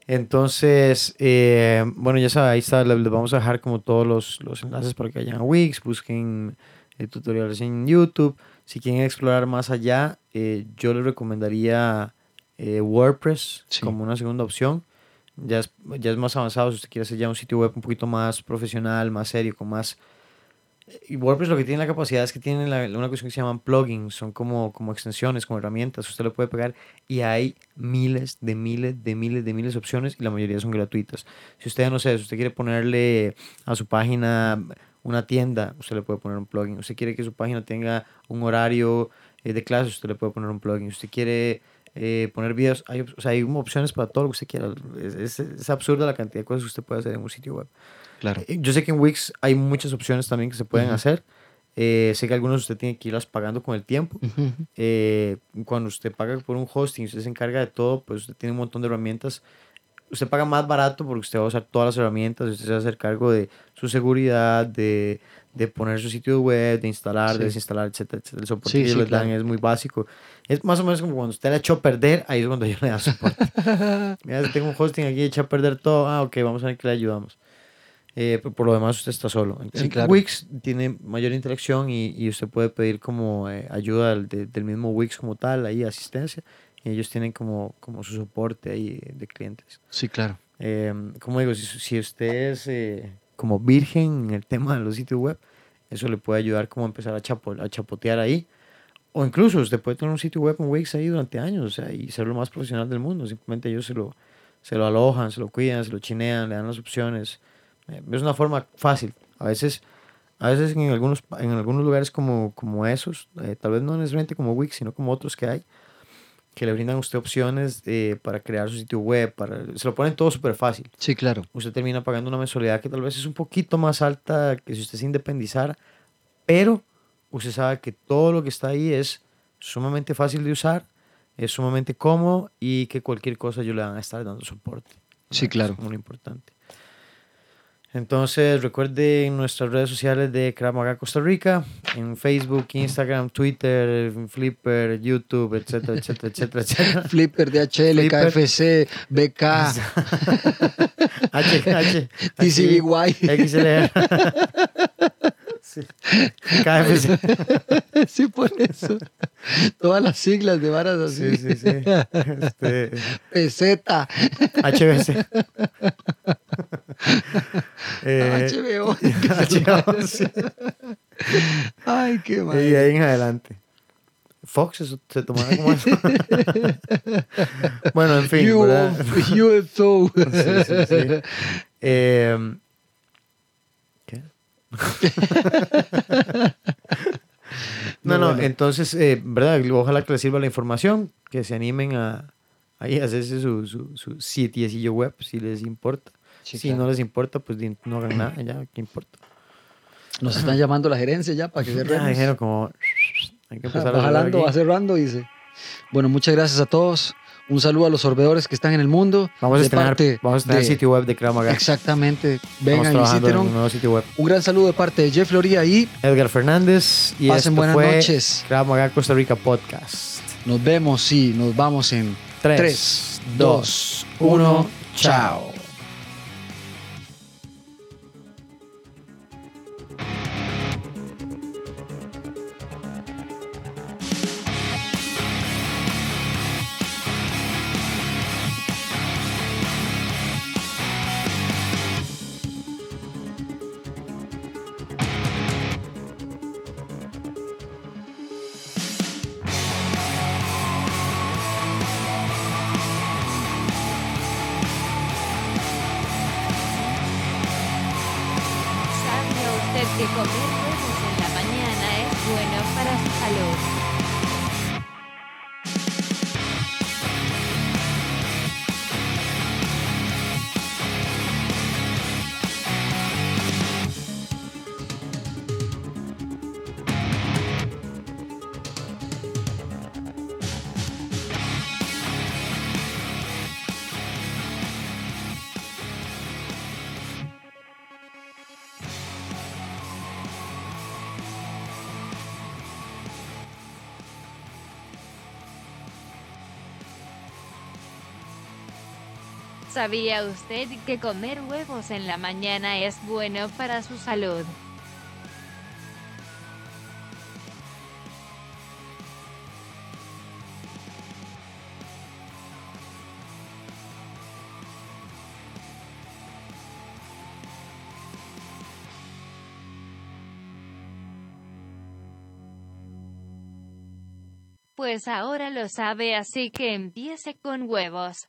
Entonces, eh, bueno, ya saben, ahí está, les les vamos a dejar como todos los, los enlaces para que vayan a Wix, busquen eh, tutoriales en YouTube. Si quieren explorar más allá, eh, yo les recomendaría eh, WordPress Sí. como una segunda opción. Ya es, ya es más avanzado si usted quiere hacer ya un sitio web un poquito más profesional, más serio, con más... Y WordPress lo que tiene la capacidad es que tiene la- una cuestión que se llaman plugins, son como, como extensiones, como herramientas, usted le puede pegar y hay miles de miles de miles de miles de opciones y la mayoría son gratuitas. Si usted, no sé, si usted quiere ponerle a su página una tienda, usted le puede poner un plugin. Usted quiere que su página tenga un horario eh, de clases, usted le puede poner un plugin. Usted quiere eh, poner videos, hay, o sea, hay opciones para todo lo que usted quiera. Es, es, es absurda la cantidad de cosas que usted puede hacer en un sitio web. Claro. Eh, Yo sé que en Wix hay muchas opciones también que se pueden hacer. Eh, sé que algunos usted tiene que irlas pagando con el tiempo. Eh, cuando usted paga por un hosting, usted se encarga de todo, pues usted tiene un montón de herramientas. Usted paga más barato porque usted va a usar todas las herramientas, usted se va a hacer cargo de su seguridad, de, de poner su sitio web, de instalar, Sí. de desinstalar, etcétera, etcétera. El soporte Sí, que sí, les dan claro. es muy básico. Es más o menos como cuando usted le echó a perder, ahí es cuando yo le da soporte. Mira, tengo un hosting aquí, echa a perder todo. Ah, ok, vamos a ver que le ayudamos. Eh, pero por lo demás, usted está solo. Sí, claro. Wix tiene mayor interacción y, y usted puede pedir como eh, ayuda del, de- del mismo Wix como tal, ahí asistencia. Y ellos tienen como, como su soporte ahí de clientes. Sí, claro. Eh, como digo, si, si usted es eh, como virgen en el tema de los sitios web, eso le puede ayudar como a empezar a, chapo- a chapotear ahí. O incluso usted puede tener un sitio web en Wix ahí durante años, o sea, y ser lo más profesional del mundo. Simplemente ellos se lo, se lo alojan, se lo cuidan, se lo chinean, le dan las opciones. Eh, es una forma fácil. A veces, a veces en algunos, en algunos lugares como, como esos, eh, tal vez no necesariamente como Wix, sino como otros que hay, que le brindan a usted opciones eh, para crear su sitio web, para, se lo ponen todo súper fácil. Sí, claro. Usted termina pagando una mensualidad que tal vez es un poquito más alta que si usted se independizara, pero usted sabe que todo lo que está ahí es sumamente fácil de usar, es sumamente cómodo y que cualquier cosa yo le van a estar dando soporte. Sí, claro. Es muy importante. Entonces, recuerden nuestras redes sociales de Krav Maga Costa Rica, en Facebook, Instagram, Twitter, Flipper, YouTube, etcétera, etcétera, etcétera, etcétera. Flipper, DHL, Flipper. KFC, BK, H, H, TCBY. XLR. Sí. KFC. sí, por eso. Todas las siglas de varas así. Sí, sí, sí. Este, Peseta, HBC. Eh, HBO. HBO, sí. Ay, qué Y mal. de ahí en adelante. Fox eso se tomaba como eso. bueno, en fin. You-. UFO. Sí, sí, sí. Eh. No, no, bueno. entonces, eh, ¿verdad? Ojalá que les sirva la información, que se animen a, a hacerse su, su, su sitiecillo web si les importa. Sí, si claro. no les importa, pues no hagan nada, ya, ¿qué importa? Nos están llamando la gerencia ya para que Ya cerremos. dijeron como, hay que empezar a va cerrando, dice. Bueno, muchas gracias a todos. Un saludo a los sorbedores que están en el mundo. Vamos a estrenar, parte vamos a estrenar de- sitio web de Krav Maga. Exactamente. Vengan y un visítenos. nuevo sitio web. Un gran saludo de parte de Jeff Loría y Edgar Fernández y Pasen esto buenas fue noches. Krav Maga Costa Rica Podcast. nos vemos. Sí, nos vamos en 3, Tres, 2, 1, chao. ¿Sabía usted que comer huevos en la mañana es bueno para su salud? Pues ahora lo sabe, así que empiece con huevos.